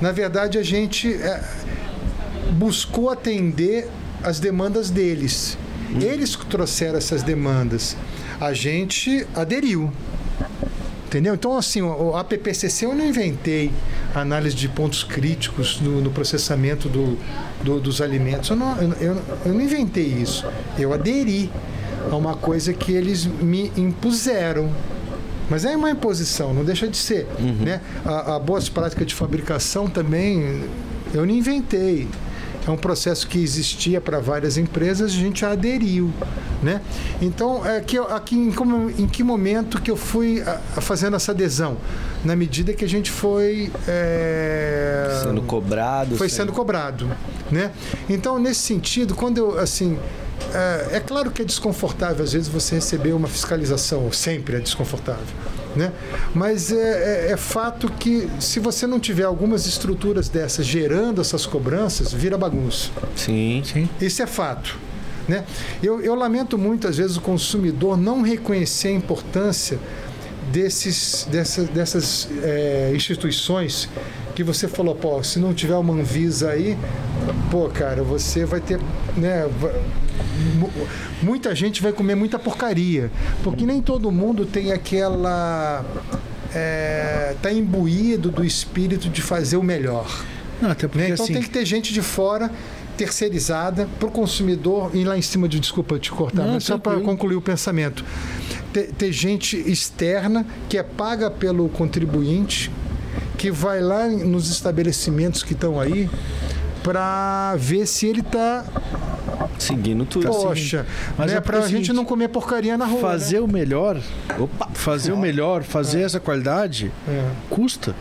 Na verdade, a gente é, buscou atender as demandas deles. Eles trouxeram essas demandas. A gente aderiu. Entendeu? Então, assim, o APPCC eu não inventei análise de pontos críticos no, no processamento do, do- dos alimentos. Eu não, eu, eu- não inventei isso. Eu aderi a uma coisa que eles me impuseram. Mas é uma imposição, não deixa de ser. Né? A, a boas práticas de fabricação também eu não inventei. É um processo que existia para várias empresas, a gente aderiu, né? Então, é que aqui em, como- em que momento que eu fui a- a fazendo essa adesão? Na medida que a gente foi é, Sendo cobrado. foi sendo cobrado, né? Então, nesse sentido, quando eu, assim, é, é claro que é desconfortável às vezes você receber uma fiscalização, sempre é desconfortável, né? Mas é, é- é fato que se você não tiver algumas estruturas dessas gerando essas cobranças, vira bagunça. Sim. Sim. Isso é fato. Né? Eu, eu lamento muito, às vezes, o consumidor não reconhecer a importância desses, dessas, dessas é, instituições que você falou, pô, se não tiver uma Anvisa aí, pô, cara, você vai ter. Né, muita gente vai comer muita porcaria. Porque nem todo mundo tem aquela. É, tá imbuído do espírito de fazer o melhor. Não, até porque Né? Então assim. tem que ter gente de fora terceirizada para o consumidor e lá em cima de desculpa te cortar, Não, mas só para concluir o pensamento. Ter, ter gente externa que é paga pelo contribuinte que vai lá nos estabelecimentos que estão aí para ver se ele está Seguindo tudo. poxa, Mas né, é é a o gente não comer porcaria na rua. Fazer o melhor, Opa! fazer o melhor, fazer essa qualidade, né? custa.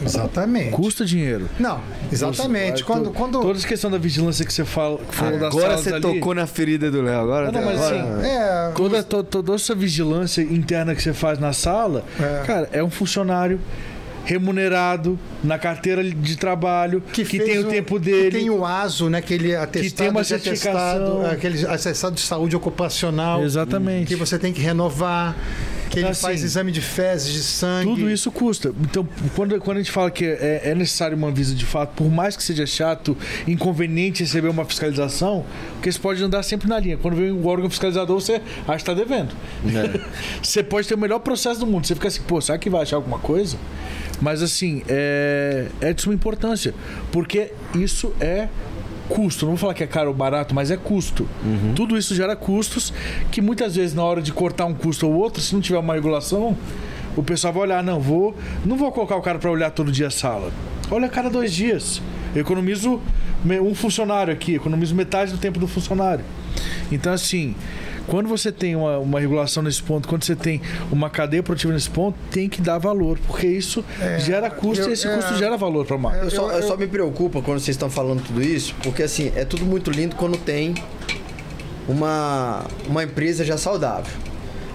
É, exatamente. Custa dinheiro. Não, exatamente. Quando, quando Toda essa questão da vigilância que você fala, que Agora você ali, tocou na ferida do Léo. Agora, Não, não, mas agora- assim, é, Toda, to- toda essa vigilância interna que você faz na sala, É. cara, é um funcionário remunerado na carteira de trabalho que, fez tem o, tempo dele. Que tem o ASO, né? Aquele atestado, tem uma atestado, certificação. aquele atestado de saúde ocupacional. Exatamente. Que você tem que renovar, que ele Assim, faz exame de fezes, de sangue. Tudo isso custa. Então, quando, quando a gente fala que é, é necessário uma visa de fato, por mais que seja chato, inconveniente receber uma fiscalização, porque você pode andar sempre na linha. Quando vem o órgão fiscalizador, você acha que está devendo. [laughs] você pode ter o melhor processo do mundo. Você fica assim, pô, será que vai achar alguma coisa? Mas assim, é, é de suma importância. Porque isso é custo. Não vou falar que é caro ou barato, mas é custo. Tudo isso gera custos que muitas vezes na hora de cortar um custo ou outro, se não tiver uma regulação, o pessoal vai olhar, não, vou, não vou colocar o cara para olhar todo dia a sala. Olha a cada dois dias. Eu economizo um funcionário aqui, economizo metade do tempo do funcionário. Então, assim, quando você tem uma, uma regulação nesse ponto, quando você tem uma cadeia produtiva nesse ponto, tem que dar valor, porque isso gera custo eu- e esse é, custo gera valor para a marca. Eu só, eu só me preocupa quando vocês estão falando tudo isso, porque assim, é tudo muito lindo quando tem uma, uma empresa já saudável.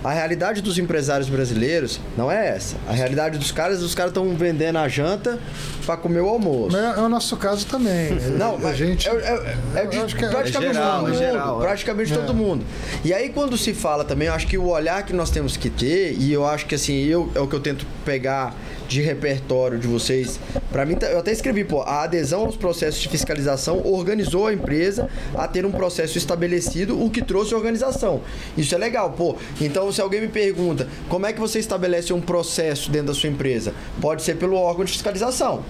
A realidade dos empresários brasileiros não é essa. A realidade dos caras, os caras estão vendendo a janta para comer o almoço. É, é o nosso caso também. [laughs] Não, a gente. é, é- é de é- praticamente geral, todo mundo. geral, praticamente todo mundo. E aí, quando se fala também, eu acho que o olhar que nós temos que ter, e eu acho que assim, eu, é o que eu tento pegar de repertório de vocês. Pra mim, tá- eu até escrevi, pô, a adesão aos processos de fiscalização organizou a empresa a ter um processo estabelecido, o que trouxe organização. Isso é legal, pô. Então, se alguém me pergunta, como é que você estabelece um processo dentro da sua empresa? Pode ser pelo órgão de fiscalização.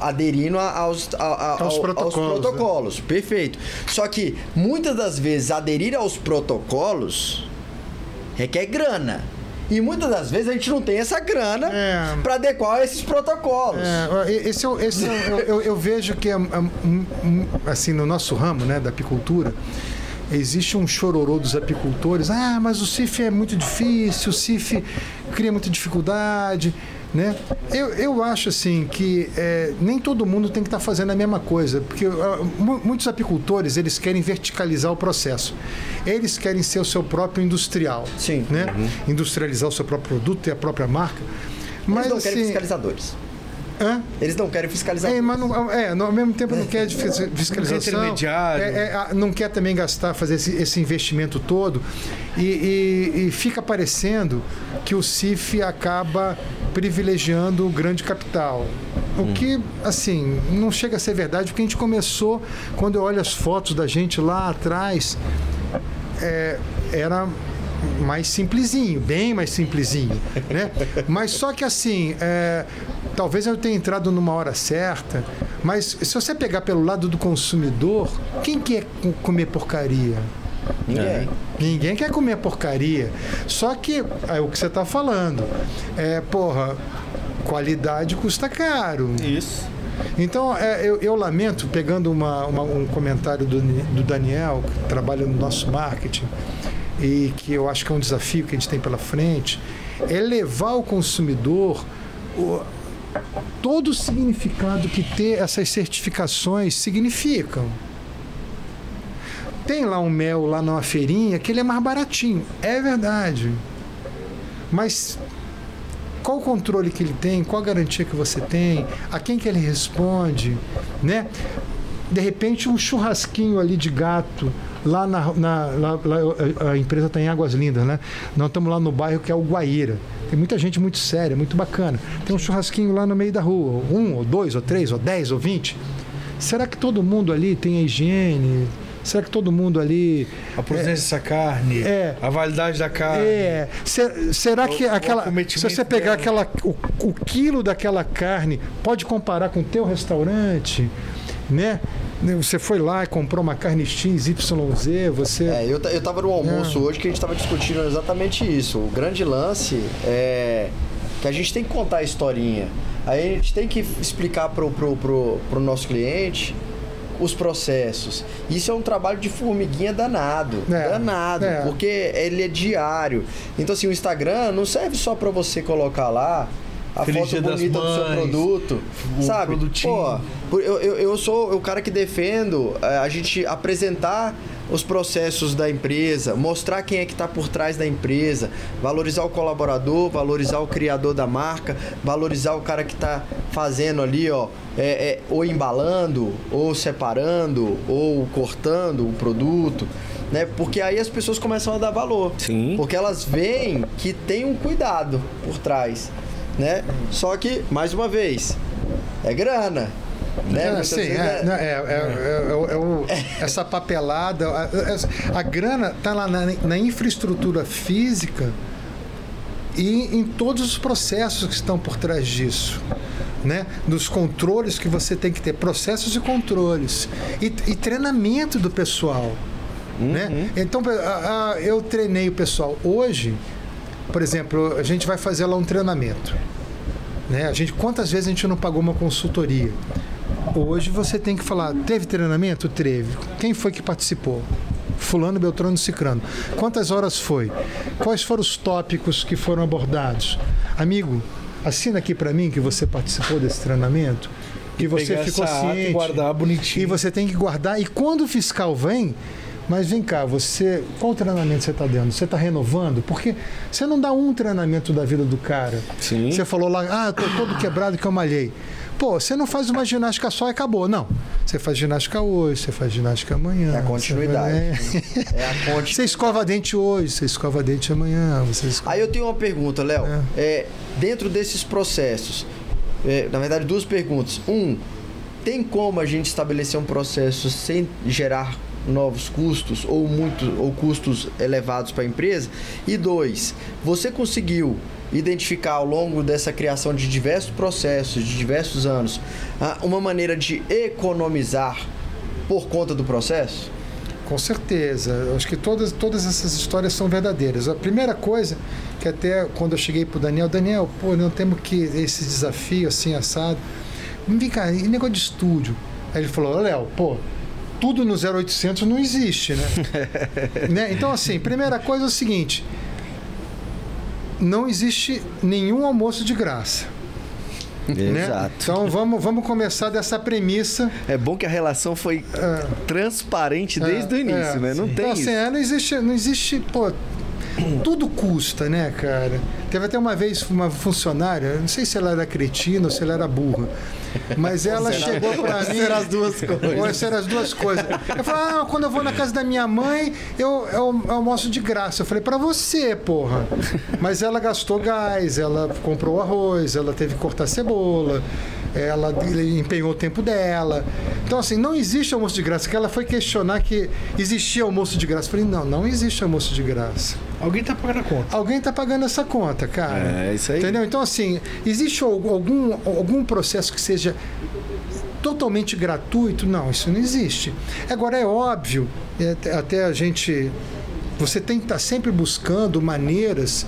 Aderindo a- aos, a- a- Aos ao- protocolos, né? protocolos. Perfeito. Só que muitas das vezes aderir aos protocolos requer grana. E muitas das vezes a gente não tem essa grana É. para adequar a esses protocolos. É, esse é, esse é eu, eu- eu vejo que é, assim no nosso ramo, né, da apicultura, existe um chororô dos apicultores. Ah, mas o CIF é muito difícil, o CIF cria muita dificuldade. Né? Eu, eu acho assim que é, nem todo mundo tem que estar tá fazendo a mesma coisa, porque uh, muitos apicultores eles querem verticalizar o processo, eles querem ser o seu próprio industrial, Sim. né? Uhum. industrializar o seu próprio produto, ter a própria marca. Mas eles não assim, querem fiscalizadores. Hã? Eles não querem fiscalizar. É, mas não, é, ao mesmo tempo não quer fiscalização. Não intermediário. É, é, não quer também gastar, fazer esse, esse investimento todo. E, e, e, fica parecendo que o CIF acaba privilegiando o grande capital. O hum. que, assim, não chega a ser verdade, porque a gente começou, quando eu olho as fotos da gente lá atrás, é, era mais simplesinho, bem mais simplesinho, né? Mas só que assim, é, talvez eu tenha entrado numa hora certa, mas se você pegar pelo lado do consumidor, quem quer comer porcaria? Ninguém. Ninguém quer comer porcaria. Só que é o que você está falando. É, porra, qualidade custa caro. Isso. Então, é, eu, eu, lamento, pegando uma, uma, um comentário do, do Daniel, que trabalha no nosso marketing, e que eu acho que é um desafio que a gente tem pela frente, é levar o consumidor todo o significado que ter essas certificações significam. Tem lá um mel lá numa feirinha que ele é mais baratinho, é verdade. Mas qual o controle que ele tem, qual a garantia que você tem, a quem que ele responde, né? De repente um churrasquinho ali de gato lá na, na lá, lá, a empresa está em Águas Lindas, né? Nós estamos lá no bairro que é o Guaíra. Tem muita gente muito séria, muito bacana. Tem um churrasquinho lá no meio da rua, um, ou dois, ou três, ou dez, ou vinte. Será que todo mundo ali tem a higiene? Será que todo mundo ali. A procedência é, dessa carne, é, a validade da carne. É. será que o, aquela. O se você pegar aquela, o, o, quilo daquela carne, pode comparar com o teu restaurante, né? Você foi lá e comprou uma carne X, YZ, você. É, eu, eu tava no almoço é. hoje que a gente estava discutindo exatamente isso. O grande lance é que a gente tem que contar a historinha. Aí a gente tem que explicar pro, pro, pro, pro nosso cliente os processos. Isso é um trabalho de formiguinha danado. É, danado. É. Porque ele é diário. Então, assim, o Instagram não serve só para você colocar lá a Feliz foto bonita mães, do seu produto, sabe? Pô, eu, eu, eu sou o cara que defendo eh, a gente apresentar os processos da empresa, mostrar quem é que está por trás da empresa, valorizar o colaborador, valorizar o criador da marca, valorizar o cara que está fazendo ali, ó, é, é, ou embalando, ou separando, ou cortando o produto. Né? Porque aí as pessoas começam a dar valor. Sim. Porque elas veem que tem um cuidado por trás né? Só que, mais uma vez, é grana. Né? É, sim, é, é, é, [laughs] essa papelada, a, a grana está lá na, na, infraestrutura física e em todos os processos que estão por trás disso. Né? Nos controles que você tem que ter, processos e controles. E, e treinamento do pessoal. Né? Uhum. Né? Então, a, a, eu treinei o pessoal. Hoje, por exemplo, a gente vai fazer lá um treinamento. Né? A gente, quantas vezes a gente não pagou uma consultoria? Hoje você tem que falar, teve treinamento? Teve. Quem foi que participou? Fulano, Beltrano, Cicrano. Quantas horas foi? Quais foram os tópicos que foram abordados? Amigo, assina aqui para mim que você participou desse treinamento, que você ficou ciente. E guardar bonitinho. E você tem que guardar. E quando o fiscal vem, mas vem cá, você. Qual treinamento você está dando? Você está renovando? Porque você não dá um treinamento da vida do cara. Sim. Você falou lá, ah, eu tô todo quebrado que eu malhei. Pô, você não faz uma ginástica só e acabou. Não. Você faz ginástica hoje, você faz ginástica amanhã. É a continuidade. É, [laughs] é a continuidade. Você escova dente hoje, você escova dente amanhã. Você escova... Aí eu tenho uma pergunta, Léo. É. É, dentro desses processos, é, na verdade, duas perguntas. Um, tem como a gente estabelecer um processo sem gerar novos custos ou muito ou custos elevados para a empresa? E dois você conseguiu identificar ao longo dessa criação de diversos processos de diversos anos uma maneira de economizar por conta do processo? Com certeza. Acho que todas todas essas histórias são verdadeiras. A primeira coisa que até quando eu cheguei para o Daniel Daniel pô não temos que esse desafio assim assado. Vem cá e negócio de estúdio? Aí ele falou Léo pô tudo no 0800 não existe, né? [laughs] né? Então, assim, primeira coisa é o seguinte: não existe nenhum almoço de graça. Né? Exato. Então vamos, vamos começar dessa premissa. É bom que a relação foi É, transparente desde é, o início, é. né? Não tem Então, isso. assim, não existe, não existe, pô, [clears throat] tudo custa, né, cara? Teve até uma vez uma funcionária, não sei se ela era cretina ou se ela era burra, mas ela chegou pra mim. [laughs] Será as duas coisas. Ou serão as duas coisas. Eu falei, ah, quando eu vou na casa da minha mãe, eu, eu, eu almoço de graça. Eu falei, pra você, porra. Mas ela gastou gás, ela comprou arroz, ela teve que cortar cebola, ela empenhou o tempo dela. Então, assim, não existe almoço de graça. Que ela foi questionar que existia almoço de graça. Eu falei, não, não existe almoço de graça. Alguém tá pagando a conta. Alguém tá pagando essa conta, cara. É, isso aí. Entendeu? Então, assim, existe algum, algum processo que seja totalmente gratuito? Não, isso não existe. Agora, é óbvio, é, até- até a gente. Você tem que estar sempre buscando maneiras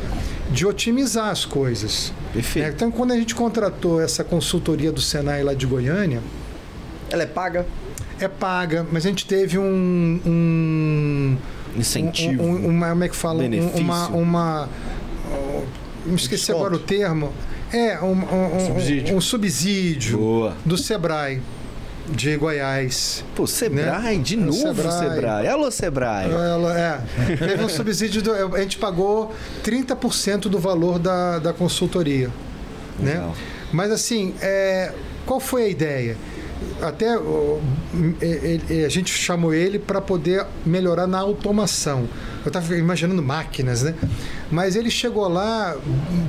de otimizar as coisas. Perfeito. né? Então, quando a gente contratou essa consultoria do Senai lá de Goiânia, Ela é paga? é paga, mas a gente teve um. um Incentivo. um- um- uma, como é que fala? Benefício. Uma. uma oh, me esqueci Desconto. agora o termo. É, um, um- um- Subsídio. um subsídio Boa. do Sebrae de Goiás. Pô, Sebrae, de É novo Sebrae. Sebrae. Alô, Sebrae. Ela, é, teve um subsídio, do- a gente pagou 30% do valor da, da consultoria. Né? Mas assim, é, qual foi a ideia? Até a gente chamou ele para poder melhorar na automação. Eu estava imaginando máquinas, né? Mas ele chegou lá,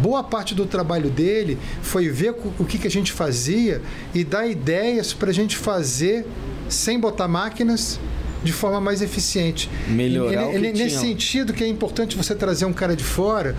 boa parte do trabalho dele foi ver o que, que a gente fazia e dar ideias para a gente fazer sem botar máquinas de forma mais eficiente. Melhorar Ele- o que ele- nesse tinha. sentido que é importante você trazer um cara de fora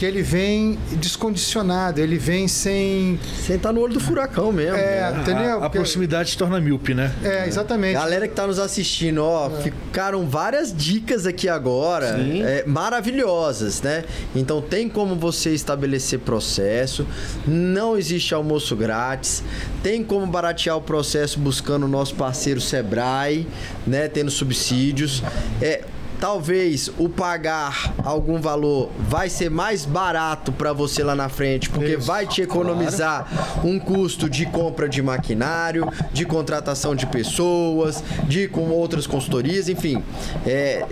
que ele vem descondicionado, ele vem sem. Você tá no olho do furacão mesmo. É, né? entendeu? A, a Porque- proximidade se torna míope, né? É, exatamente. Galera que tá nos assistindo, ó, ficaram várias dicas aqui agora, é, maravilhosas, né? Então tem como você estabelecer processo, não existe almoço grátis, tem como baratear o processo buscando o nosso parceiro Sebrae, né? Tendo subsídios. É, Talvez o pagar algum valor vai ser mais barato para você lá na frente, porque Isso, vai te economizar um custo de compra de maquinário, de contratação de pessoas, de com outras consultorias, enfim. É,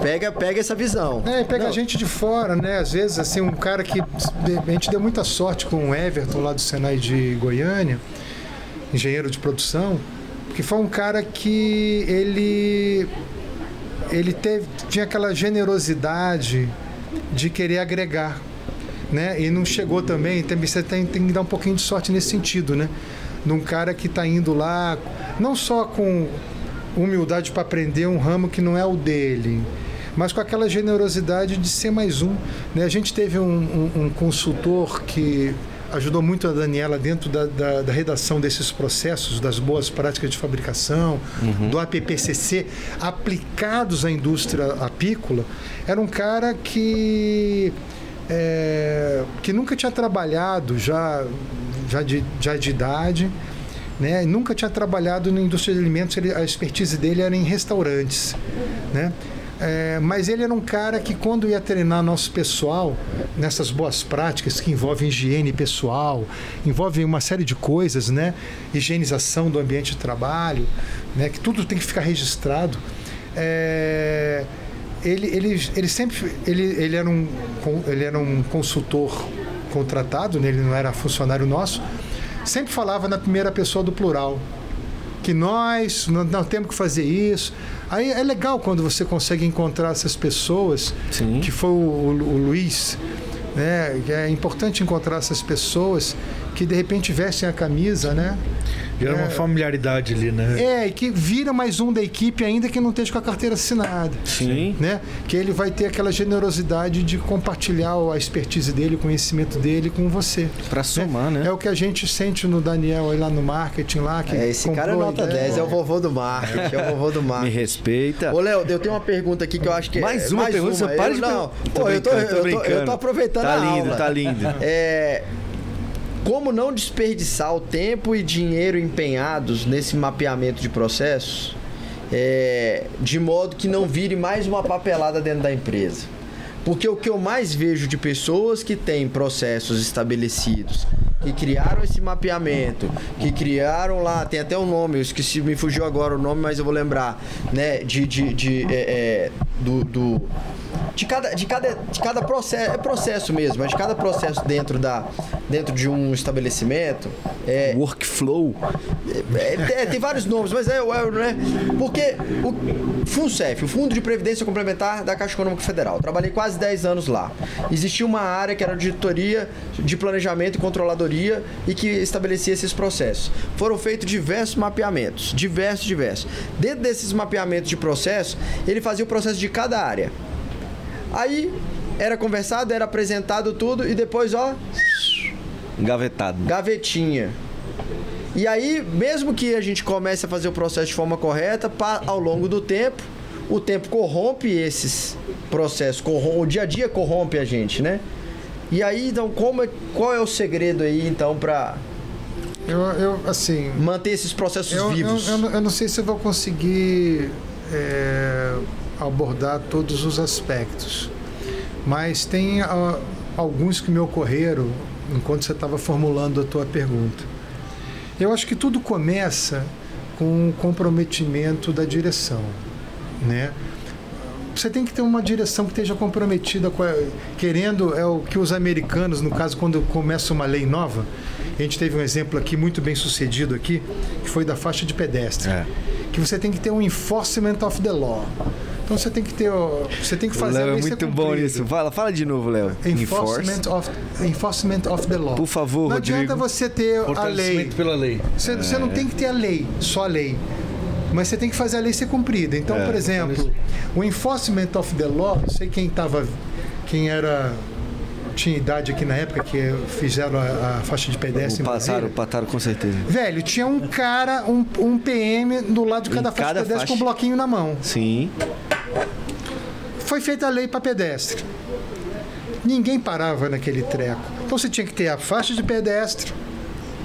pega, pega essa visão. É, pega Não, a gente de fora, né? Às vezes, assim, um cara que. A gente deu muita sorte com o Everton lá do Senai de Goiânia, engenheiro de produção, que foi um cara que ele. Ele teve, tinha aquela generosidade de querer agregar. Né? E não chegou também, também você tem, tem que dar um pouquinho de sorte nesse sentido, né? Num cara que está indo lá, não só com humildade para aprender um ramo que não é o dele, mas com aquela generosidade de ser mais um. Né? A gente teve um, um- um consultor que ajudou muito a Daniela dentro da, da- da redação desses processos, das boas práticas de fabricação, do APPCC, aplicados à indústria apícola. Era um cara que, é, que nunca tinha trabalhado, já, já, de, já de idade, né? Nunca tinha trabalhado na indústria de alimentos, ele- a expertise dele era em restaurantes, né? É, mas ele era um cara que quando ia treinar nosso pessoal nessas boas práticas que envolvem higiene pessoal, envolvem uma série de coisas, né? Higienização do ambiente de trabalho, né? Que tudo tem que ficar registrado. É, ele, ele, ele sempre ele, ele, era um, ele era um consultor contratado, né? ele não era funcionário nosso, sempre falava na primeira pessoa do plural. Que nós não, temos que fazer isso. Aí é legal quando você consegue encontrar essas pessoas, Sim. que foi o, o- o Luiz, né? É importante encontrar essas pessoas que de repente vestem a camisa, né? Gera uma É. familiaridade ali, né? É, e que vira mais um da equipe ainda que não esteja com a carteira assinada Sim. né? Que ele vai ter aquela generosidade de compartilhar a expertise dele, o conhecimento dele com você. Pra somar, né? É o que a gente sente no Daniel aí lá no marketing lá que É, esse cara é a nota ideia. 10, é o vovô do marketing, é o vovô do Me marketing. respeita. Ô, Léo, eu tenho uma pergunta aqui que eu acho que Mais é. uma pergunta, você para de Não, pô, eu tô, brincando, eu, tô, eu brincando. tô aproveitando Tá a lindo, aula. tá lindo. É, como não desperdiçar o tempo e dinheiro empenhados nesse mapeamento de processos, é, de modo que não vire mais uma papelada dentro da empresa? Porque o que eu mais vejo de pessoas que têm processos estabelecidos, que criaram esse mapeamento, que criaram lá, tem até um nome, eu esqueci, me fugiu agora o nome, mas eu vou lembrar, né? De. de, de é, é, do, do de cada, de cada, de cada processo, é processo mesmo, mas de cada processo dentro, da, dentro de um estabelecimento. É, Workflow. é, é, tem vários nomes, mas é, é né? Porque o FUNCEF, o Fundo de Previdência Complementar da Caixa Econômica Federal, trabalhei quase 10 anos lá. Existia uma área que era de editoria, de planejamento e controladoria e que estabelecia esses processos. Foram feitos diversos mapeamentos, diversos, diversos. Dentro desses mapeamentos de processo, ele fazia o processo de cada área. Aí era conversado, era apresentado tudo e depois, ó, Engavetado. gavetinha. E aí, mesmo que a gente comece a fazer o processo de forma correta, ao longo do tempo, o tempo corrompe esses processos, corrom- o dia a dia corrompe a gente, né? E aí, então, como é- qual é o segredo aí, então, para Eu, eu assim, manter esses processos eu, vivos? eu não- eu não sei se eu vou conseguir é, abordar todos os aspectos, mas tem ah, alguns que me ocorreram enquanto você estava formulando a tua pergunta. Eu acho que tudo começa com o comprometimento da direção, né? Você tem que ter uma direção que esteja comprometida com a, querendo é o que os americanos, no caso quando começa uma lei nova, a gente teve um exemplo aqui muito bem sucedido aqui, que foi da faixa de pedestre, É. que você tem que ter um enforcement of the law. Então você tem que ter, você tem que fazer Léo é muito bom nisso. Fala, fala de novo, Léo. Enforcement of, enforcement of the law. Por favor, Não Rodrigo. adianta você ter a lei. Pela lei. Você, você não tem que ter a lei, só a lei. Mas você tem que fazer a lei ser cumprida. Então, É. por exemplo, o enforcement of the law, não sei quem estava, quem era tinha idade aqui na época que fizeram a, a faixa de pedestre passaram, passaram com certeza. Velho, tinha um cara, um, um PM do lado de cada Em faixa cada de pedestre faixa. com um bloquinho na mão. Sim. Foi feita a lei para pedestre. Ninguém parava naquele treco. Então você tinha que ter a faixa de pedestre,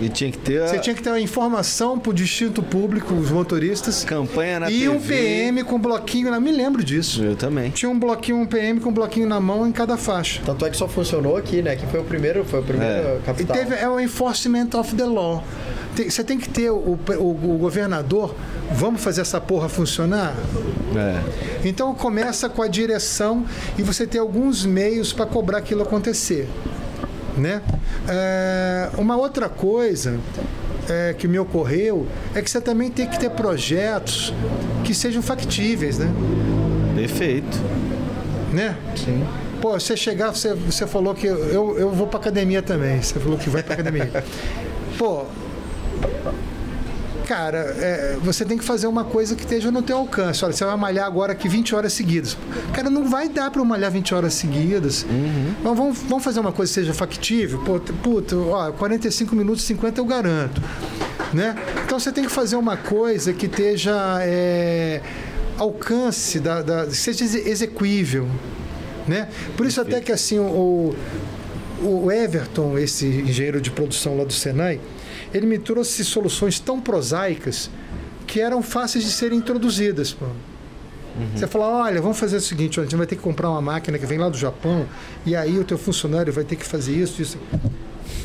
E tinha que ter a você tinha que ter a informação para o distinto público, os motoristas, campanha na e TV. um PM com bloquinho, na... me lembro disso. Eu também. Tinha um bloquinho, um PM com bloquinho na mão em cada faixa. Tanto é que só funcionou aqui, né? Que foi o primeiro, foi o primeiro É. E capital. teve é o enforcement of the law. Tem- Você tem que ter o, o- o governador. Vamos fazer essa porra funcionar? É. Então começa com a direção e você tem alguns meios para cobrar aquilo acontecer, né? É, uma outra coisa é, que me ocorreu é que você também tem que ter projetos que sejam factíveis, né? Perfeito. né? Sim. Pô, você chegar, você, você falou que eu, eu vou pra academia também. Você falou que vai pra academia. [laughs] Pô, cara, é, você tem que fazer uma coisa que esteja no teu alcance. Olha, você vai malhar agora aqui 20 horas seguidas. Cara, não vai dar eu malhar 20 horas seguidas. Então vamos, vamos fazer uma coisa que seja factível. Pô, puta, ó, 45 minutos, 50 eu garanto. Né? Então você tem que fazer uma coisa que esteja é, alcance, da, da, seja exe- execuível. Né? Por isso até que assim o, o Everton, esse engenheiro de produção lá do Senai, ele me trouxe soluções tão prosaicas que eram fáceis de serem introduzidas. Pô. Você fala, olha, vamos fazer o seguinte, a gente vai ter que comprar uma máquina que vem lá do Japão e aí o teu funcionário vai ter que fazer isso, isso.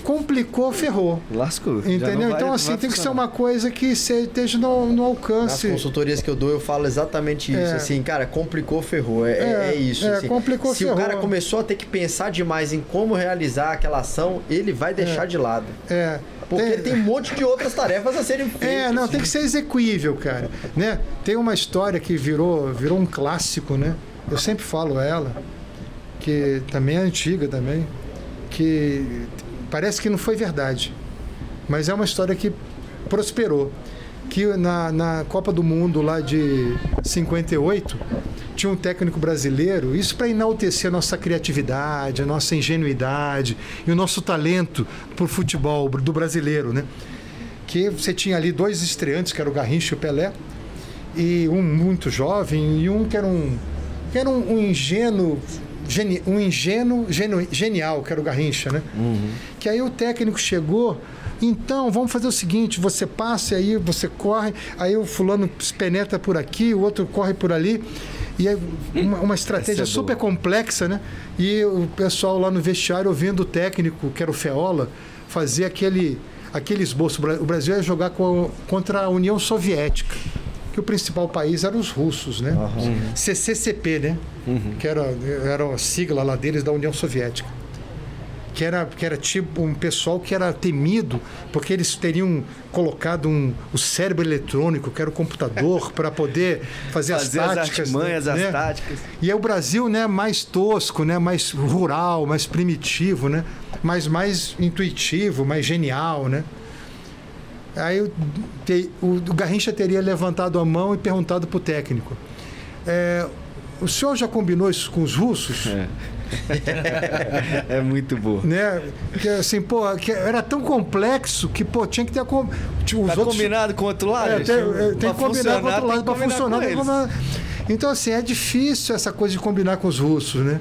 Complicou, ferrou. Lascou. Entendeu? então, assim, tem que ser uma coisa que esteja no, no Nas alcance. consultorias que eu dou, eu falo exatamente isso. É. Assim, cara, complicou, ferrou. É, é- É, é isso. é, assim. complicou, Se ferrou. o cara começou a ter que pensar demais em como realizar aquela ação, ele vai deixar de lado. É, Porque tem- tem um monte de outras tarefas a serem [laughs] feitas. É, não, tem que ser execuível, cara. Né? Tem uma história que virou, virou um clássico, né? Eu sempre falo ela, que também é antiga também, que parece que não foi verdade, mas é uma história que prosperou. Que na, na Copa do Mundo lá de 58 tinha um técnico brasileiro, isso para enaltecer a nossa criatividade, a nossa ingenuidade e o nosso talento por futebol do brasileiro, né? que você tinha ali dois estreantes, que era o Garrincha e o Pelé, e um muito jovem e um que era um, que era um, um ingênuo, geni, um ingênuo genu- genial, que era o Garrincha, né? Que aí o técnico chegou, então vamos fazer o seguinte, você passa aí você corre, aí o fulano penetra por aqui, o outro corre por ali, E é uma, uma estratégia é super complexa, né? E o pessoal lá no vestiário ouvindo o técnico, que era o Feola, fazer aquele, aquele esboço. O Bra- O Brasil ia jogar com- contra a União Soviética, que o principal país era os russos, né? CCCP, né? Que era, era a sigla lá deles da União Soviética. Que era, que era tipo um pessoal que era temido, porque eles teriam colocado um, o cérebro eletrônico, que era o computador, [laughs] para poder fazer, Fazer as as táticas. artimanhas, né? as táticas. E é o Brasil, né, mais tosco, né, mais rural, mais primitivo, né, mas mais intuitivo, mais genial, né. Aí o, te- o, o Garrincha teria levantado a mão e perguntado para o técnico: é, o senhor já combinou isso com os russos? É [laughs] muito boa. Né? Que, assim, pô, que era tão complexo que pô, tinha que ter. com- tipo, os Tá outros- combinado com o outro lado? é, tem, é, tem que combinar com o outro lado para funcionar. combinar. Então, assim, é difícil essa coisa de combinar com os russos, né?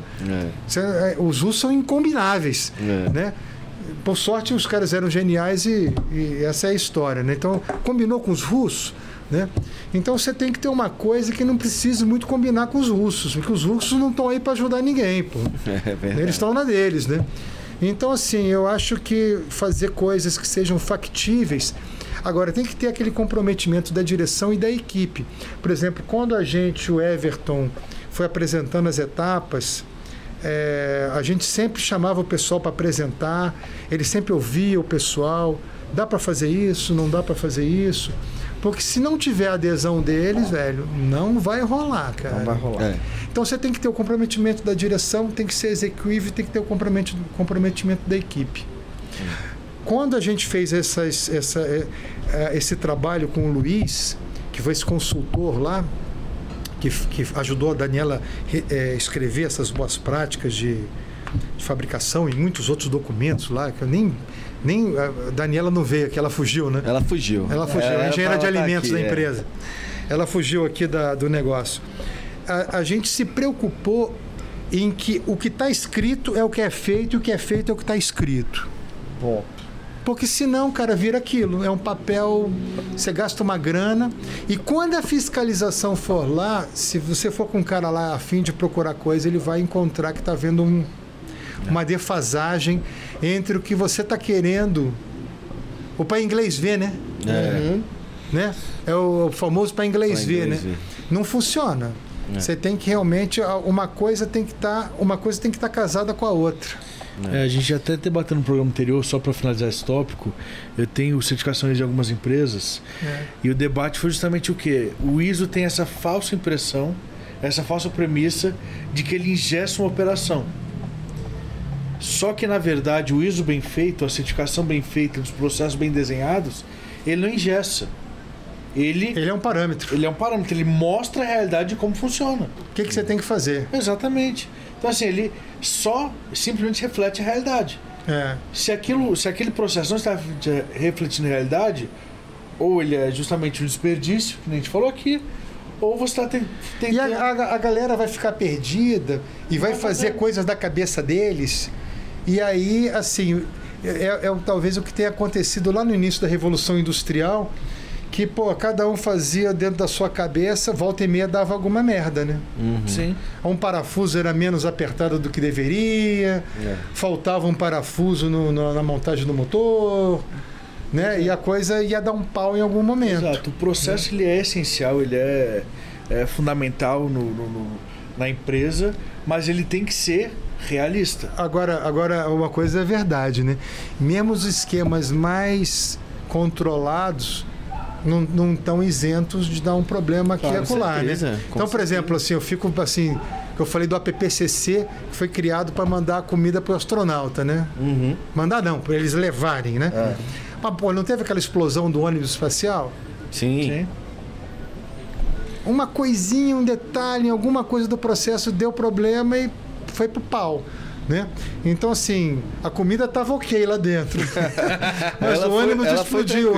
É. É- é, Os russos são incombináveis, É. né? Por sorte, os caras eram geniais e, e essa é a história, né? Então, combinou com os russos, né? Então, você tem que ter uma coisa que não precisa muito combinar com os russos, porque os russos não estão aí para ajudar ninguém, pô. [laughs] É. Eles estão na deles, né? Então, assim, eu acho que fazer coisas que sejam factíveis. Agora, tem que ter aquele comprometimento da direção e da equipe. Por exemplo, quando a gente, o Everton, foi apresentando as etapas, é, a gente sempre chamava o pessoal para apresentar, ele sempre ouvia o pessoal. Dá para fazer isso? Não dá para fazer isso? Porque se não tiver a adesão deles, velho, não vai rolar, cara. Não vai rolar. É. Então você tem que ter o comprometimento da direção, tem que ser execuível, tem que ter o comprometimento, comprometimento da equipe. Quando a gente fez essas, essa, eh, eh, esse trabalho com o Luiz, que foi esse consultor lá, que, que ajudou a Daniela a escrever essas boas práticas de, de fabricação e muitos outros documentos lá, que eu nem, nem a Daniela não veio aqui, ela fugiu, né? Ela fugiu. Ela fugiu, Era a engenheira de ela alimentos aqui, da é. empresa. Ela fugiu aqui da- do negócio. A, a gente se preocupou em que o que está escrito é o que é feito e o que é feito é o que está escrito. Bom, Porque senão, cara, vira aquilo. É um papel, você gasta uma grana. E quando a fiscalização for lá, se você for com um cara lá a fim de procurar coisa, ele vai encontrar que está havendo um- uma defasagem entre o que você está querendo. O para inglês ver, né? É. né? É o famoso para inglês, Pra ver, inglês né? ver. Não funciona. É. Você tem que realmente uma coisa tem que estar uma coisa tem que estar casada com a outra. É, a gente até debateu no programa anterior, só para finalizar esse tópico, eu tenho certificações de algumas empresas e o debate foi justamente o que? O ISO tem essa falsa impressão, essa falsa premissa de que ele ingessa uma operação. Só que na verdade o ISO bem feito, a certificação bem feita, os processos bem desenhados, ele não ingessa. Ele, Ele é um parâmetro. ele é um parâmetro, ele mostra a realidade de como funciona. O que, que você tem que fazer? Exatamente. Então assim, ele só simplesmente reflete a realidade. É. Se, aquilo, se aquele processo não está refletindo a realidade, ou ele é justamente um desperdício, que nem a gente falou aqui, ou você está ten- E tentando. a, a- a galera vai ficar perdida e vai fazer coisas da cabeça deles. E aí, assim, é, é o- talvez o que tenha acontecido lá no início da Revolução Industrial, que, pô, cada um fazia dentro da sua cabeça, volta e meia dava alguma merda, né? Sim. Um parafuso era menos apertado do que deveria, É. faltava um parafuso no- no- na montagem do motor, né? E a coisa ia dar um pau em algum momento. Exato. O processo ele é essencial, ele é, é fundamental no, no- no- na empresa, mas ele tem que ser realista. Agora, agora uma coisa é verdade, né? Mesmo os esquemas mais controlados não estão isentos de dar um problema aqui e Claro, acolá, né? Então, por exemplo, assim, eu fico assim, eu falei do APPCC, que foi criado para mandar comida para o astronauta, né? Uhum. Mandar não, para eles levarem, né? Mas, pô, não teve aquela explosão do ônibus espacial? Sim. Sim. Uma coisinha, um detalhe, alguma coisa do processo deu problema e foi pro pau. Né? Então, assim, a comida estava ok lá dentro. [laughs] Mas Ela o ônibus foi explodiu.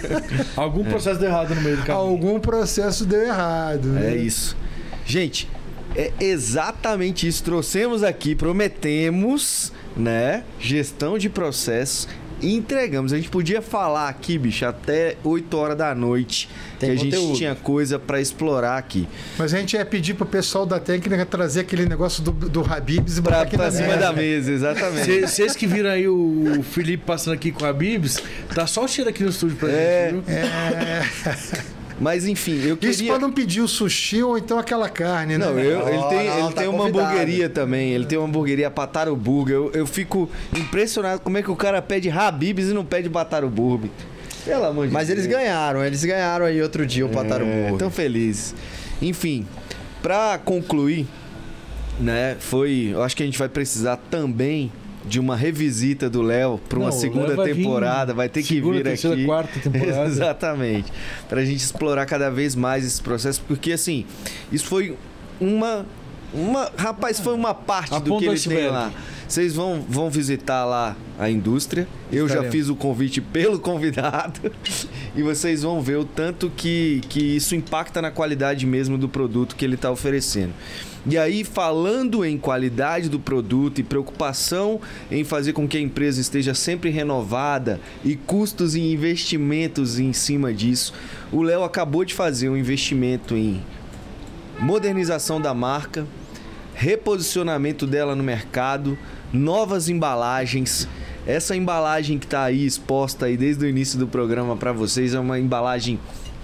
[laughs] Algum processo deu errado no meio do caminho. Algum processo deu errado. né? É isso. Gente, é exatamente isso. Trouxemos aqui, prometemos, né? Gestão de processos e entregamos. A gente podia falar aqui, bicho, até 8 horas da noite. Tem que a gente conteúdo. tinha coisa pra explorar aqui. Mas a gente ia pedir pro pessoal da técnica trazer aquele negócio do, do Habibs e botar Pra, aqui pra na cima mesa. da mesa, exatamente. Vocês que viram aí o Felipe passando aqui com a Bibs, tá só o cheiro aqui no estúdio pra É. gente, viu? É, [laughs] Mas enfim, eu isso queria. pra não pedir o sushi ou então aquela carne, né? Não, eu- ele tem, não, ele tá tem uma convidado. hamburgueria também. Ele tem uma hamburgueria Pataro Burger. Eu, eu fico impressionado como é que o cara pede Habibs e não pede Pataro Burger. Pelo amor de Mas Deus. eles ganharam, eles ganharam aí outro dia o Pataro É, Burger. tão felizes. Enfim, pra concluir, né, foi... Eu acho que a gente vai precisar também de uma revisita do Léo pra uma Não, segunda vai vir temporada. Vai ter que segunda, vir terceira, aqui. quarta temporada. [laughs] Exatamente. Pra gente explorar cada vez mais esse processo, porque assim, isso foi uma uma, rapaz, foi uma parte A do que ele tem lá. Vocês vão, vão visitar lá a indústria. Eu já Estaremos. fiz o convite pelo convidado. [laughs] E vocês vão ver o tanto que, que isso impacta na qualidade mesmo do produto que ele está oferecendo. E aí, falando em qualidade do produto e preocupação em fazer com que a empresa esteja sempre renovada e custos e investimentos em cima disso, o Léo acabou de fazer um investimento em modernização da marca, reposicionamento dela no mercado, novas embalagens. Essa embalagem que está aí exposta aí desde o início do programa para vocês é uma embalagem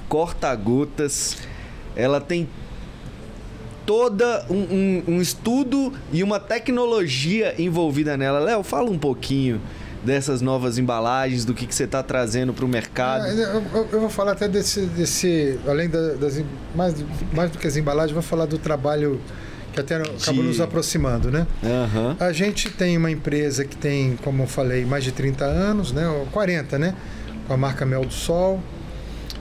corta-gotas. Ela tem toda um, um- um estudo e uma tecnologia envolvida nela. Léo, fala um pouquinho dessas novas embalagens, do que, que você está trazendo para o mercado. Ah, eu, eu- eu vou falar até desse, desse além da- das, mais, mais do que as embalagens, vou falar do trabalho que até acabou De- nos aproximando, né? Aham. A gente tem uma empresa que tem, como eu falei, mais de 30 anos, né? Ou 40, né? Com a marca Mel do Sol.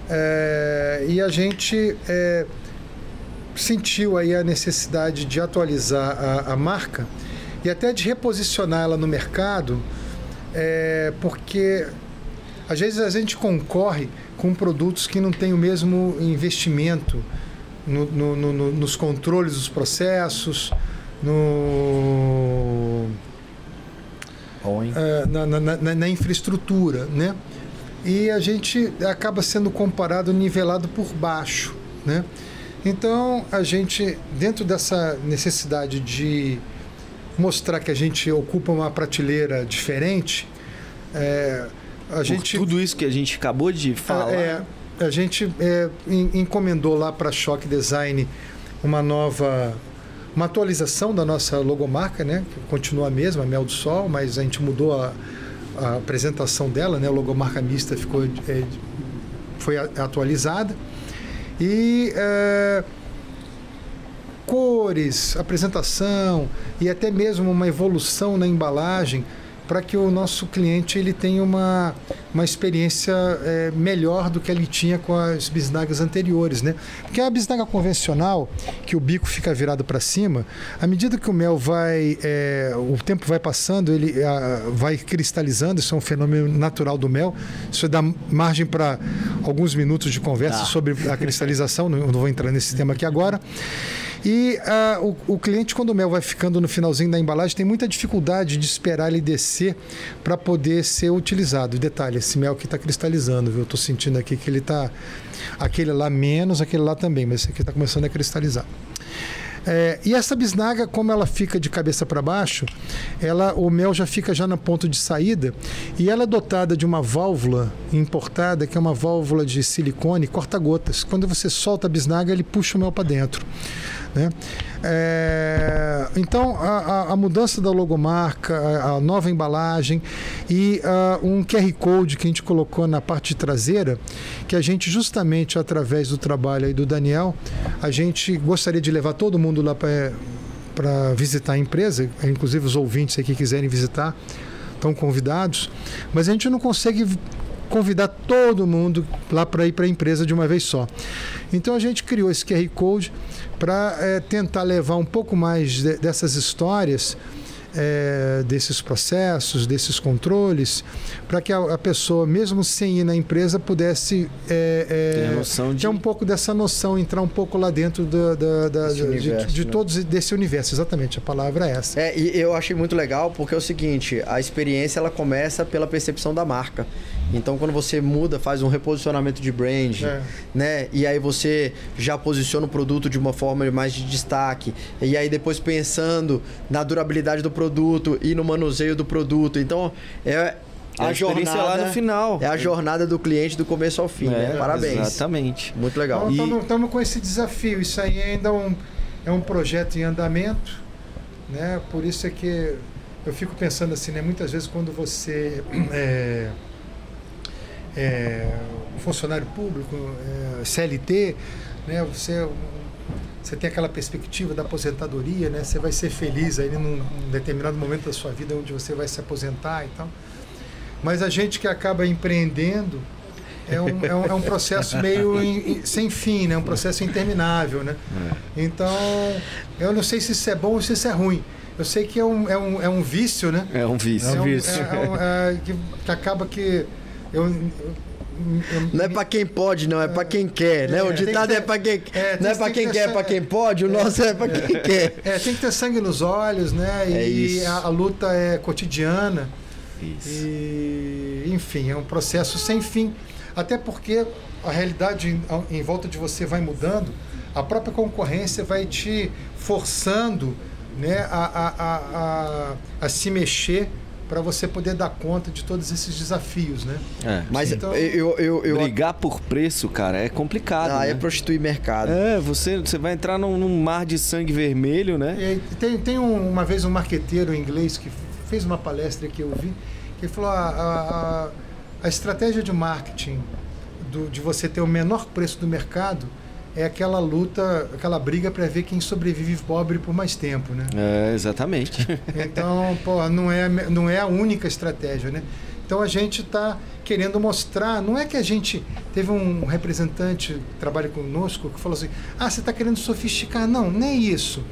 É, e a gente é, sentiu aí a necessidade de atualizar a, a marca e até de reposicionar ela no mercado, é, porque às vezes a gente concorre com produtos que não têm o mesmo investimento no- no- no- no- nos controles dos processos, no, eh, na, na- na- na infraestrutura, né? E a gente acaba sendo comparado, nivelado por baixo, né? Então, a gente, dentro dessa necessidade de mostrar que a gente ocupa uma prateleira diferente, eh, a Por gente tudo isso que a gente acabou de falar. é, a gente é, en- encomendou lá para a Shock Design uma nova, uma atualização da nossa logomarca, né? Que continua a mesma, Mel do Sol, mas a gente mudou a, a apresentação dela, né? A logomarca mista ficou, é, foi atualizada e é, cores, apresentação e até mesmo uma evolução na embalagem para que o nosso cliente ele tenha uma, uma experiência é, melhor do que ele tinha com as bisnagas anteriores, né? Porque a bisnaga convencional, que o bico fica virado para cima, à medida que o mel vai, é, o tempo vai passando, ele ah, vai cristalizando, isso é um fenômeno natural do mel, isso dá margem para alguns minutos de conversa sobre a cristalização, não, não vou entrar nesse tema aqui agora. E ah, o, o cliente, quando o mel vai ficando no finalzinho da embalagem, tem muita dificuldade de esperar ele descer para poder ser utilizado. Detalhe, esse mel aqui está cristalizando, viu? Eu estou sentindo aqui que ele está. Aquele lá menos, aquele lá também, mas esse aqui está começando a cristalizar. É, e essa bisnaga, como ela fica de cabeça para baixo, ela, o mel já fica já na ponto de saída e ela é dotada de uma válvula importada, que é uma válvula de silicone corta-gotas. Quando você solta a bisnaga, ele puxa o mel para dentro. Né? É, então, a, a- a mudança da logomarca, a, a nova embalagem e ah, um QR Code que a gente colocou na parte traseira, que a gente, justamente através do trabalho aí do Daniel, a gente gostaria de levar todo mundo lá para visitar a empresa, inclusive os ouvintes aí que quiserem visitar estão convidados, mas a gente não consegue convidar todo mundo lá para ir para a empresa de uma vez só. Então a gente criou esse QR Code para tentar levar um pouco mais de- dessas histórias é, desses processos, desses controles, para que a, a, pessoa, mesmo sem ir na empresa, pudesse é, é, de... ter um pouco dessa noção, entrar um pouco lá dentro da, da, da, de, universo, de, né? todos desse universo. Exatamente, a palavra é essa. É, e eu achei muito legal porque é o seguinte, a experiência ela começa pela percepção da marca. Então, quando você muda, faz um reposicionamento de brand, É. né? E aí você já posiciona o produto de uma forma mais de destaque. E aí depois pensando na durabilidade do produto e no manuseio do produto. Então, é a, a experiência jornada lá no final. É a jornada do cliente do começo ao fim, né? É, Parabéns. Exatamente. Muito legal. Então, estamos com esse desafio. Isso aí ainda é um, é um projeto em andamento, né? Por isso é que eu fico pensando assim, né? Muitas vezes quando você [clears throat] é, é funcionário público, é, CLT, né? Você você tem aquela perspectiva da aposentadoria, né? Você vai ser feliz aí num, num determinado momento da sua vida onde você vai se aposentar e tal. Mas a gente que acaba empreendendo é um, é um, é um processo meio in- in- sem fim, né? Um processo interminável, né? Então, eu não sei se isso é bom ou se isso é ruim. Eu sei que é um, é um, é um vício, né? É um vício. É um vício. é um- é- que, que acaba que eu, eu- eu- Não é pra quem pode, não, é pra quem quer, né? É, O tem ditado que ter- é pra quem. é, não é tem quem que quer, é ter- pra quem pode, o nosso é pra quem quer. é, tem que ter sangue nos olhos, né? E É. A, a luta é cotidiana. Isso. E, enfim, é um processo sem fim. Até porque a realidade em, em volta de você vai mudando, a própria concorrência vai te forçando né, a, a, a, a, a se mexer para você poder dar conta de todos esses desafios, né? É. Mas Então- eu, eu, eu, Brigar por preço, cara, é complicado. Ah, né? é prostituir mercado. É, você, você vai entrar num, num mar de sangue vermelho, né? E tem, tem um- uma vez um marqueteiro inglês que fez uma palestra que eu vi, que falou: a, a, a- a estratégia de marketing do- de você ter o menor preço do mercado é aquela luta, aquela briga para ver quem sobrevive pobre por mais tempo, né? É, exatamente. [laughs] Então, pô, não é, não é a única estratégia, né? Então a gente está querendo mostrar, não é que a gente teve um representante que trabalha conosco que falou assim, ah, você está querendo sofisticar. Não, nem isso.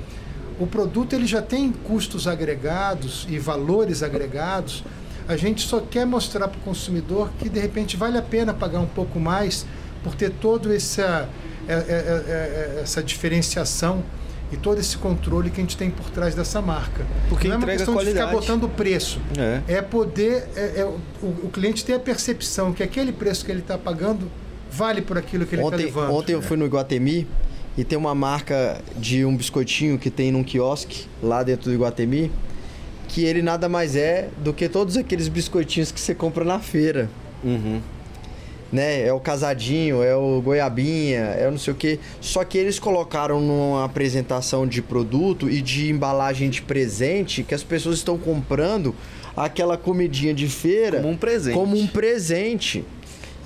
O produto ele já tem custos agregados e valores agregados. A gente só quer mostrar para o consumidor que de repente vale a pena pagar um pouco mais por ter é, é, essa diferenciação e todo esse controle que a gente tem por trás dessa marca. Porque não é uma questão de ficar qualidade. botando preço. É. É poder é, é o, o cliente ter a percepção que aquele preço que ele está pagando vale por aquilo que ele está Ontem, levando. ontem eu fui no Iguatemi e tem uma marca de um biscoitinho que tem num quiosque lá dentro do Iguatemi que ele nada mais é do que todos aqueles biscoitinhos que você compra na feira. Uhum. Né? É o casadinho, é o goiabinha, é o não sei o que. Só que eles colocaram numa apresentação de produto e de embalagem de presente que as pessoas estão comprando aquela comidinha de feira Como um presente. como um presente.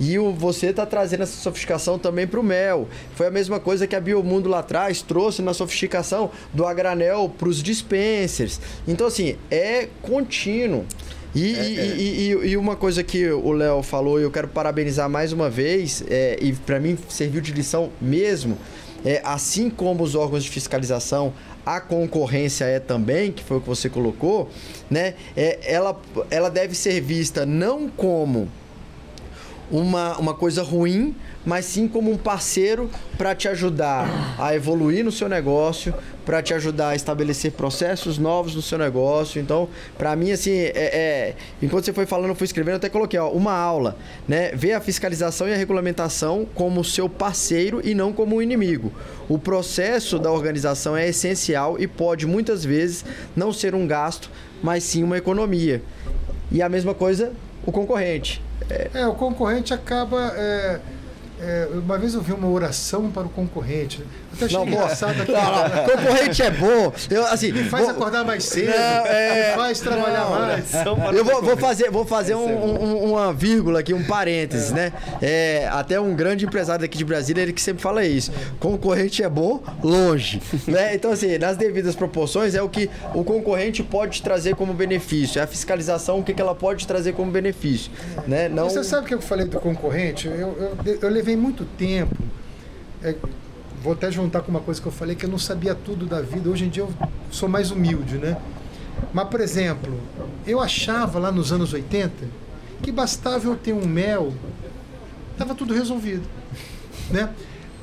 E o, você tá trazendo essa sofisticação também pro mel. Foi a mesma coisa que a Biomundo lá atrás trouxe na sofisticação do a granel pros dispensers. Então, assim, é contínuo. E, e- e- e- e uma coisa que o Léo falou, e eu quero parabenizar mais uma vez, é, e para mim serviu de lição mesmo, é, assim como os órgãos de fiscalização, a concorrência é também, que foi o que você colocou, né? É, ela, ela deve ser vista não como uma, uma coisa ruim, mas sim como um parceiro para te ajudar a evoluir no seu negócio, para te ajudar a estabelecer processos novos no seu negócio. Então, para mim, assim, é, é- enquanto você foi falando, eu fui escrevendo, eu até coloquei ó, uma aula, né? Ver a fiscalização e a regulamentação como seu parceiro e não como um inimigo. O processo da organização é essencial e pode muitas vezes não ser um gasto, mas sim uma economia. E a mesma coisa o concorrente. É, o concorrente acaba. é, é, uma vez eu vi uma oração para o concorrente. Achei Não, boa. engraçado aqui. Não, não, concorrente é bom. Eu, assim, Me faz vou- acordar mais cedo, Não, é- me faz trabalhar Não, mais. Eu vou, vou fazer, vou fazer um- um- uma vírgula aqui, um parênteses, né? É, até um grande empresário daqui de Brasília, ele que sempre fala isso. Concorrente é bom, longe. né? Então, assim, nas devidas proporções, é o que o concorrente pode te trazer como benefício. É a fiscalização, o que que ela pode trazer como benefício. Né? Não... Você sabe o que eu falei do concorrente? Eu, eu, eu levei muito tempo. é, vou até juntar com uma coisa que eu falei que eu não sabia tudo da vida. Hoje em dia eu sou mais humilde, né? Mas, por exemplo, eu achava lá nos anos 80 que bastava eu ter um mel, estava tudo resolvido. [laughs] Né?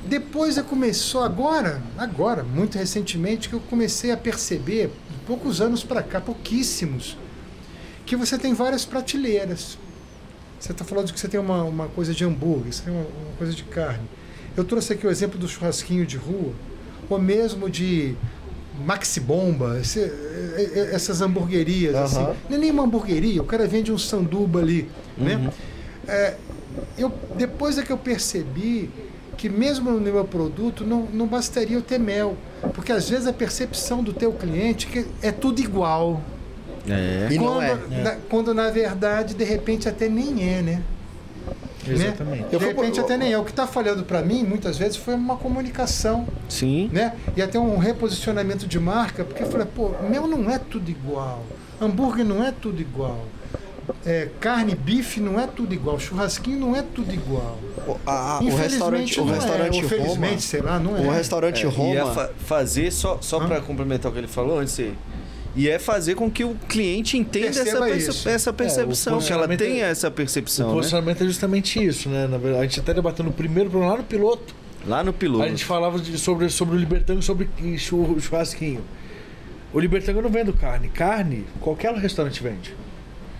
Depois eu começou agora, agora, muito recentemente, que eu comecei a perceber, poucos anos para cá, pouquíssimos, que você tem várias prateleiras. Você está falando que você tem uma, uma coisa de hambúrguer, você tem uma, uma coisa de carne. Eu trouxe aqui o exemplo do churrasquinho de rua, ou mesmo de Maxi Bomba, esse- eh, eh, essas hamburguerias, Aham. assim. Não é nem uma hamburgueria, o cara vende um sanduba ali, né? É, eu, depois é que eu percebi que mesmo no meu produto não, não bastaria eu ter mel, porque às vezes a percepção do teu cliente é que é tudo igual. É. E não quando, é. na, quando na verdade de repente até nem é, né? Exatamente. Né? Eu De repente até nem é. O que está falhando para mim muitas vezes foi uma comunicação Sim. né? E até um reposicionamento de marca, porque eu falei, pô, mel não é tudo igual, hambúrguer não é tudo igual, é, carne, bife não é tudo igual, churrasquinho não é tudo igual. O, a- o Infelizmente restaurante, o não restaurante é, Roma. infelizmente, sei lá, não é. O restaurante É, Roma. É fa- fazer, só, só Hã? para complementar o que ele falou antes, de- e é fazer com que o cliente entenda essa, perce- essa percepção, que ela posicionamento tenha é- essa O percepção, né? posicionamento é justamente isso, né? Na verdade, a gente até debateu no primeiro programa, lá no piloto. Lá no piloto. A gente falava de- sobre, sobre o libertango e sobre churro- churrasquinho. O libertango eu não vendo carne. Carne, qualquer restaurante vende.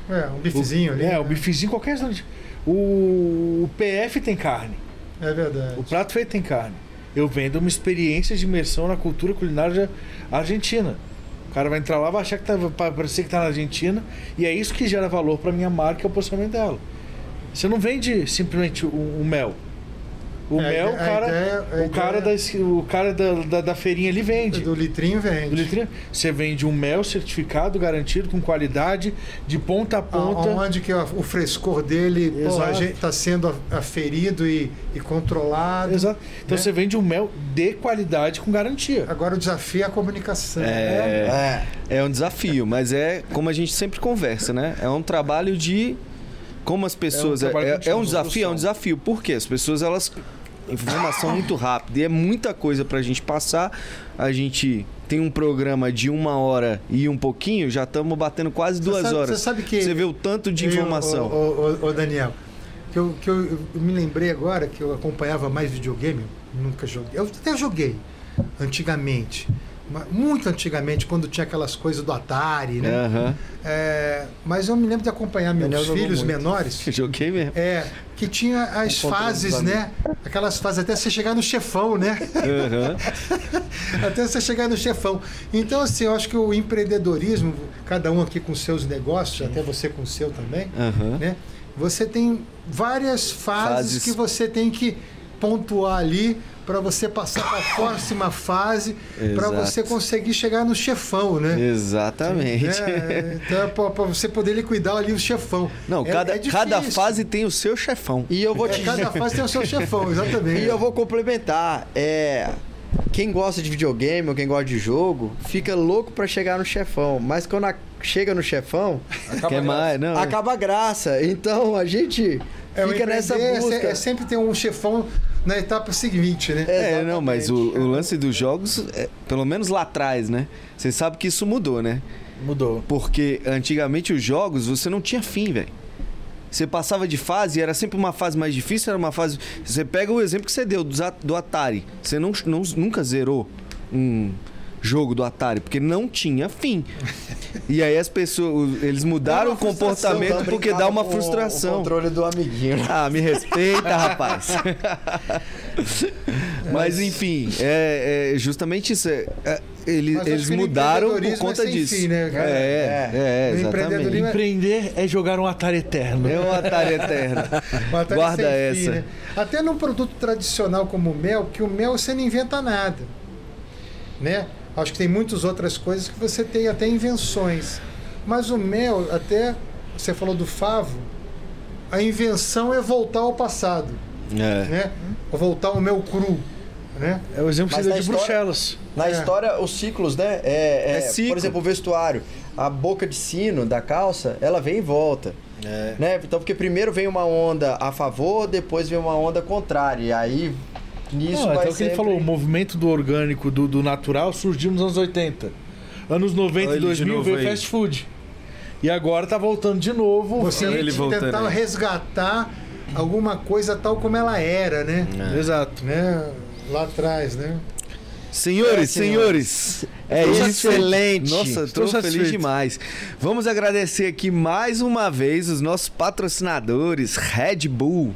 É, um bifezinho ali. É, né? o bifezinho, qualquer restaurante. O, o PF tem carne. É verdade. O prato feito tem carne. Eu vendo uma experiência de imersão na cultura culinária argentina. Cara vai entrar lá, vai achar que tá, vai parecer que tá na Argentina, e é isso que gera valor para minha marca e o posicionamento dela. Você não vende simplesmente o, o mel. O É, mel, a o cara, ideia- o cara, ideia- da, o cara da, da, da feirinha ele vende. Do litrinho vende. Do litrinho. Você vende um mel certificado, garantido, com qualidade, de ponta a A- ponta. Onde que o frescor dele está sendo aferido e, e controlado. Exato. Então né? você vende um mel de qualidade com garantia. Agora o desafio é a comunicação. É, É. é um desafio, mas é como a gente sempre conversa, né? É um trabalho de como as pessoas é, trabalho é, contínuo, é um desafio, é um desafio. Por quê? As pessoas elas informação muito rápida e é muita coisa pra gente passar. A gente tem um programa de uma hora e um pouquinho, já estamos batendo quase duas sabe- horas. você sabe que Você vê o tanto de Eu, informação. Ô, ô, ô, Daniel, que, eu, que eu, eu me lembrei agora que eu acompanhava mais videogame, nunca joguei. Eu até joguei antigamente, muito antigamente, quando tinha aquelas coisas do Atari, né? Aham. É, mas eu me lembro de acompanhar meus filhos muito. menores. [laughs] Joguei mesmo. É, que tinha as fases, né? Aquelas fases até você chegar no chefão, né? Aham. [laughs] até você chegar no chefão. Então, assim, eu acho que o empreendedorismo, cada um aqui com seus negócios, até você com o seu também, Aham. né? Você tem várias fases, Fases. que você tem que pontuar ali para você passar para a próxima fase, para você conseguir chegar no chefão, né? Exatamente. É, então, para você poder liquidar ali o chefão. Não, É- cada, é cada fase tem o seu chefão. E eu vou É, te cada fase tem o seu chefão, exatamente. [laughs] E eu vou complementar. É. Quem gosta de videogame ou quem gosta de jogo fica louco pra chegar no chefão. Mas quando a- chega no chefão, Quer mais? Não. acaba a graça. Então a gente É, fica nessa é busca. É, sempre ter um chefão na etapa seguinte, né? É, não, mas o, Exatamente. o lance dos jogos, é, pelo menos lá atrás, né? Você sabe que isso mudou, né? Mudou. Porque antigamente os jogos você não tinha fim, velho. Você passava de fase, era sempre uma fase mais difícil, era uma fase. Você pega o exemplo que você deu do Atari. Você não, não- nunca zerou um jogo do Atari, porque não tinha fim. E aí as pessoas, eles mudaram o frustração, comportamento porque dá uma com O frustração. controle do amiguinho. Ah, me respeita, rapaz. [laughs] Mas enfim, é, é justamente isso. é- é, ele- Mas acho eles no mudaram por conta é disso. fim, né, cara? É, é, No exatamente. empreendedorismo Empreender é jogar um Atari eterno. É um Atari eterno. [laughs] Uma tarde Guarda sem essa. fim, né? Até num produto tradicional como o mel, que o mel você não inventa nada. Né? Acho que tem muitas outras coisas que você tem até invenções. Mas o mel, até você falou do favo, a invenção é voltar ao passado. É. Né? Voltar ao mel cru. Né? É o exemplo que você na deu de história- Bruxelas. Na É. história, os ciclos, né? É, é, É ciclo. Por exemplo, o vestuário. A boca de sino da calça, ela vem e volta. É. Né? Então, porque primeiro vem uma onda a favor, depois vem uma onda contrária. E aí, nisso Não, vai até o que ele sempre- falou, o movimento do orgânico, do, do natural, surgiu nos anos 80. anos 90 Olha e ele de 2000 novo veio aí. fast food. E agora tá voltando de novo. Você Ele tentar aí. resgatar alguma coisa tal como ela era, né? Exato. né? Lá atrás, né? Senhores, É, senhores, é Tô isso. satisfeito. Nossa, Estou feliz satisfeito. demais. Vamos agradecer aqui mais uma vez os nossos patrocinadores, Red Bull,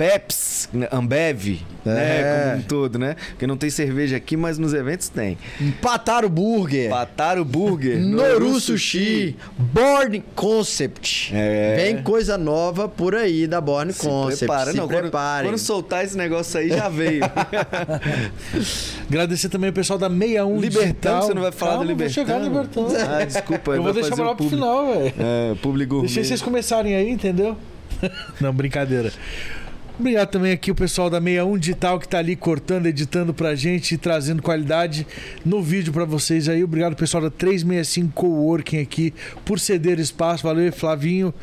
Peps, Ambev, né, É. como um todo, né? Porque não tem cerveja aqui, mas nos eventos tem. Pataro Burger. Pataro Burger, [laughs] Noru Sushi, Born Concept. É. Vem coisa nova por aí da Born Se Concept. prepara, Se não, quando, preparem. quando soltar esse negócio aí já veio. [laughs] Agradecer também o pessoal da 61 Libertando, Digital. você não vai falar Calma, do Vou chegar? Libertando. Ah, desculpa, [laughs] Eu vou deixar o pro final, velho. É, público. Deixei vocês começarem aí, entendeu? Não, brincadeira. Obrigado também aqui o pessoal da 61 Digital que tá ali cortando, editando pra gente e trazendo qualidade no vídeo pra vocês aí. Obrigado pessoal da 365 Coworking aqui por ceder espaço. Valeu, Flavinho.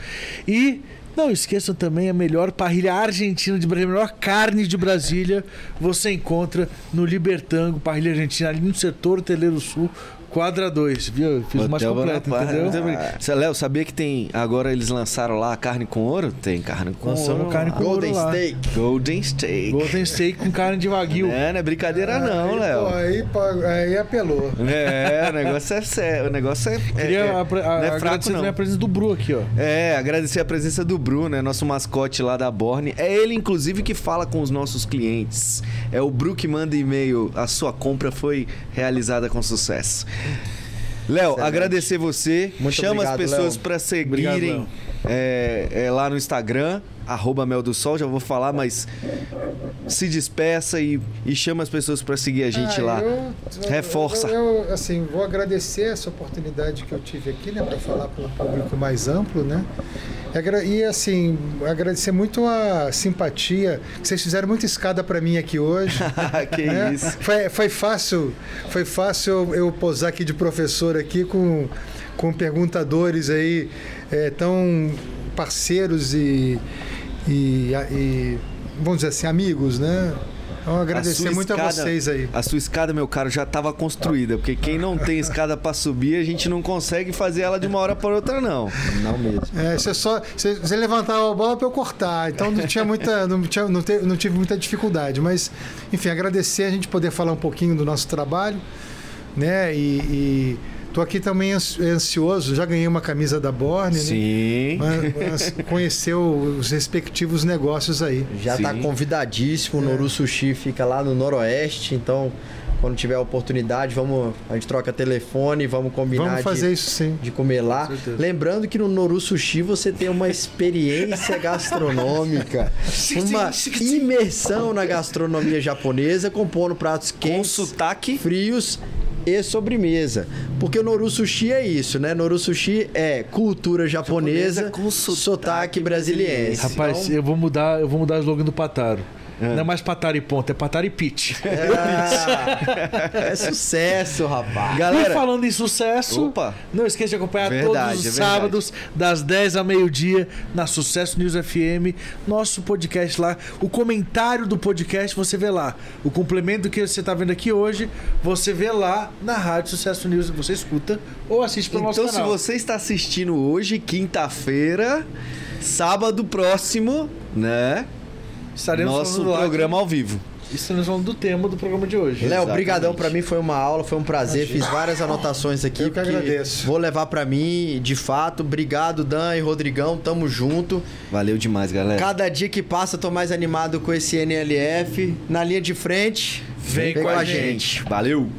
E não esqueçam também a melhor parrilha argentina de Brasília, a melhor carne de Brasília. Você encontra no Libertango, parrilha argentina ali no setor Teleiro Sul, quadra 2, viu? Fiz o mais Hotel completo, Bonaparte. entendeu? Você, Léo, sabia que tem. Agora eles lançaram lá a carne com ouro? Tem carne com Lançamos ouro. carne com Golden ouro lá. Steak. Golden Steak. Golden Steak com carne de wagyu. É, não é brincadeira não, aí, Léo. pô, aí, pô, aí apelou. É, o negócio é sério. O negócio é. é- Queria é- apre- não é agradecer fraco, também não. a presença do Bru aqui, ó. É, agradecer a presença do Bru, né? Nosso mascote lá da Borne. É ele, inclusive, que fala com os nossos clientes. É o que manda e-mail. A sua compra foi realizada com sucesso. Léo, agradecer você. Muito Chama as obrigado, pessoas Léo. para Obrigado, seguirem Léo. é, é, lá no Instagram, arroba Mel do Sol, já vou falar, mas se despeça e, e chama as pessoas para seguir a gente Ah, lá. eu- Reforça. Eu, eu, assim, vou agradecer essa oportunidade que eu tive aqui, né, para falar para um público mais amplo, né? E, assim, agradecer muito a simpatia. que Vocês fizeram muita escada para mim aqui hoje. [laughs] que né? isso. Foi, foi fácil, foi fácil eu, eu posar aqui de professor aqui com, com perguntadores aí é, tão parceiros e, e, e, vamos dizer assim amigos, né? Então agradecer sua muito a escada- vocês aí. A sua escada, meu caro, já estava construída, porque quem não tem escada para subir, a gente não consegue fazer ela de uma hora para outra, não. Não mesmo. É, você só você, você levantava a bola para eu cortar, então não tinha muita, não, tinha, não, te- não tive muita dificuldade, mas enfim agradecer a gente poder falar um pouquinho do nosso trabalho, né? E, e tô aqui também ansi- ansioso, já ganhei uma camisa da Borne, né? Sim. Mas- mas conhecer os respectivos negócios aí. Já tá Sim. convidadíssimo. O Noru Sushi fica lá no Noroeste, então quando tiver a oportunidade, vamos a gente troca telefone, vamos combinar Vamos fazer de, isso sim. de comer lá. Lembrando que no Noru Sushi você tem uma experiência [laughs] gastronômica, uma imersão na gastronomia japonesa, compondo pratos Com quentes, sotaque. frios e sobremesa. Porque o Noru Sushi é isso, né? Noru Sushi é cultura japonesa, Japonesa com sotaque sotaque brasiliense. Rapaz, Então, eu vou mudar, eu vou mudar o slogan do Pataro. Não é mais Pataro e ponto, é Pataro e pitch. [laughs] é, é sucesso, rapaz. E Galera, falando em sucesso, Opa. não esqueça de acompanhar Verdade, todos os é verdade. sábados, das 10 ao meio-dia, na Sucesso News FM, nosso podcast lá. O comentário do podcast você vê lá. O complemento que você está vendo aqui hoje, você vê lá na Rádio Sucesso News. Você escuta ou assiste pelo então nosso se canal. você está assistindo hoje, quinta-feira, sábado próximo, né? Estaremos Nosso falando lá programa ao vivo. Estaremos falando do tema do programa de hoje. Léo, brigadão pra mim, foi uma aula, foi um prazer, fiz várias anotações aqui. Eu que agradeço. Vou levar pra mim, de fato. Obrigado, Dan e Rodrigão, tamo junto. Valeu demais, galera. Cada dia que passa, eu tô mais animado com esse NLF. Na linha de frente, Vem com a Valeu.